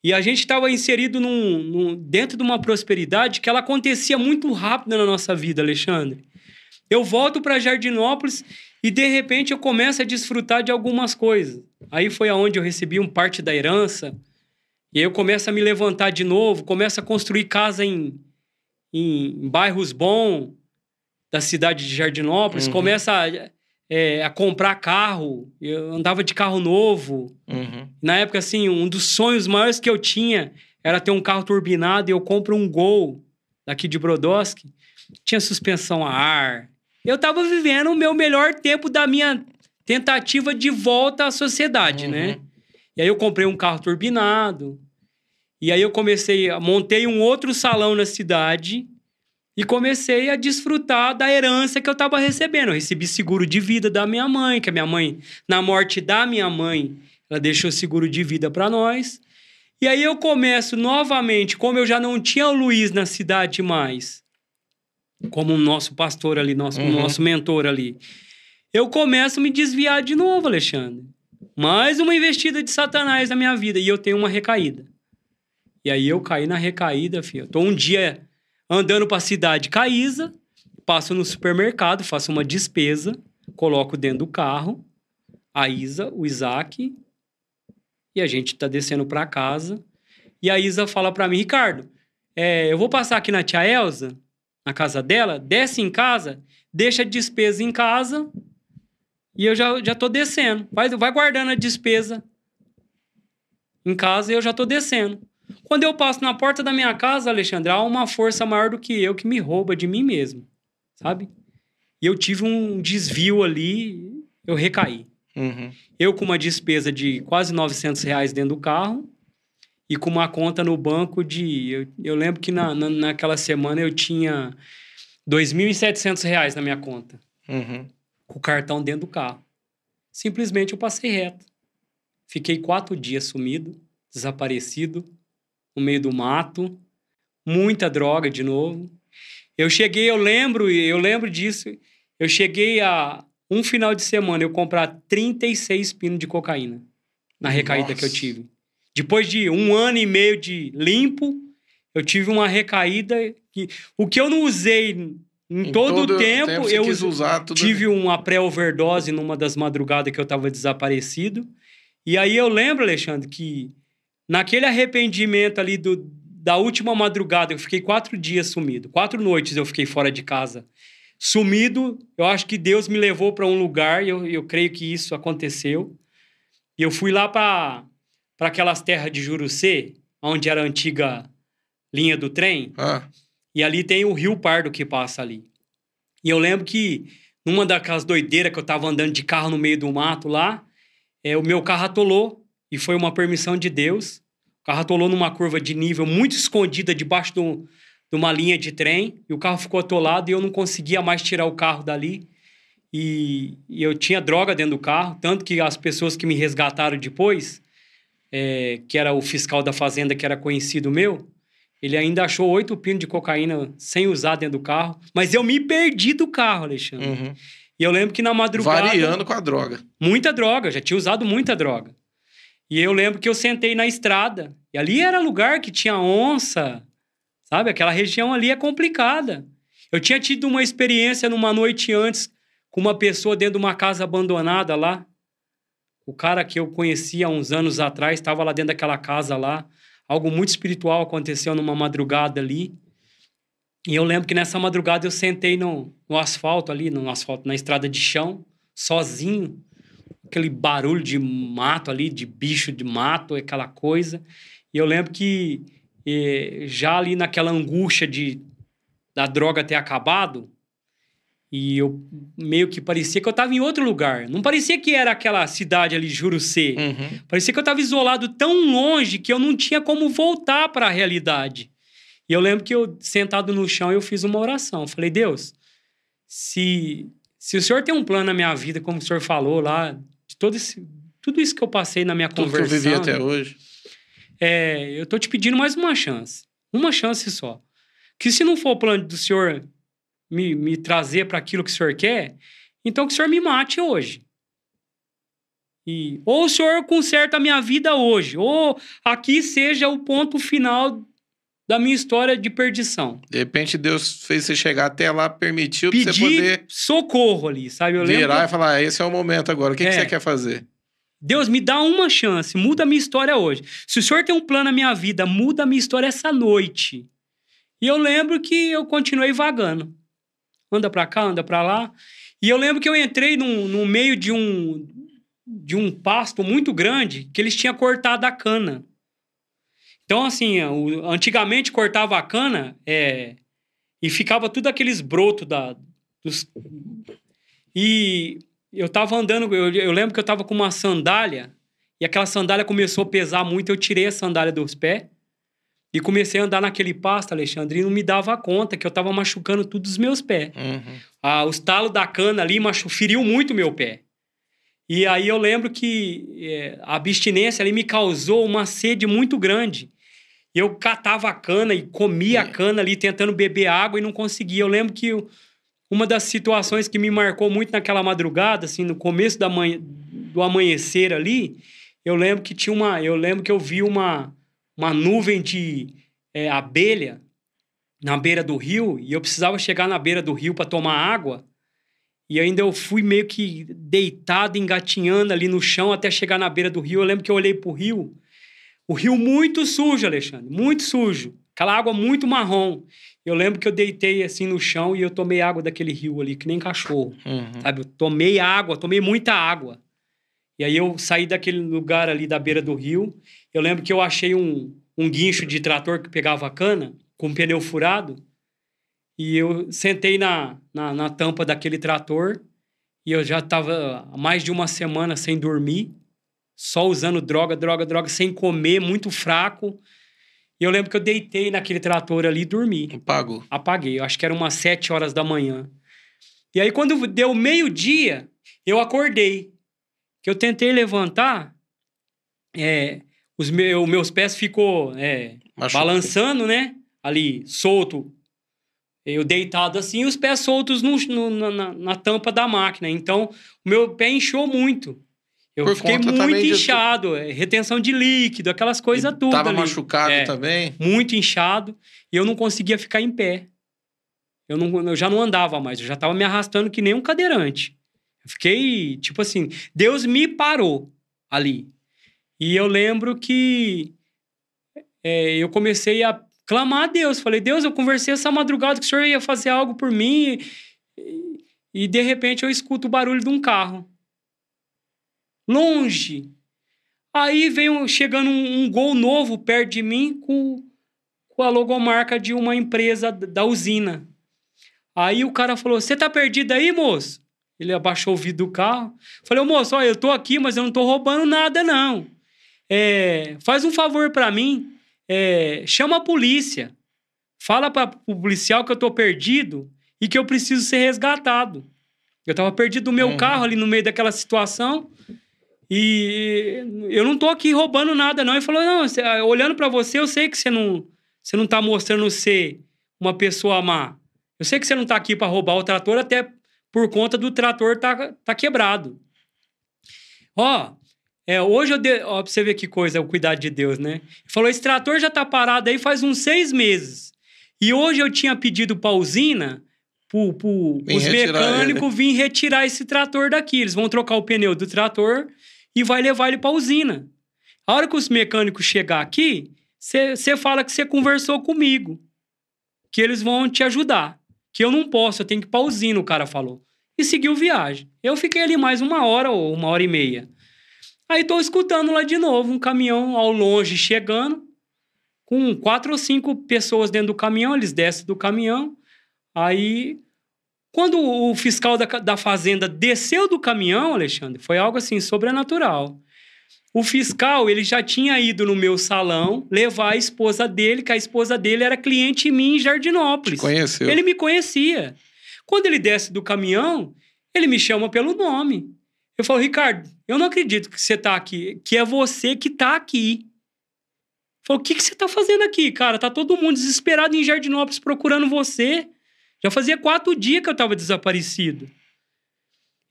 E a gente estava inserido num, num, dentro de uma prosperidade que ela acontecia muito rápido na nossa vida, Alexandre. Eu volto para Jardinópolis e de repente eu começo a desfrutar de algumas coisas. Aí foi aonde eu recebi um parte da herança. E aí eu começo a me levantar de novo, começo a construir casa em, em bairros bons da cidade de Jardinópolis, uhum. começa a, é, a, comprar carro. Eu andava de carro novo. Uhum. Na época, assim, um dos sonhos maiores que eu tinha era ter um carro turbinado e eu compro um Gol daqui de Brodowski. Tinha suspensão a ar, eu estava vivendo o meu melhor tempo da minha tentativa de volta à sociedade, né? uhum. né? E aí eu comprei um carro turbinado. E aí eu comecei, montei um outro salão na cidade e comecei a desfrutar da herança que eu estava recebendo. Eu recebi seguro de vida da minha mãe, que a minha mãe, na morte da minha mãe, ela deixou seguro de vida para nós. E aí eu começo novamente, como eu já não tinha o Luiz na cidade mais, como o nosso pastor ali, nosso, uhum. nosso mentor ali. Eu começo a me desviar de novo, Alexandre. Mais uma investida de Satanás na minha vida e eu tenho uma recaída. E aí eu caí na recaída, filho. Eu tô um dia andando para a cidade Caísa, passo no supermercado, faço uma despesa, coloco dentro do carro a Isa, o Isaac, e a gente tá descendo para casa. E a Isa fala para mim, Ricardo, é, eu vou passar aqui na tia Elza na casa dela, desce em casa, deixa a despesa em casa e eu já, já tô descendo. Vai, vai guardando a despesa em casa e eu já tô descendo. Quando eu passo na porta da minha casa, Alexandre, há uma força maior do que eu que me rouba de mim mesmo, sabe? E eu tive um desvio ali, eu recaí. Uhum. Eu com uma despesa de quase 900 reais dentro do carro, e com uma conta no banco de. Eu, eu lembro que na, na, naquela semana eu tinha R$ 2.700 na minha conta. Uhum. Com o cartão dentro do carro. Simplesmente eu passei reto. Fiquei quatro dias sumido, desaparecido, no meio do mato, muita droga de novo. Eu cheguei, eu lembro, eu lembro disso. Eu cheguei a um final de semana eu comprar 36 pinos de cocaína na recaída Nossa. que eu tive. Depois de um ano e meio de limpo, eu tive uma recaída. Que, o que eu não usei em, em todo, todo, o tempo, tempo eu tive uma pré-overdose numa das madrugadas que eu estava desaparecido. E aí eu lembro, Alexandre, que naquele arrependimento ali do, da última madrugada, eu fiquei quatro dias sumido. Quatro noites eu fiquei fora de casa. Sumido, eu acho que Deus me levou para um lugar, eu, eu creio que isso aconteceu. E eu fui lá para para aquelas terras de Jurucê, onde era a antiga linha do trem. Ah. E ali tem o Rio Pardo que passa ali. E eu lembro que numa daquelas doideiras que eu tava andando de carro no meio do mato lá, é, o meu carro atolou e foi uma permissão de Deus. O carro atolou numa curva de nível muito escondida debaixo de uma linha de trem e o carro ficou atolado e eu não conseguia mais tirar o carro dali. E, e eu tinha droga dentro do carro, tanto que as pessoas que me resgataram depois é, que era o fiscal da fazenda, que era conhecido meu, ele ainda achou oito pinos de cocaína sem usar dentro do carro. Mas eu me perdi do carro, Alexandre. Uhum. E eu lembro que na madrugada. Variando com a droga. Muita droga, já tinha usado muita droga. E eu lembro que eu sentei na estrada. E ali era lugar que tinha onça, sabe? Aquela região ali é complicada. Eu tinha tido uma experiência numa noite antes com uma pessoa dentro de uma casa abandonada lá. O cara que eu conhecia há uns anos atrás estava lá dentro daquela casa lá. Algo muito espiritual aconteceu numa madrugada ali. E eu lembro que nessa madrugada eu sentei no, no asfalto ali, no asfalto, na estrada de chão, sozinho. Aquele barulho de mato ali, de bicho de mato, aquela coisa. E eu lembro que eh, já ali naquela angústia de da droga ter acabado, e eu meio que parecia que eu estava em outro lugar. Não parecia que era aquela cidade ali, Jurucê. Uhum. Parecia que eu estava isolado tão longe que eu não tinha como voltar para a realidade. E eu lembro que eu, sentado no chão, eu fiz uma oração. falei, Deus, se, se o Senhor tem um plano na minha vida, como o Senhor falou lá, de todo esse, tudo isso que eu passei na minha tudo conversão... Tudo que eu vivi até hoje. É, eu tô te pedindo mais uma chance. Uma chance só. Que se não for o plano do senhor me, me trazer para aquilo que o senhor quer, então que o senhor me mate hoje. E, ou o senhor conserta a minha vida hoje, ou aqui seja o ponto final da minha história de perdição. De repente Deus fez você chegar até lá, permitiu Pedir você poder socorro ali, sabe? Eu virar lembro... e falar, ah, esse é o momento agora, o que, é. que você quer fazer? Deus, me dá uma chance, muda a minha história hoje. Se o senhor tem um plano na minha vida, muda a minha história essa noite. E eu lembro que eu continuei vagando. Anda pra cá, anda pra lá. E eu lembro que eu entrei num, no meio de um, de um pasto muito grande que eles tinham cortado a cana. Então, assim, antigamente cortava a cana é, e ficava tudo aqueles brotos da, dos... E eu tava andando, eu, eu lembro que eu tava com uma sandália e aquela sandália começou a pesar muito, eu tirei a sandália dos pés e comecei a andar naquele pasto, Alexandre, e não me dava conta que eu tava machucando todos os meus pés. Uhum. Ah, os talos da cana ali machu... feriu muito meu pé. E aí eu lembro que é, a abstinência ali me causou uma sede muito grande. Eu catava a cana e comia é. a cana ali, tentando beber água e não conseguia. Eu lembro que uma das situações que me marcou muito naquela madrugada, assim, no começo da manhã, do amanhecer ali, eu lembro que tinha uma. Eu lembro que eu vi uma, uma nuvem de é, abelha na beira do rio e eu precisava chegar na beira do rio para tomar água. E ainda eu fui meio que deitado, engatinhando ali no chão até chegar na beira do rio. Eu lembro que eu olhei pro rio. O rio muito sujo, Alexandre, muito sujo. Aquela água muito marrom. Eu lembro que eu deitei assim no chão e eu tomei água daquele rio ali, que nem cachorro. Uhum. Sabe? Eu tomei água, tomei muita água. E aí eu saí daquele lugar ali da beira do rio. Eu lembro que eu achei um, um guincho de trator que pegava cana, com um pneu furado. E eu sentei na, na, na tampa daquele trator e eu já estava mais de uma semana sem dormir, só usando droga, droga, droga, sem comer, muito fraco. E eu lembro que eu deitei naquele trator ali e dormi. Apagou? Apaguei. Eu acho que era umas sete horas da manhã. E aí, quando deu meio-dia, eu acordei. Que eu tentei levantar, é, os meus, meus pés ficou é, balançando, né? Ali, solto, eu deitado assim, os pés soltos no, no, na, na, tampa da máquina. Então, o meu pé inchou muito. Eu Por fiquei muito inchado, de... É, retenção de líquido, aquelas coisas tudo. Tava ali. machucado é, também? Muito inchado. E eu não conseguia ficar em pé. Eu, não, eu já não andava mais, eu já tava me arrastando que nem um cadeirante. Eu fiquei, tipo assim, Deus me parou ali. E eu lembro que é, eu comecei a clamar a Deus. Falei, Deus, eu conversei essa madrugada que o senhor ia fazer algo por mim. E, e de repente eu escuto o barulho de um carro. Longe. Aí vem chegando um, um gol novo perto de mim com, com a logomarca de uma empresa da usina. Aí o cara falou: Você tá perdido aí, moço? Ele abaixou o vidro do carro. Falei, moço, olha, eu tô aqui, mas eu não tô roubando nada, não. É, faz um favor para mim é, chama a polícia. Fala para o policial que eu tô perdido e que eu preciso ser resgatado. Eu tava perdido no meu uhum. carro ali no meio daquela situação e eu não tô aqui roubando nada, não. Ele falou: não, olhando para você, eu sei que você não, você não tá mostrando ser uma pessoa má. Eu sei que você não tá aqui para roubar o trator, até por conta do trator tá, tá quebrado. Ó, é, hoje eu. De... Ó, pra você ver que coisa, o cuidado de Deus, né? Ele falou: esse trator já tá parado aí faz uns seis meses. E hoje eu tinha pedido pra usina, pro, pro, os mecânicos vir retirar esse trator daqui. Eles vão trocar o pneu do trator e vai levar ele pra usina. A hora que os mecânicos chegar aqui, você fala que você conversou comigo. Que eles vão te ajudar. Que eu não posso, eu tenho que ir pra usina, o cara falou. E seguiu viagem. Eu fiquei ali mais uma hora ou uma hora e meia. Aí tô escutando lá de novo um caminhão ao longe chegando, com quatro ou cinco pessoas dentro do caminhão, eles descem do caminhão. Aí, quando o fiscal da, da fazenda desceu do caminhão, Alexandre, foi algo assim sobrenatural. O fiscal, ele já tinha ido no meu salão levar a esposa dele, que a esposa dele era cliente minha em Jardinópolis. Te conheceu. Ele me conhecia. Quando ele desce do caminhão, ele me chama pelo nome. Eu falo, Ricardo, eu não acredito que você está aqui, que é você que está aqui. Falou: o que, que você tá fazendo aqui, cara? Tá todo mundo desesperado em Jardinópolis procurando você. Já fazia quatro dias que eu tava desaparecido.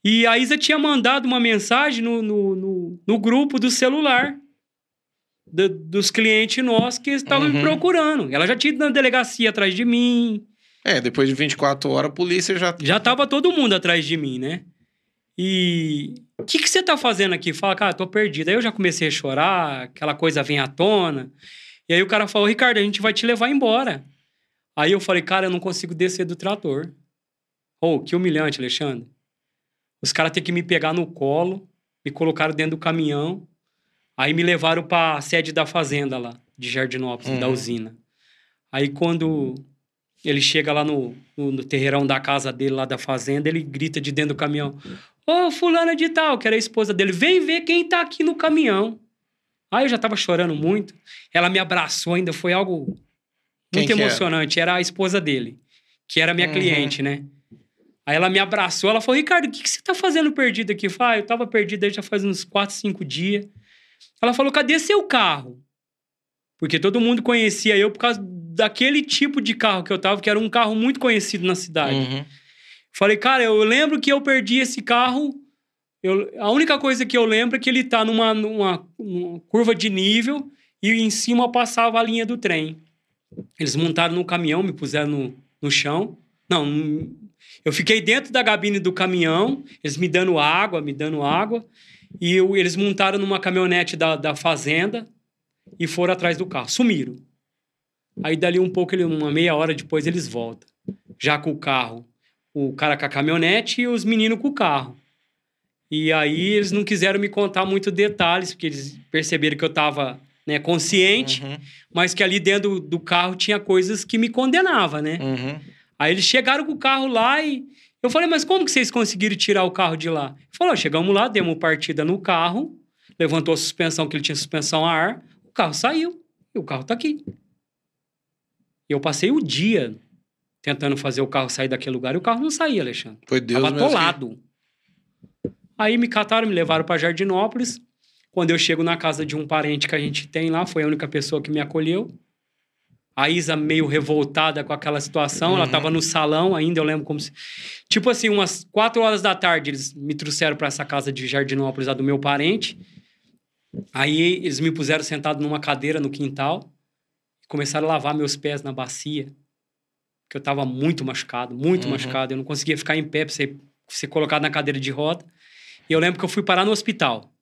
E a Isa tinha mandado uma mensagem no, no, no, no grupo do celular do, dos clientes nossos que estavam uhum. me procurando. Ela já tinha ido na delegacia atrás de mim. É, depois de 24 horas a polícia já. Já tava todo mundo atrás de mim, né? E o que, que você tá fazendo aqui? Fala, cara, tô perdido. Aí eu já comecei a chorar, aquela coisa vem à tona. E aí o cara falou, Ricardo, a gente vai te levar embora. Aí eu falei, cara, eu não consigo descer do trator. Oh, que humilhante, Alexandre. Os caras têm que me pegar no colo, me colocaram dentro do caminhão, aí me levaram para a sede da fazenda lá, de Jardinópolis, uhum. da usina. Aí quando ele chega lá no, no, no, terreirão da casa dele, lá da fazenda, ele grita de dentro do caminhão: Ô, oh, fulana de tal, que era a esposa dele, vem ver quem tá aqui no caminhão. Aí eu já tava chorando muito. Ela me abraçou ainda, foi algo muito emocionante. Era? era? a esposa dele, que era minha uhum. cliente, né? Aí ela me abraçou, ela falou, Ricardo, o que, que você tá fazendo perdido aqui? Eu falei, ah, eu tava perdido aí já faz uns 4, 5 dias. Ela falou, cadê seu carro? Porque todo mundo conhecia eu por causa daquele tipo de carro que eu tava, que era um carro muito conhecido na cidade. Uhum. Falei, cara, eu lembro que eu perdi esse carro. Eu, a única coisa que eu lembro é que ele tá numa, numa, numa curva de nível e em cima passava a linha do trem. Eles montaram no caminhão, me puseram no, no chão. Não, eu fiquei dentro da cabine do caminhão, eles me dando água, me dando água, e eu, eles montaram numa caminhonete da, da fazenda e foram atrás do carro. Sumiram. Aí dali um pouco, uma meia hora depois, eles voltam. Já com o carro. O cara com a caminhonete e os meninos com o carro. E aí eles não quiseram me contar muito detalhes, porque eles perceberam que eu estava né, consciente, uhum. mas que ali dentro do, carro tinha coisas que me condenavam, né? Uhum. Aí eles chegaram com o carro lá e eu falei, mas como que vocês conseguiram tirar o carro de lá? Ele falou, chegamos lá, demos partida no carro, levantou a suspensão, que ele tinha suspensão a ar, o carro saiu e o carro tá aqui. E eu passei o dia tentando fazer o carro sair daquele lugar e o carro não saía, Alexandre. Foi Deus Tava atolado. Que... Aí me cataram, me levaram para Jardinópolis. Quando eu chego na casa de um parente que a gente tem lá, foi a única pessoa que me acolheu. A Isa meio revoltada com aquela situação, uhum. ela tava no salão ainda, eu lembro como se... Tipo assim, umas quatro horas da tarde, eles me trouxeram para essa casa de Jardinópolis, a do meu parente. Aí eles me puseram sentado numa cadeira no quintal e começaram a lavar meus pés na bacia. Porque eu tava muito machucado, muito uhum. machucado. Eu não conseguia ficar em pé pra ser, ser colocado na cadeira de roda. E eu lembro que eu fui parar no hospital.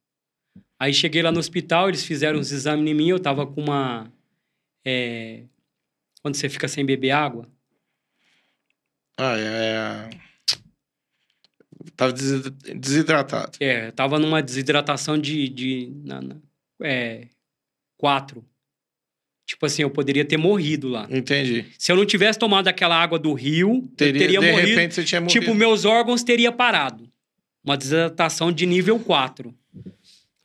Aí cheguei lá no hospital, eles fizeram uns exames em mim, eu tava com uma... É, quando você fica sem beber água? Ah, é. é. Tava desidratado. É, tava numa desidratação de. de na, na, é, quatro. Tipo assim, eu poderia ter morrido lá. Entendi. Se eu não tivesse tomado aquela água do rio, teria, eu teria de morrido. De repente você tinha morrido. Tipo, meus órgãos teria parado. Uma desidratação de nível 4.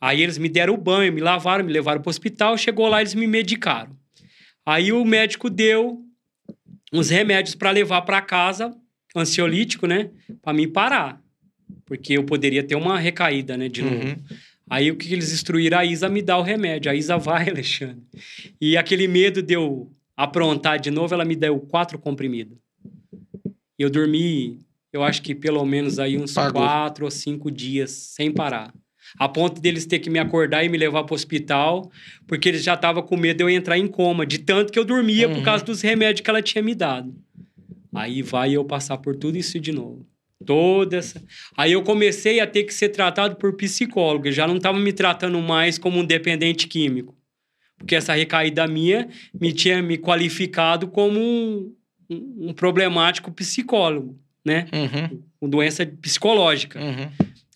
Aí eles me deram o banho, me lavaram, me levaram pro hospital. Chegou lá, eles me medicaram. Aí o médico deu uns remédios para levar para casa, ansiolítico, né? Para mim parar. Porque eu poderia ter uma recaída, né? De novo. Uhum. Aí o que eles instruíram? A Isa me dá o remédio. A Isa vai, Alexandre. E aquele medo de eu aprontar de novo, ela me deu quatro comprimidos. Eu dormi, eu acho que pelo menos aí uns Pagou. quatro ou cinco dias sem parar a ponto deles ter que me acordar e me levar para o hospital, porque eles já estavam com medo de eu entrar em coma, de tanto que eu dormia uhum. por causa dos remédios que ela tinha me dado. Aí vai eu passar por tudo isso de novo. Toda essa. Aí eu comecei a ter que ser tratado por psicólogo, eu já não estava me tratando mais como um dependente químico. Porque essa recaída minha me tinha me qualificado como um, um problemático psicólogo, né? Uhum. Com doença psicológica. Uhum.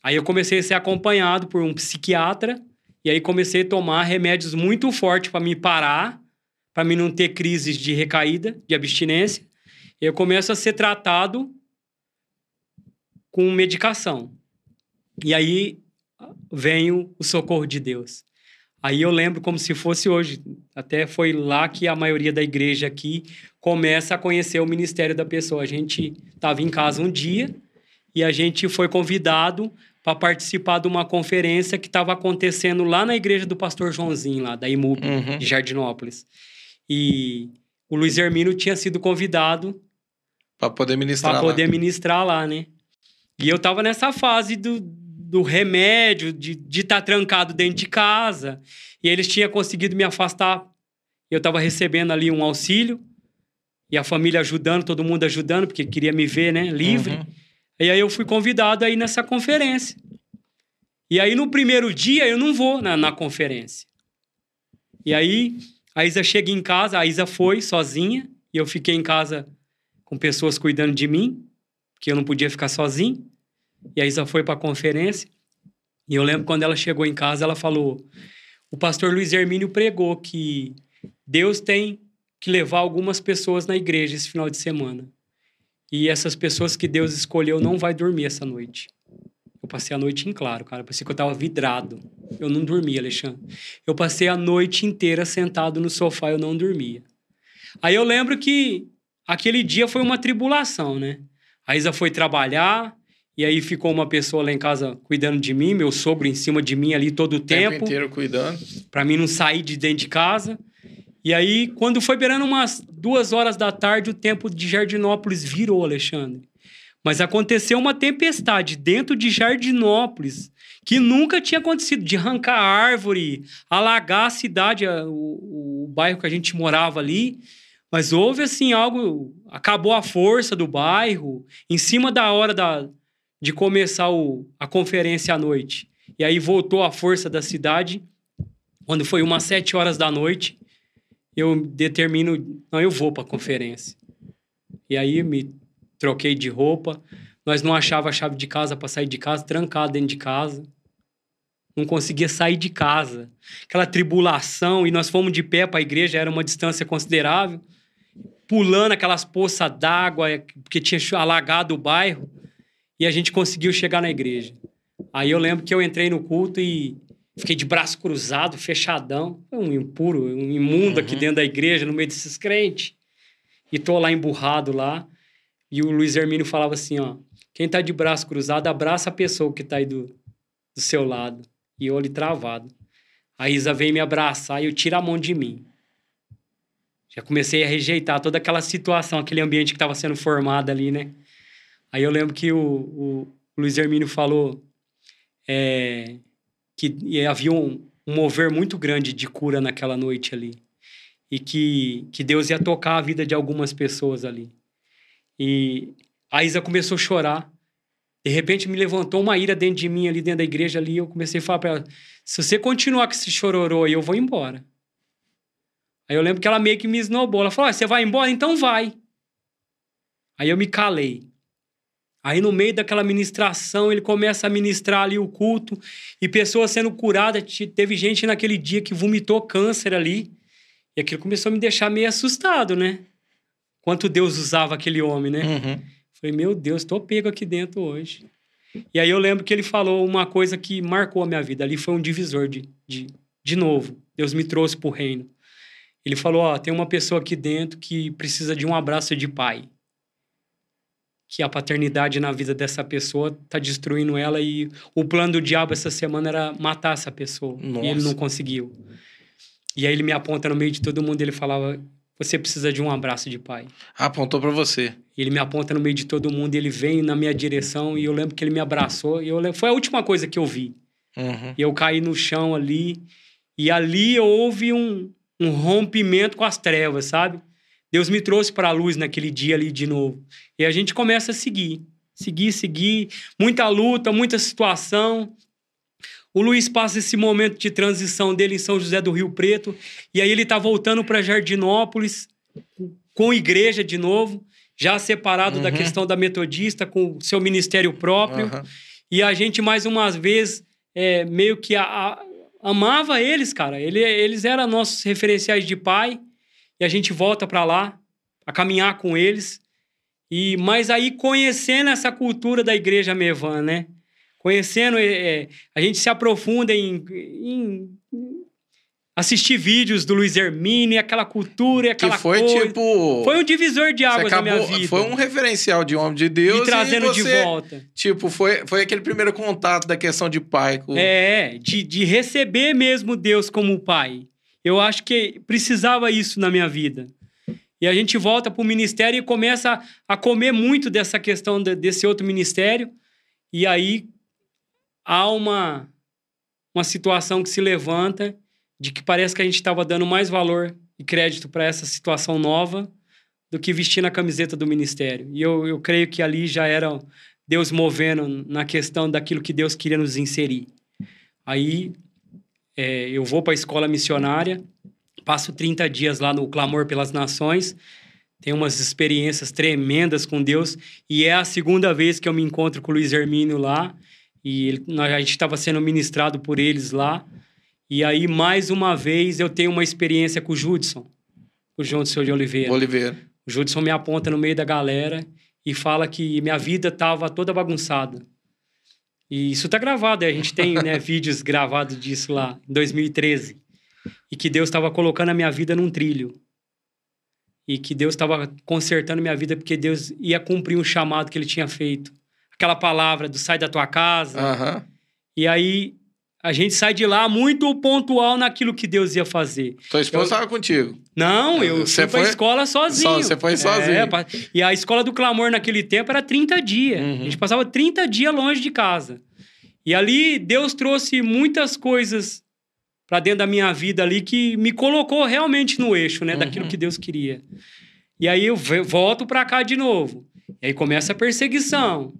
Aí eu comecei a ser acompanhado por um psiquiatra e aí comecei a tomar remédios muito fortes para me parar, para mim não ter crises de recaída, de abstinência. Eu começo a ser tratado com medicação. E aí vem o socorro de Deus. Aí eu lembro como se fosse hoje. Até foi lá que a maioria da igreja aqui começa a conhecer o ministério da pessoa. A gente estava em casa um dia e a gente foi convidado para participar de uma conferência que estava acontecendo lá na igreja do pastor Joãozinho, lá da IMUB, Uhum. de Jardinópolis. E o Luiz Hermínio tinha sido convidado Pra poder ministrar para lá. poder ministrar lá, né? E eu tava nessa fase do, do remédio, de estar de tá trancado dentro de casa. E eles tinham conseguido me afastar. Eu tava recebendo ali um auxílio. E a família ajudando, todo mundo ajudando, porque queria me ver, né? Livre. Uhum. E aí eu fui convidado aí nessa conferência. E aí no primeiro dia eu não vou na, na conferência. E aí a Isa chega em casa, a Isa foi sozinha, e eu fiquei em casa com pessoas cuidando de mim, porque eu não podia ficar sozinho. E a Isa foi para a conferência. E eu lembro quando ela chegou em casa, ela falou: o pastor Luiz Hermínio pregou que Deus tem que levar algumas pessoas na igreja esse final de semana. E essas pessoas que Deus escolheu não vai dormir essa noite. Eu passei a noite em claro, cara. Parecia que eu tava vidrado. Eu não dormia, Alexandre. Eu passei a noite inteira sentado no sofá, eu não dormia. Aí eu lembro que aquele dia foi uma tribulação, né? A Isa foi trabalhar, e aí ficou uma pessoa lá em casa cuidando de mim, meu sogro em cima de mim ali todo o O tempo tempo inteiro cuidando. para mim não sair de dentro de casa. E aí, quando foi beirando umas duas horas da tarde, o tempo de Jardinópolis virou, Alexandre. Mas aconteceu uma tempestade dentro de Jardinópolis que nunca tinha acontecido de arrancar árvore, alagar a cidade, o, o bairro que a gente morava ali. Mas houve assim algo, acabou a força do bairro em cima da hora da, de começar o, a conferência à noite. E aí voltou a força da cidade. Quando foi umas sete horas da noite, eu determino, não, eu vou para a conferência. E aí me troquei de roupa. Nós não achava a chave de casa para sair de casa, trancado dentro de casa. Não conseguia sair de casa. Aquela tribulação, e nós fomos de pé para a igreja, era uma distância considerável, pulando aquelas poças d'água, é, porque tinha alagado o bairro, e a gente conseguiu chegar na igreja. Aí eu lembro que eu entrei no culto e fiquei de braço cruzado, fechadão. Um impuro, um imundo aqui Uhum. dentro da igreja, no meio desses crentes. E tô lá emburrado lá. E o Luiz Hermínio falava assim, ó. Quem tá de braço cruzado, abraça a pessoa que tá aí do, do seu lado. E eu ali travado. A Isa vem me abraçar e eu tiro a mão de mim. Já comecei a rejeitar toda aquela situação, aquele ambiente que estava sendo formado ali, né? Aí eu lembro que o, o Luiz Hermínio falou é, que havia um, um mover muito grande de cura naquela noite ali. E que, que Deus ia tocar a vida de algumas pessoas ali. E a Isa começou a chorar. De repente me levantou uma ira dentro de mim ali dentro da igreja ali. Eu comecei a falar para ela: se você continuar com esse chororô eu vou embora. Aí eu lembro que ela meio que me esnobou. Ela falou: ah, você vai embora? Então vai. Aí eu me calei. Aí no meio daquela ministração, ele começa a ministrar ali o culto e pessoas sendo curadas. Te- Teve gente naquele dia que vomitou câncer ali. E aquilo começou a me deixar meio assustado, né? Quanto Deus usava aquele homem, né? Uhum. Falei, meu Deus, tô pego aqui dentro hoje. E aí eu lembro que ele falou uma coisa que marcou a minha vida. Ali foi um divisor de, de, de novo. Deus me trouxe pro reino. Ele falou, ó, tem uma pessoa aqui dentro que precisa de um abraço de pai. Que a paternidade na vida dessa pessoa tá destruindo ela e o plano do diabo essa semana era matar essa pessoa. E ele Nossa. não conseguiu. E aí ele me aponta no meio de todo mundo ele falava, você precisa de um abraço de pai. Apontou pra você. Ele me aponta no meio de todo mundo, ele vem na minha direção e eu lembro que ele me abraçou e eu lembro, foi a última coisa que eu vi. Uhum. E eu caí no chão ali e ali houve um, um rompimento com as trevas, sabe? Deus me trouxe para a luz naquele dia ali de novo. E a gente começa a seguir, seguir, seguir, muita luta, muita situação. O Luiz passa esse momento de transição dele em São José do Rio Preto e aí ele tá voltando para Jardinópolis com igreja de novo, já separado da Uhum. questão da metodista, com seu ministério próprio. Aham. E a gente, mais uma vez, é, meio que a- a- amava eles, cara. Ele, eles eram nossos referenciais de pai. E a gente volta para lá, a caminhar com eles. E Mas aí, conhecendo essa cultura da igreja Mevan, né? Conhecendo, é, é, a gente se aprofunda em, em, assistir vídeos do Luiz Hermínio, aquela cultura e aquela que foi coisa. tipo. Foi um divisor de águas acabou, na minha vida. Foi um referencial de homem de Deus. Me trazendo e você, de volta. Tipo, foi, foi aquele primeiro contato da questão de pai. Com... É, de, de receber mesmo Deus como pai. Eu acho que precisava isso na minha vida. E a gente volta para o ministério e começa a comer muito dessa questão de, desse outro ministério. E aí há uma, uma situação que se levanta de que parece que a gente estava dando mais valor e crédito para essa situação nova do que vestindo a camiseta do ministério. E eu, eu creio que ali já era Deus movendo na questão daquilo que Deus queria nos inserir. Aí é, eu vou para a escola missionária, passo 30 dias lá no Clamor pelas Nações, tenho umas experiências tremendas com Deus, e é a segunda vez que eu me encontro com o Luiz Hermínio lá, e ele, a gente estava sendo ministrado por eles lá. E aí, mais uma vez, eu tenho uma experiência com o Judson, o Judson de Oliveira. Oliveira. O Judson me aponta no meio da galera e fala que minha vida estava toda bagunçada. E isso está gravado, a gente tem né, vídeos gravados disso lá, em 2013. E que Deus estava colocando a minha vida num trilho. E que Deus estava consertando minha vida porque Deus ia cumprir um chamado que ele tinha feito aquela palavra do sai da tua casa. Uhum. E aí a gente sai de lá muito pontual naquilo que Deus ia fazer. Tua esposa estava contigo? Não, eu você fui foi... pra escola sozinho. Você foi sozinho. É, e a escola do clamor naquele tempo era 30 dias. Uhum. A gente passava 30 dias longe de casa. E ali Deus trouxe muitas coisas para dentro da minha vida ali que me colocou realmente no eixo, né, uhum. daquilo que Deus queria. E aí eu volto para cá de novo. E aí começa a perseguição.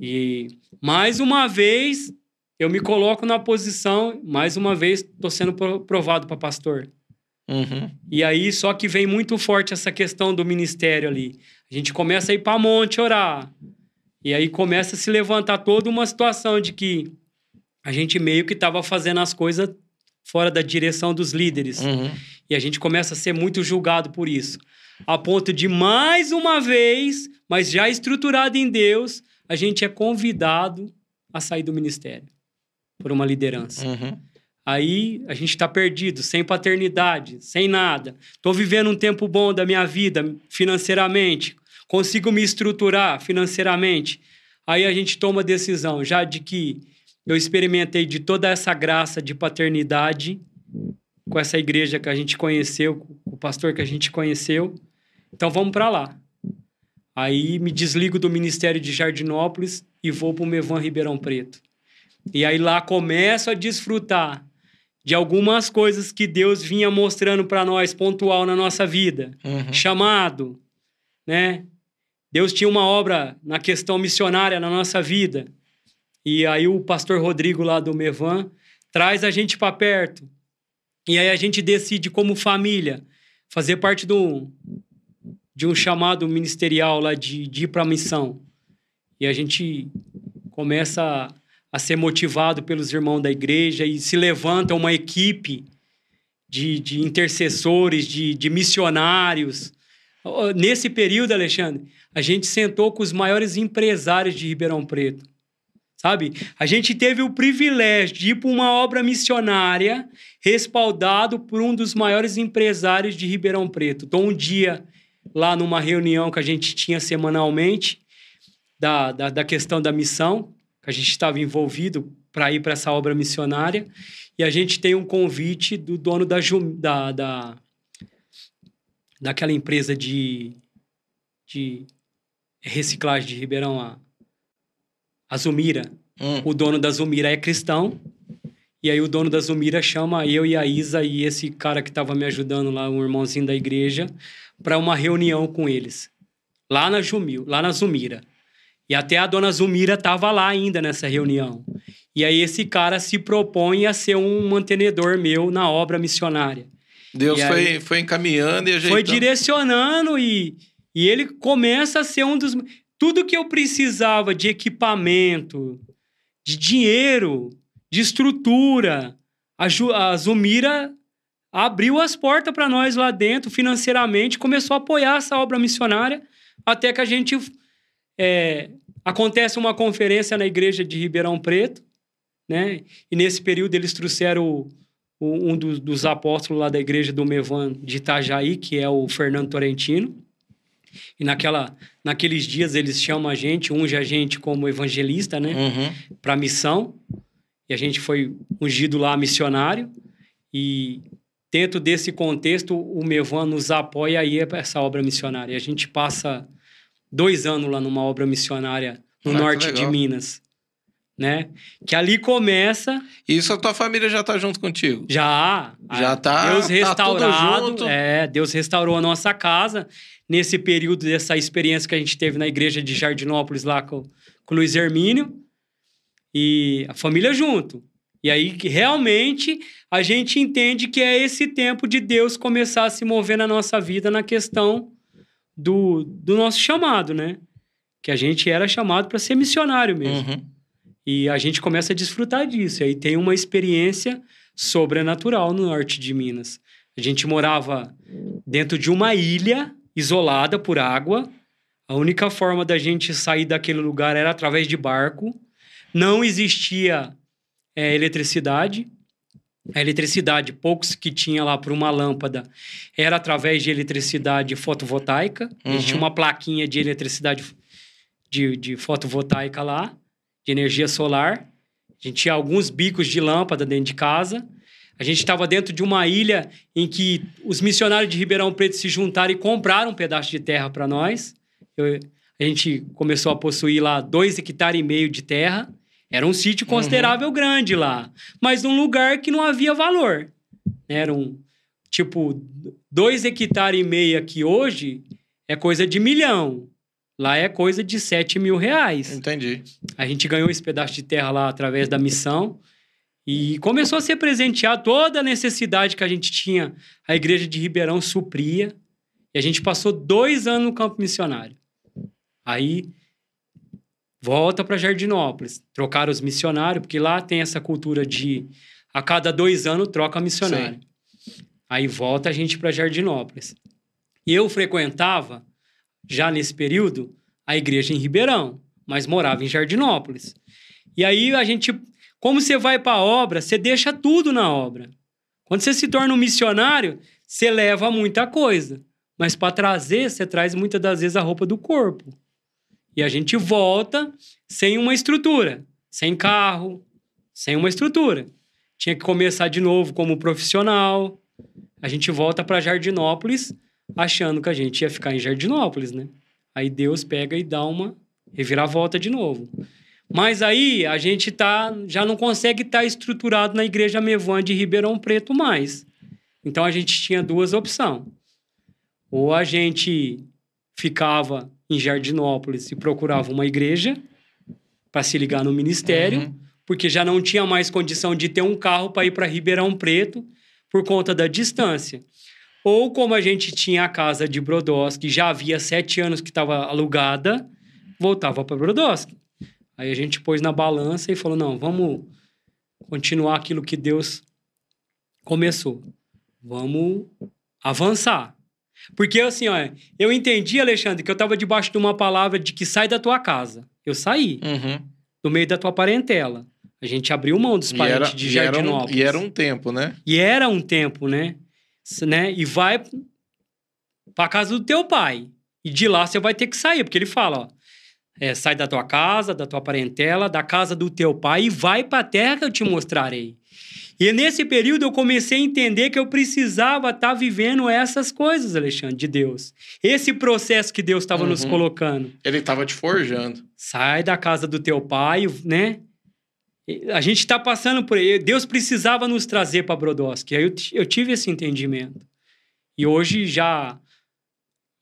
E mais uma vez eu me coloco na posição, mais uma vez estou sendo provado para pastor. Uhum. E aí só que vem muito forte essa questão do ministério ali. A gente começa a ir para monte orar. E aí começa a se levantar toda uma situação de que a gente meio que estava fazendo as coisas fora da direção dos líderes. Uhum. E a gente começa a ser muito julgado por isso. A ponto de, mais uma vez, mas já estruturado em Deus, a gente é convidado a sair do ministério por uma liderança. Uhum. Aí a gente está perdido, sem paternidade, sem nada. Estou vivendo um tempo bom da minha vida financeiramente, consigo me estruturar financeiramente. Aí a gente toma a decisão já de que eu experimentei de toda essa graça de paternidade com essa igreja que a gente conheceu, com o pastor que a gente conheceu. Então vamos para lá. Aí me desligo do Ministério de Jardinópolis e vou para o Mevan Ribeirão Preto. E aí lá começo a desfrutar de algumas coisas que Deus vinha mostrando para nós pontual na nossa vida. Uhum. Chamado, né? Deus tinha uma obra na questão missionária na nossa vida. E aí o pastor Rodrigo lá do Mevan traz a gente para perto. E aí a gente decide como família fazer parte do de um chamado ministerial lá de, de ir para a missão. E a gente começa a, ser motivado pelos irmãos da igreja e se levanta uma equipe de, de intercessores, de, de missionários. Nesse período, Alexandre, a gente sentou com os maiores empresários de Ribeirão Preto. Sabe? A gente teve o privilégio de ir para uma obra missionária respaldado por um dos maiores empresários de Ribeirão Preto. Então, um dia lá numa reunião que a gente tinha semanalmente da, da, da questão da missão, que a gente estava envolvido para ir para essa obra missionária, e a gente tem um convite do dono da, da, da daquela empresa de, de reciclagem de Ribeirão, a, a Zumira. Hum. O dono da Zumira é cristão, e aí o dono da Zumira chama eu e a Isa e esse cara que estava me ajudando lá, um irmãozinho da igreja, para uma reunião com eles. Lá na Jumil, lá na Zumira. E até a dona Zumira estava lá ainda nessa reunião. E aí esse cara se propõe a ser um mantenedor meu na obra missionária. Deus foi, foi encaminhando e ajeitando. Foi direcionando e, e ele começa a ser um dos... Tudo que eu precisava de equipamento, de dinheiro, de estrutura, a, a Zumira abriu as portas para nós lá dentro financeiramente, começou a apoiar essa obra missionária, até que a gente. É, acontece uma conferência na igreja de Ribeirão Preto, né? E nesse período eles trouxeram o, um dos, dos apóstolos lá da igreja do Mevan de Itajaí, que é o Fernando Torrentino. E naquela, naqueles dias eles chamam a gente, unge a gente como evangelista, né? Uhum. Para missão. E a gente foi ungido lá missionário. E dentro desse contexto, o Mevan nos apoia aí essa obra missionária. E a gente passa dois anos lá numa obra missionária no Ah, norte de. Minas. Né? Que ali começa E isso a tua família já tá junto contigo. já. Já a- tá- Deus tá restaurado. junto. É, Deus restaurou a nossa casa nesse período dessa experiência que a gente teve na igreja de Jardinópolis lá com, com o Luiz Hermínio. E a família junto. E aí que realmente a gente entende que é esse tempo de Deus começar a se mover na nossa vida na questão do, do nosso chamado, né? Que a gente era chamado para ser missionário mesmo. Uhum. E a gente começa a desfrutar disso. E aí tem uma experiência sobrenatural no norte de Minas. A gente morava dentro de uma ilha isolada por água. A única forma da gente sair daquele lugar era através de barco. Não existia é, eletricidade. A eletricidade, poucos que tinha lá por uma lâmpada, era através de eletricidade fotovoltaica. Uhum. Existia uma plaquinha de eletricidade de, de fotovoltaica lá, de energia solar. A gente tinha alguns bicos de lâmpada dentro de casa. A gente estava dentro de uma ilha em que os missionários de Ribeirão Preto se juntaram e compraram um pedaço de terra para nós. Eu- a gente começou a possuir lá dois hectares e meio de terra. Era um sítio considerável grande lá, mas num lugar que não havia valor. Era um tipo dois hectares e meio aqui hoje é coisa de milhão. Lá é coisa de 7 mil reais. Entendi. A gente ganhou esse pedaço de terra lá através da missão e começou a ser presentear toda a necessidade que a gente tinha. A igreja de Ribeirão supria. E a gente passou dois anos no campo missionário. Aí volta para Jardinópolis. Trocaram os missionários, porque lá tem essa cultura de a cada dois anos troca missionário. Aí volta a gente para Jardinópolis. E eu frequentava, já nesse período, a igreja em Ribeirão, mas morava em Jardinópolis. E aí a gente, como você vai para a obra, você deixa tudo na obra. Quando você se torna um missionário, você leva muita coisa, mas para trazer, você traz muitas das vezes a roupa do corpo. E a gente volta sem uma estrutura, sem carro, sem uma estrutura. Tinha que começar de novo como profissional. A gente volta para Jardinópolis achando que a gente ia ficar em Jardinópolis, né? Aí Deus pega e dá uma reviravolta de novo. Mas aí a gente tá, já não consegue estar estruturado na igreja Mevan de Ribeirão Preto mais. Então a gente tinha duas opções. Ou a gente ficava em Jardinópolis e procurava uma igreja para se ligar no ministério, Uhum. porque já não tinha mais condição de ter um carro para ir para Ribeirão Preto por conta da distância. Ou como a gente tinha a casa de Brodowski, já havia sete anos que estava alugada, voltava para Brodowski. Aí a gente pôs na balança e falou: não, vamos continuar aquilo que Deus começou. Vamos avançar. Porque assim, ó, eu entendi, Alexandre, que eu estava debaixo de uma palavra de que sai da tua casa. Eu saí, Uhum. do meio da tua parentela. A gente abriu mão dos parentes era, de e, era um, Jardinópolis. e era um tempo, né? E era um tempo, né? Né? E vai pra casa do teu pai. E de lá você vai ter que sair, porque ele fala, ó, é, sai da tua casa, da tua parentela, da casa do teu pai e vai pra terra que eu te mostrarei. E nesse período eu comecei a entender que eu precisava estar vivendo essas coisas, Alexandre, de Deus. Esse processo que Deus estava nos Uhum. colocando Ele tava te forjando. sai da casa do teu pai, né? A gente está passando por. Deus precisava nos trazer para Brodowski. Aí eu, eu tive esse entendimento. E hoje já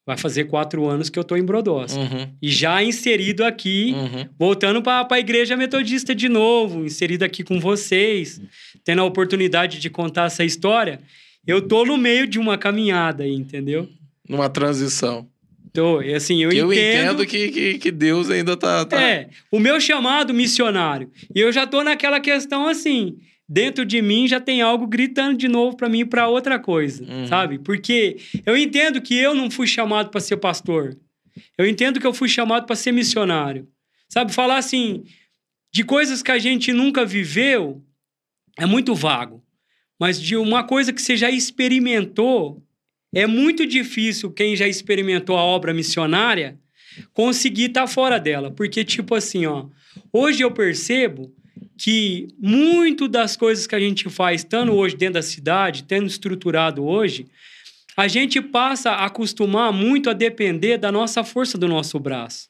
vai fazer quatro anos que eu estou em Brodowski. Uhum. E já inserido aqui, Uhum. voltando para a igreja metodista de novo, inserido aqui com vocês, tendo a oportunidade de contar essa história. Eu tô no meio de uma caminhada aí, entendeu? Numa transição. Tô, e assim, eu, Que eu entendo entendo que, que, que Deus ainda tá. tá... É, o meu chamado missionário. E eu já tô naquela questão assim, dentro de mim já tem algo gritando de novo para mim para outra coisa, Uhum. sabe? Porque eu entendo que eu não fui chamado para ser pastor. Eu entendo que eu fui chamado para ser missionário. Sabe, falar assim de coisas que a gente nunca viveu é muito vago. mas de uma coisa que você já experimentou, é muito difícil quem já experimentou a obra missionária conseguir estar tá fora dela. Porque, tipo assim, ó, hoje eu percebo que muito das coisas que a gente faz, estando hoje dentro da cidade, tendo estruturado hoje, a gente passa a acostumar muito a depender da nossa força do nosso braço.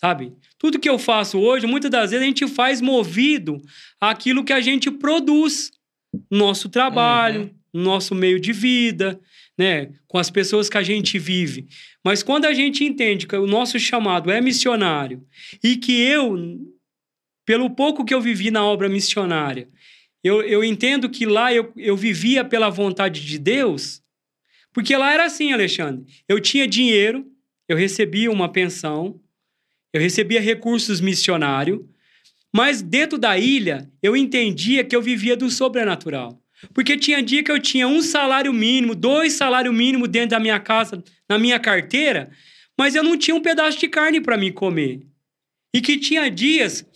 Sabe? Tudo que eu faço hoje, muitas das vezes a gente faz movido àquilo que a gente produz no nosso trabalho, uhum. no nosso meio de vida, né? com as pessoas que a gente vive. Mas quando a gente entende que o nosso chamado é missionário e que eu, pelo pouco que eu vivi na obra missionária, eu, eu entendo que lá eu, eu vivia pela vontade de Deus, porque lá era assim, Alexandre. Eu tinha dinheiro, eu recebia uma pensão, eu recebia recursos missionários, mas dentro da ilha eu entendia que eu vivia do sobrenatural. Porque tinha dia que eu tinha um salário mínimo, dois salários mínimos dentro da minha casa, na minha carteira, mas eu não tinha um pedaço de carne para mim comer. E que tinha dias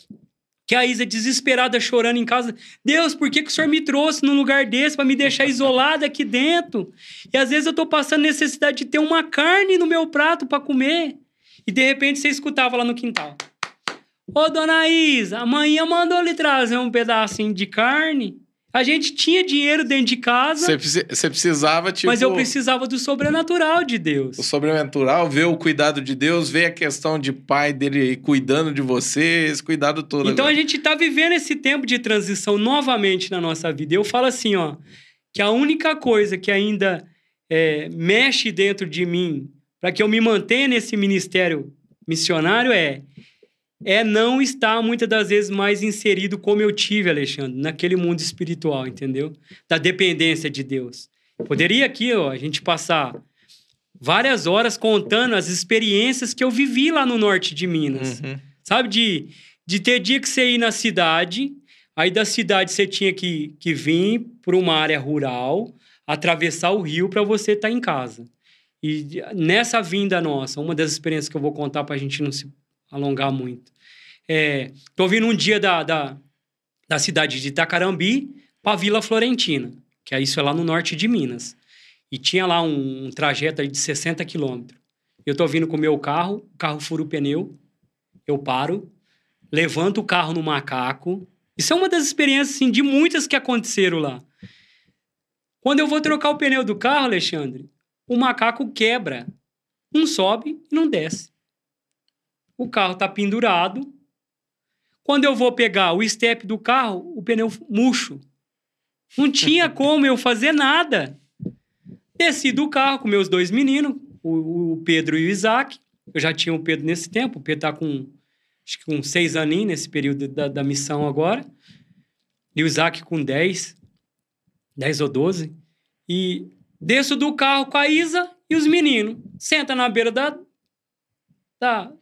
que a Isa desesperada chorando em casa, Deus, por que, que o Senhor me trouxe num lugar desse para me deixar isolada aqui dentro? E às vezes eu estou passando necessidade de ter uma carne no meu prato para comer. E de repente você escutava lá no quintal. Ô, dona Isa, amanhã mandou lhe trazer um pedacinho de carne. A gente tinha dinheiro dentro de casa. Você precisava, tipo. Mas eu precisava do sobrenatural de Deus. O sobrenatural, ver o cuidado de Deus, ver a questão de pai dele cuidando de você, esse cuidado todo. Então agora. a gente está vivendo esse tempo de transição novamente na nossa vida. Eu falo assim, ó, que a única coisa que ainda é, mexe dentro de mim para que eu me mantenha nesse ministério missionário é é não estar muitas das vezes mais inserido como eu tive, Alexandre, naquele mundo espiritual, entendeu? Da dependência de Deus. Poderia aqui, ó, a gente passar várias horas contando as experiências que eu vivi lá no norte de Minas. Uhum. Sabe, de, de ter dia que você ir na cidade, aí da cidade você tinha que, que vir para uma área rural, atravessar o rio para você estar tá em casa. E nessa vinda nossa, uma das experiências que eu vou contar para a gente não se alongar muito. É, vindo um dia da, da, da cidade de Itacarambi para Vila Florentina, que é isso é lá no norte de Minas. E tinha lá um, um trajeto de 60 quilômetros. Eu tô vindo com o meu carro, o carro fura o pneu, eu paro, levanto o carro no macaco. Isso é uma das experiências, assim, de muitas que aconteceram lá. Quando eu vou trocar o pneu do carro, Alexandre, o macaco quebra. Não sobe e não desce o carro está pendurado. Quando eu vou pegar o step do carro, o pneu murcho. Não tinha como eu fazer nada. Desci do carro com meus dois meninos, o, o Pedro e o Isaac. Eu já tinha o Pedro nesse tempo. O Pedro está com, acho que com seis aninhos nesse período da, da missão agora. E o Isaac com dez, dez ou doze. E desço do carro com a Isa e os meninos. Senta na beira da, da,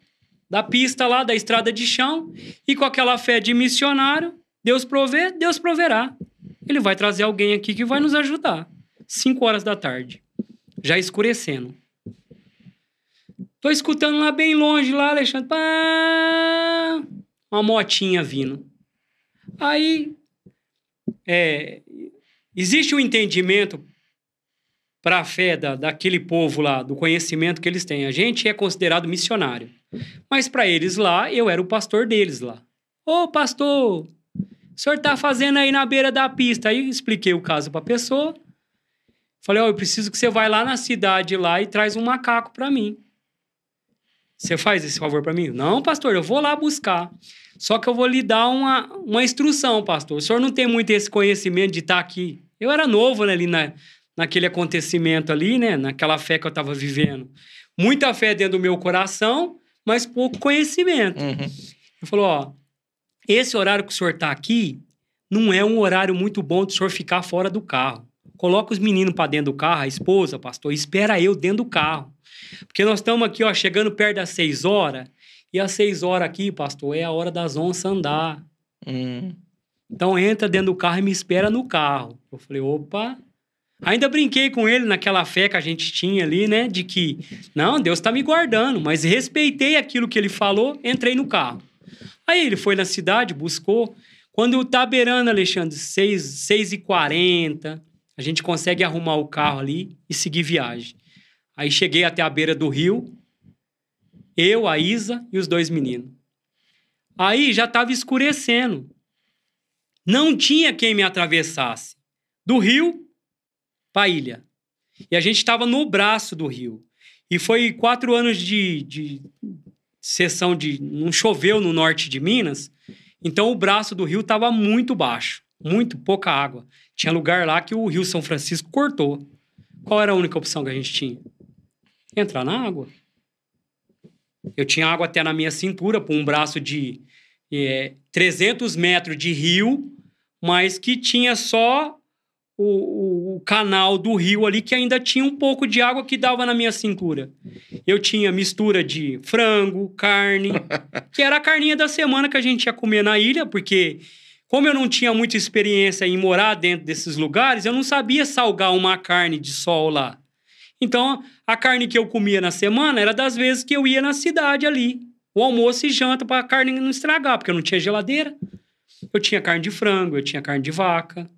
da pista lá, da estrada de chão, e com aquela fé de missionário, Deus provê, Deus proverá. Ele vai trazer alguém aqui que vai nos ajudar. Cinco horas da tarde, já escurecendo. Tô escutando lá bem longe, lá, Alexandre, pá, uma motinha vindo. Aí, é, existe um entendimento para a fé da, daquele povo lá, do conhecimento que eles têm. A gente é considerado missionário. Mas para eles lá, eu era o pastor deles lá. Ô, pastor, o senhor tá fazendo aí na beira da pista? Aí expliquei o caso para a pessoa. Falei, ó, oh, eu preciso que você vá lá na cidade lá e traz um macaco para mim. Você faz esse favor para mim? Não, pastor, eu vou lá buscar. Só que eu vou lhe dar uma, uma instrução, pastor. O senhor não tem muito esse conhecimento de estar tá aqui. Eu era novo né, ali na, naquele acontecimento ali, né? Naquela fé que eu estava vivendo. Muita fé dentro do meu coração, mas pouco conhecimento. Uhum. Ele falou: ó, esse horário que o senhor está aqui não é um horário muito bom do senhor ficar fora do carro. Coloca os meninos para dentro do carro, a esposa, pastor, espera eu dentro do carro. Porque nós estamos aqui, ó, chegando perto das seis horas, e às seis horas aqui, pastor, é a hora das onças andar. Uhum. Então entra dentro do carro e me espera no carro. Eu falei, opa, Ainda brinquei com ele naquela fé que a gente tinha ali, né? De que, não, Deus está me guardando, mas respeitei aquilo que ele falou, entrei no carro. Aí ele foi na cidade, buscou. Quando tá beirando, Alexandre, 6, 6 e 40 a gente consegue arrumar o carro ali e seguir viagem. Aí cheguei até a beira do rio, eu, a Isa e os dois meninos. Aí já estava escurecendo. Não tinha quem me atravessasse. Do rio para a ilha. E a gente estava no braço do rio. E foi quatro anos de, de sessão de. Não choveu no norte de Minas. Então o braço do rio estava muito baixo. Muito pouca água. Tinha lugar lá que o Rio São Francisco cortou. Qual era a única opção que a gente tinha? Entrar na água. Eu tinha água até na minha cintura, por um braço de é, 300 metros de rio, mas que tinha só o, o, canal do rio ali, que ainda tinha um pouco de água que dava na minha cintura. Eu tinha mistura de frango, carne, que era a carninha da semana que a gente ia comer na ilha, porque como eu não tinha muita experiência em morar dentro desses lugares, eu não sabia salgar uma carne de sol lá. Então, a carne que eu comia na semana era das vezes que eu ia na cidade ali, o almoço e janta para a carne não estragar, porque eu não tinha geladeira. Eu tinha carne de frango, eu tinha carne de vaca,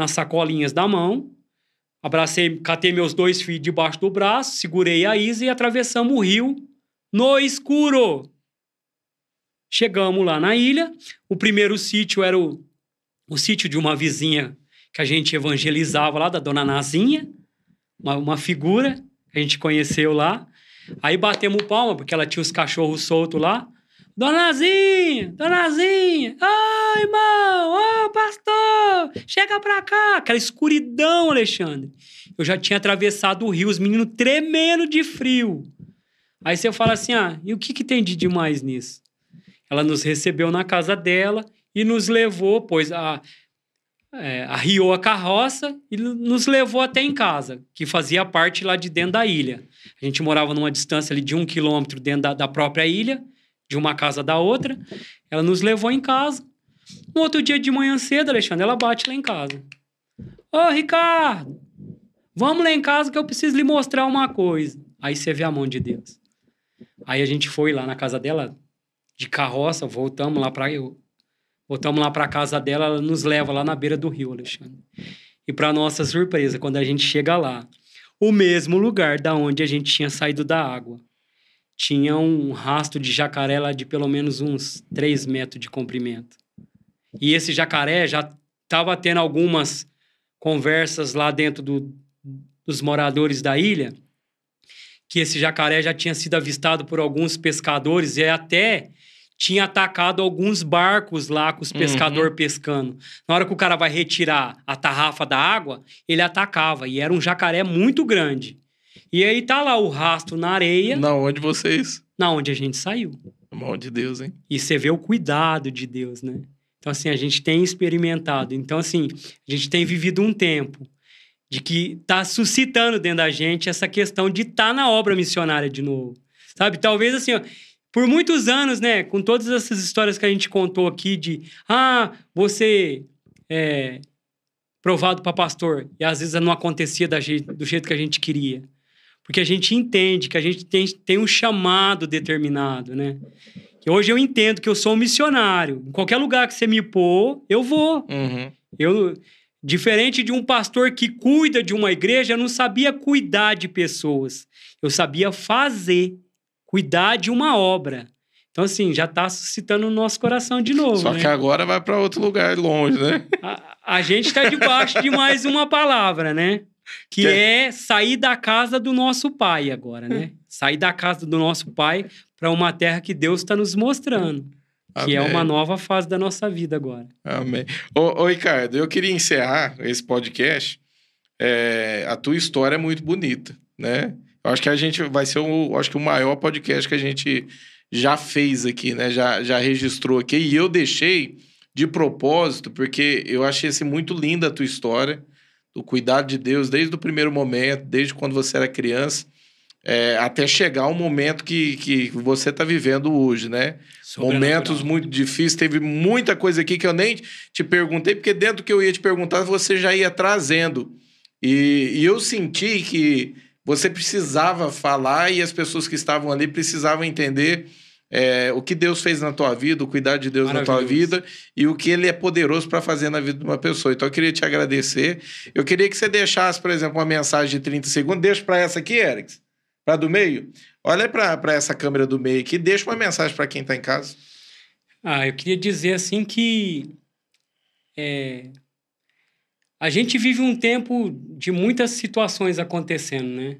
nas sacolinhas da mão. Abracei, catei meus dois filhos debaixo do braço, segurei a Isa e atravessamos o rio no escuro. Chegamos lá na ilha. O primeiro sítio era o, o sítio de uma vizinha que a gente evangelizava lá, da dona Nazinha, uma, uma figura que a gente conheceu lá. Aí batemos palma, porque ela tinha os cachorros soltos lá. Donazinha, Donazinha, ai, irmão, ô, oh, pastor, chega pra cá. Aquela escuridão, Alexandre. Eu já tinha atravessado o rio, os meninos tremendo de frio. Aí você fala assim, ah, e o que, que tem de demais nisso? Ela nos recebeu na casa dela e nos levou, pois a, é, arriou a carroça e nos levou até em casa, que fazia parte lá de dentro da ilha. A gente morava numa distância ali de um quilômetro dentro da, da própria ilha, de uma casa da outra. Ela nos levou em casa. No outro dia de manhã cedo, Alexandre, ela bate lá em casa. Ô, Ricardo, vamos lá em casa que eu preciso lhe mostrar uma coisa. Aí você vê a mão de Deus. Aí a gente foi lá na casa dela, de carroça, voltamos lá para voltamos lá para casa dela, ela nos leva lá na beira do rio, Alexandre. E para nossa surpresa, quando a gente chega lá, o mesmo lugar da onde a gente tinha saído da água, tinha um rastro de jacaré lá de pelo menos uns 3 metros de comprimento. E esse jacaré já estava tendo algumas conversas lá dentro do, dos moradores da ilha, que esse jacaré já tinha sido avistado por alguns pescadores e até tinha atacado alguns barcos lá com os pescadores uhum. pescando. Na hora que o cara vai retirar a tarrafa da água, ele atacava. E era um jacaré muito grande. E aí tá lá o rastro na areia. Na onde vocês? Na onde a gente saiu. Mal de Deus, hein? E você vê o cuidado de Deus, né? Então, assim, a gente tem experimentado. Então, assim, a gente tem vivido um tempo de que tá suscitando dentro da gente essa questão de estar tá na obra missionária de novo. Sabe? Talvez, assim, ó, por muitos anos, né, com todas essas histórias que a gente contou aqui de ah, você é provado para pastor e às vezes não acontecia da jeito, do jeito que a gente queria. Porque a gente entende que a gente tem, tem um chamado determinado, né? Que hoje eu entendo que eu sou um missionário. Em qualquer lugar que você me pôr, eu vou. Uhum. Eu, diferente de um pastor que cuida de uma igreja, eu não sabia cuidar de pessoas. Eu sabia fazer cuidar de uma obra. Então, assim, já está suscitando no nosso coração de novo. Só né? que agora vai para outro lugar longe, né? A, a gente está debaixo de mais uma palavra, né? Que, é... é sair da casa do nosso pai agora, né? sair da casa do nosso pai para uma terra que Deus está nos mostrando. Amém. Que é uma nova fase da nossa vida agora. Amém. Ô, ô Ricardo, eu queria encerrar esse podcast. É, a tua história é muito bonita, né? Eu acho que a gente vai ser o, acho que o maior podcast que a gente já fez aqui, né? Já, já registrou aqui. E eu deixei de propósito, porque eu achei assim, muito linda a tua história, do cuidado de Deus desde o primeiro momento, desde quando você era criança, é, até chegar ao momento que, que você está vivendo hoje, né? Momentos muito difíceis. Teve muita coisa aqui que eu nem te perguntei, porque dentro do que eu ia te perguntar, você já ia trazendo. E, e eu senti que você precisava falar e as pessoas que estavam ali precisavam entender é, o que Deus fez na tua vida, o cuidado de Deus na tua vida e o que Ele é poderoso para fazer na vida de uma pessoa. Então eu queria te agradecer. Eu queria que você deixasse, por exemplo, uma mensagem de 30 segundos. Deixa para essa aqui, Eric. Para do meio. Olha para essa câmera do meio aqui. Deixa uma mensagem para quem está em casa. Ah, eu queria dizer assim que é, a gente vive um tempo de muitas situações acontecendo, né?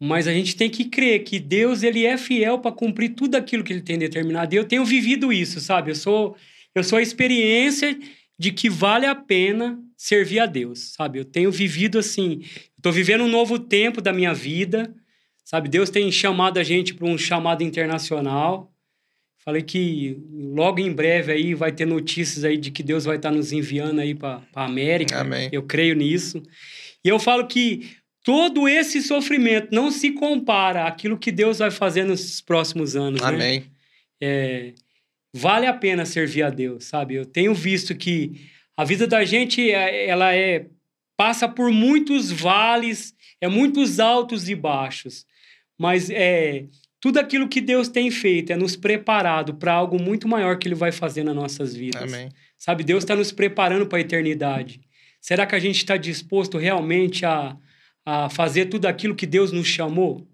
Mas a gente tem que crer que Deus ele é fiel para cumprir tudo aquilo que ele tem determinado. E eu tenho vivido isso, sabe? Eu sou eu sou a experiência de que vale a pena servir a Deus, sabe? Eu tenho vivido assim, estou vivendo um novo tempo da minha vida, sabe? Deus tem chamado a gente para um chamado internacional. Falei que logo em breve aí vai ter notícias aí de que Deus vai estar tá nos enviando aí para a América. Amém. Eu creio nisso. E eu falo que todo esse sofrimento não se compara àquilo que Deus vai fazer nos próximos anos. Né? Amém. Né? É, vale a pena servir a Deus, sabe? Eu tenho visto que a vida da gente é, ela é passa por muitos vales, é muitos altos e baixos, mas é tudo aquilo que Deus tem feito é nos preparado para algo muito maior que Ele vai fazer nas nossas vidas. Amém. Sabe, Deus está nos preparando para a eternidade. Será que a gente está disposto realmente a, a fazer tudo aquilo que Deus nos chamou?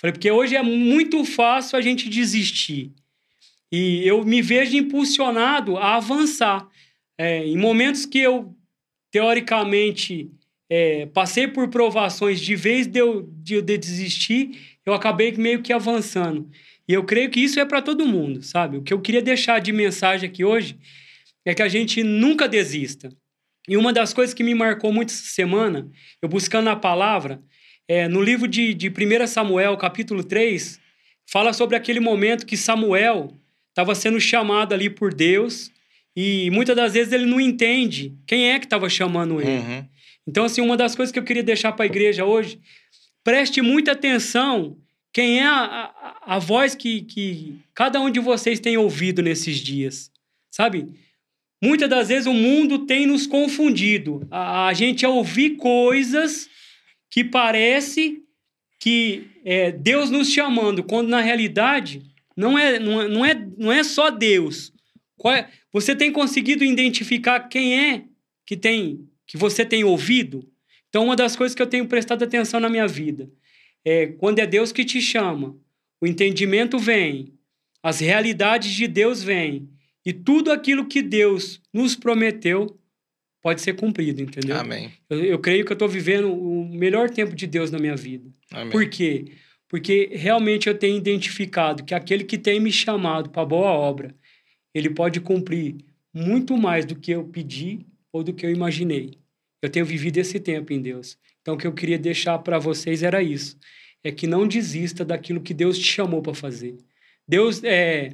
Falei, porque hoje é muito fácil a gente desistir. E eu me vejo impulsionado a avançar. É, em momentos que eu, teoricamente, é, passei por provações de vez de eu, de eu desistir, eu acabei meio que avançando. E eu creio que isso é para todo mundo, sabe? O que eu queria deixar de mensagem aqui hoje é que a gente nunca desista. E uma das coisas que me marcou muito essa semana, eu buscando a palavra, é, no livro de, de 1 Samuel, capítulo 3, fala sobre aquele momento que Samuel estava sendo chamado ali por Deus e muitas das vezes ele não entende quem é que estava chamando ele. Uhum. Então, assim, uma das coisas que eu queria deixar para a igreja hoje Preste muita atenção quem é a, a, a voz que, que cada um de vocês tem ouvido nesses dias. Sabe? Muitas das vezes o mundo tem nos confundido. A, a gente a ouvir coisas que parece que é Deus nos chamando, quando na realidade não é, não é, não é, é só Deus. É, você tem conseguido identificar quem é que tem que você tem ouvido? Então, uma das coisas que eu tenho prestado atenção na minha vida é quando é Deus que te chama, o entendimento vem, as realidades de Deus vêm, e tudo aquilo que Deus nos prometeu pode ser cumprido, entendeu? Amém. Eu, eu creio que eu estou vivendo o melhor tempo de Deus na minha vida. Amém. Por quê? Porque realmente eu tenho identificado que aquele que tem me chamado para boa obra, ele pode cumprir muito mais do que eu pedi ou do que eu imaginei. Eu tenho vivido esse tempo em Deus. Então, o que eu queria deixar para vocês era isso: é que não desista daquilo que Deus te chamou para fazer. Deus é,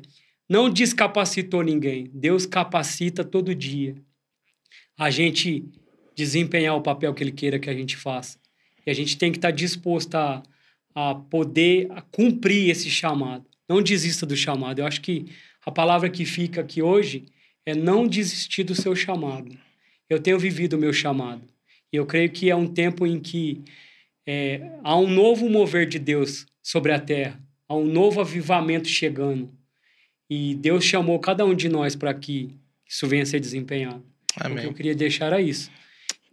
não descapacitou ninguém. Deus capacita todo dia a gente desempenhar o papel que Ele queira que a gente faça. E a gente tem que estar disposto a, a poder a cumprir esse chamado. Não desista do chamado. Eu acho que a palavra que fica aqui hoje é não desistir do seu chamado eu tenho vivido o meu chamado. E eu creio que é um tempo em que é, há um novo mover de Deus sobre a terra, há um novo avivamento chegando. E Deus chamou cada um de nós para que isso venha a ser desempenhado. Amém. O que eu queria deixar era isso.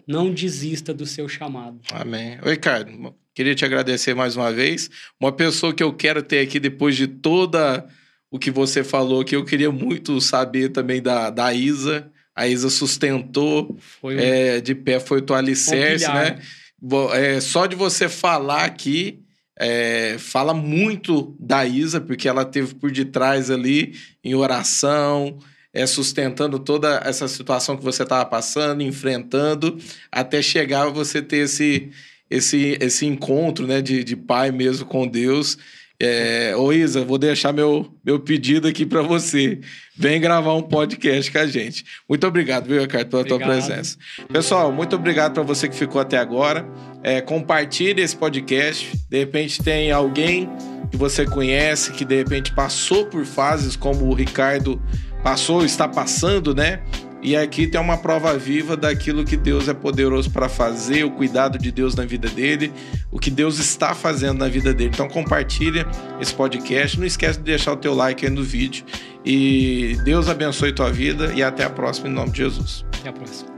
Não desista do seu chamado. Amém. Oi, Ricardo, queria te agradecer mais uma vez. Uma pessoa que eu quero ter aqui depois de toda o que você falou, que eu queria muito saber também da, da Isa a Isa sustentou foi um... é, de pé, foi o teu alicerce, né? É, só de você falar aqui, é, fala muito da Isa, porque ela teve por detrás ali em oração, é, sustentando toda essa situação que você estava passando, enfrentando, até chegar você ter esse, esse, esse encontro né, de, de pai mesmo com Deus. É, ô Isa, vou deixar meu, meu pedido aqui para você. Vem gravar um podcast com a gente. Muito obrigado, viu, Ricardo, pela obrigado. tua presença. Pessoal, muito obrigado para você que ficou até agora. É, compartilhe esse podcast. De repente tem alguém que você conhece que de repente passou por fases como o Ricardo passou, está passando, né? E aqui tem uma prova viva daquilo que Deus é poderoso para fazer, o cuidado de Deus na vida dele, o que Deus está fazendo na vida dele. Então compartilha esse podcast, não esquece de deixar o teu like aí no vídeo. E Deus abençoe tua vida e até a próxima em nome de Jesus. Até a próxima.